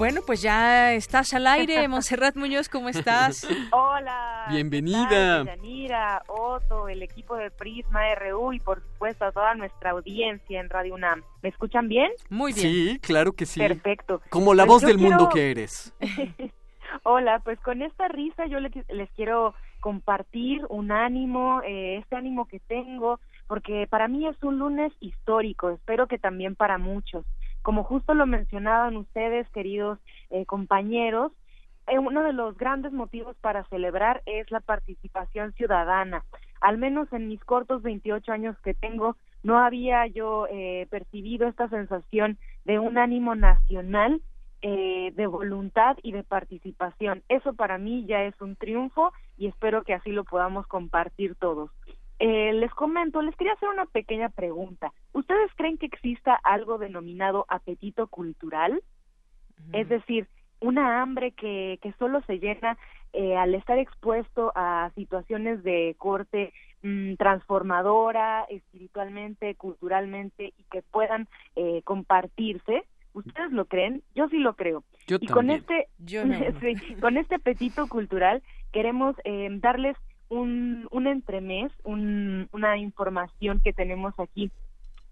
Bueno, pues ya estás al aire, Montserrat Muñoz, ¿cómo estás? Hola. Bienvenida. ¿qué tal, Yanira, Otto, el equipo de Prisma RU y por supuesto a toda nuestra audiencia en Radio UNAM. ¿Me escuchan bien? Muy Sí, claro que sí. Perfecto. Como la Pues voz del mundo que eres. Hola, pues con esta risa yo le- les quiero compartir un ánimo, eh, este ánimo que tengo, porque para mí es un lunes histórico, espero que también para muchos. Como justo lo mencionaban ustedes, queridos eh, compañeros, eh, uno de los grandes motivos para celebrar es la participación ciudadana. Al menos en mis cortos 28 años que tengo, no había yo eh, percibido esta sensación de un ánimo nacional eh, de voluntad y de participación. Eso para mí ya es un triunfo y espero que así lo podamos compartir todos. Eh, les comento, les quería hacer una pequeña pregunta. ¿Ustedes creen que exista algo denominado apetito cultural? Es decir, una hambre que, que solo se llena eh, al estar expuesto a situaciones de corte mm, transformadora espiritualmente, culturalmente y que puedan eh, compartirse. ¿Ustedes lo creen? Yo sí lo creo. Yo y con también. este Yo no. sí, con este apetito cultural queremos eh, darles un, un entremés, un, una información que tenemos aquí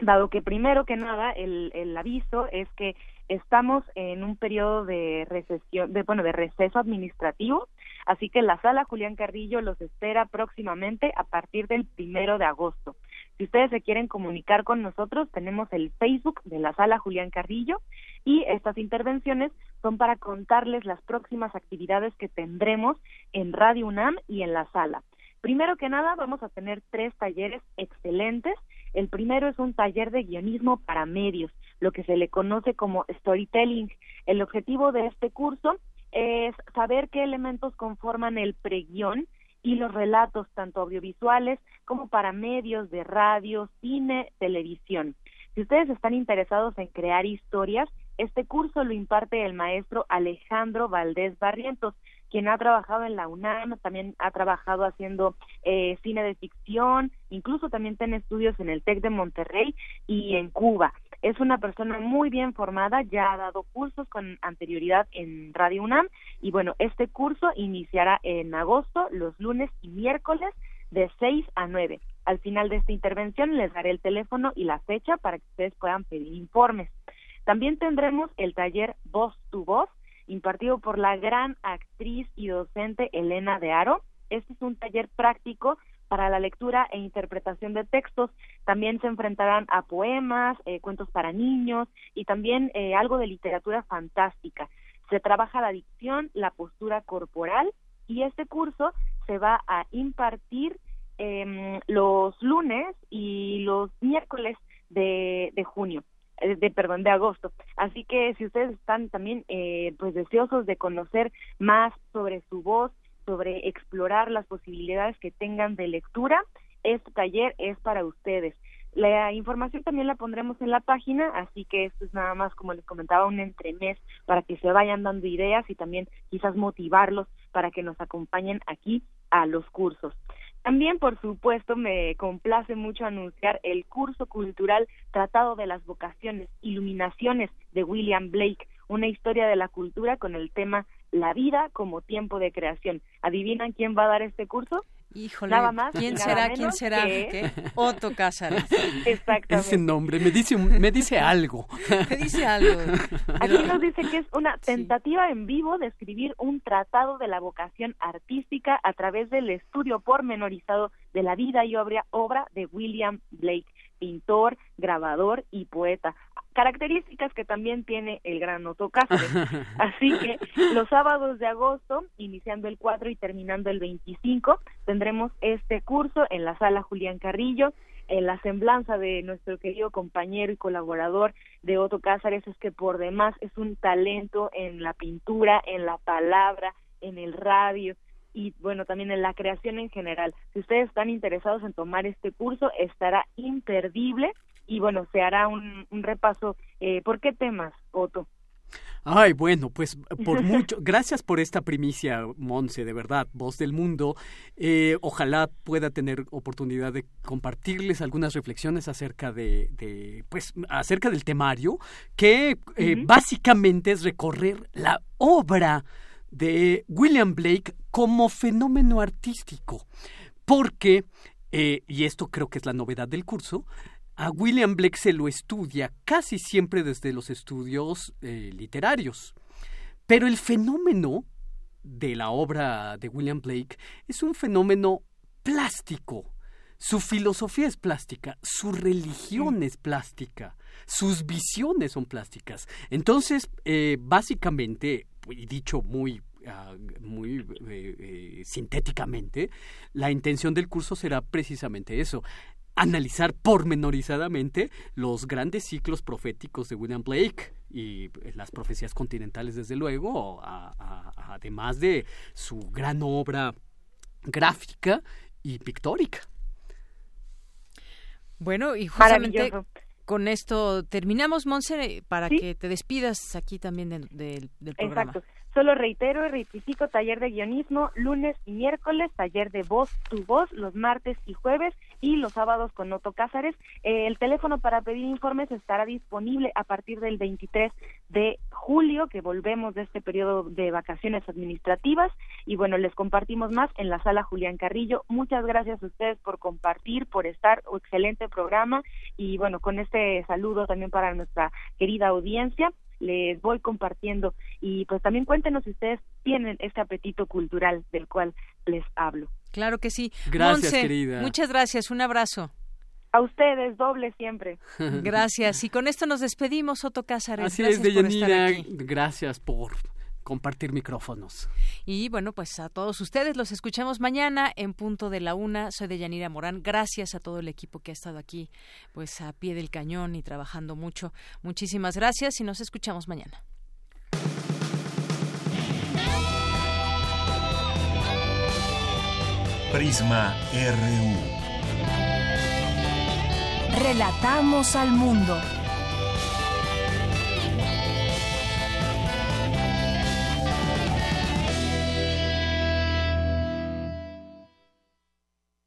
dado que primero que nada el, el aviso es que estamos en un periodo de recesión, de bueno, de receso administrativo, así que la sala Julián Carrillo los espera próximamente a partir del primero de agosto. Si ustedes se quieren comunicar con nosotros, tenemos el Facebook de la sala Julián Carrillo y estas intervenciones son para contarles las próximas actividades que tendremos en Radio UNAM y en la sala. Primero que nada, vamos a tener tres talleres excelentes. El primero es un taller de guionismo para medios, lo que se le conoce como storytelling. El objetivo de este curso es saber qué elementos conforman el preguión y los relatos tanto audiovisuales como para medios de radio, cine, televisión. Si ustedes están interesados en crear historias, este curso lo imparte el maestro Alejandro Valdés Barrientos, quien ha trabajado en la UNAM, también ha trabajado haciendo eh, cine de ficción, incluso también tiene estudios en el TEC de Monterrey y en Cuba. Es una persona muy bien formada, ya ha dado cursos con anterioridad en Radio UNAM y bueno, este curso iniciará en agosto, los lunes y miércoles de 6 a 9. Al final de esta intervención les daré el teléfono y la fecha para que ustedes puedan pedir informes. También tendremos el taller Voz tu Voz, impartido por la gran actriz y docente Elena de Aro. Este es un taller práctico para la lectura e interpretación de textos. También se enfrentarán a poemas, eh, cuentos para niños y también eh, algo de literatura fantástica. Se trabaja la dicción, la postura corporal y este curso se va a impartir eh, los lunes y los miércoles de junio. Eh, de perdón de agosto así que si ustedes están también eh, pues deseosos de conocer más sobre su voz sobre explorar las posibilidades que tengan de lectura este taller es para ustedes la información también la pondremos en la página, así que esto es nada más, como les comentaba, un entremés para que se vayan dando ideas y también quizás motivarlos para que nos acompañen aquí a los cursos. También, por supuesto, me complace mucho anunciar el curso cultural Tratado de las Vocaciones, Iluminaciones de William Blake, una historia de la cultura con el tema La vida como tiempo de creación. ¿Adivinan quién va a dar este curso? Híjole, nada más ¿quién será? ¿Quién será? Otto Cázares. Exactamente. Ese nombre me dice, me dice algo. Me dice algo. Aquí nos dice que es una tentativa en vivo de escribir un tratado de la vocación artística a través del estudio pormenorizado de la vida y obra, obra de William Blake pintor, grabador y poeta. Características que también tiene el gran Otto Cáceres. Así que los sábados de agosto, iniciando el 4 y terminando el 25, tendremos este curso en la sala Julián Carrillo. En la semblanza de nuestro querido compañero y colaborador de Otto Cáceres es que por demás es un talento en la pintura, en la palabra, en el radio, y bueno, también en la creación en general. Si ustedes están interesados en tomar este curso, estará imperdible y bueno, se hará un, repaso. Eh, ¿Por qué temas, Otto? Ay, bueno, pues por mucho. Gracias por esta primicia, Monse, de verdad, voz del mundo. Eh, ojalá pueda tener oportunidad de compartirles algunas reflexiones acerca de, de pues, acerca del temario, que eh, básicamente es recorrer la obra de William Blake como fenómeno artístico, porque, eh, y esto creo que es la novedad del curso, a William Blake se lo estudia casi siempre desde los estudios eh, literarios, pero el fenómeno de la obra de William Blake es un fenómeno plástico. Su filosofía es plástica, su religión es plástica, sus visiones son plásticas. Entonces, eh, básicamente, y dicho muy ah, muy eh, eh, sintéticamente, la intención del curso será precisamente eso, analizar pormenorizadamente los grandes ciclos proféticos de William Blake y las profecías continentales, desde luego, además de su gran obra gráfica y pictórica. Bueno, y justamente con esto terminamos, Monse, para que te despidas aquí también del programa. Exacto. Solo reitero y rectifico taller de guionismo lunes y miércoles, taller de voz tu voz los martes y jueves y los sábados con Otto Cázares. Eh, el teléfono para pedir informes estará disponible a partir del 23 de julio, que volvemos de este periodo de vacaciones administrativas. Y bueno, les compartimos más en la sala Julián Carrillo. Muchas gracias a ustedes por compartir, por estar. Excelente programa. Y bueno, con este saludo también para nuestra querida audiencia les voy compartiendo y pues también cuéntenos si ustedes tienen este apetito cultural del cual les hablo. Claro que sí. Gracias, querida. Muchas gracias. Un abrazo. A ustedes, doble siempre. Gracias. Y con esto nos despedimos, Otto Cázares. Así gracias es, Deyanira. Gracias por compartir micrófonos. Y bueno, pues a todos ustedes los escuchamos mañana en punto de la una. Soy Deyanira Morán. Gracias a todo el equipo que ha estado aquí, pues a pie del cañón y trabajando mucho. Muchísimas gracias y nos escuchamos mañana. Prisma RU. Relatamos al mundo.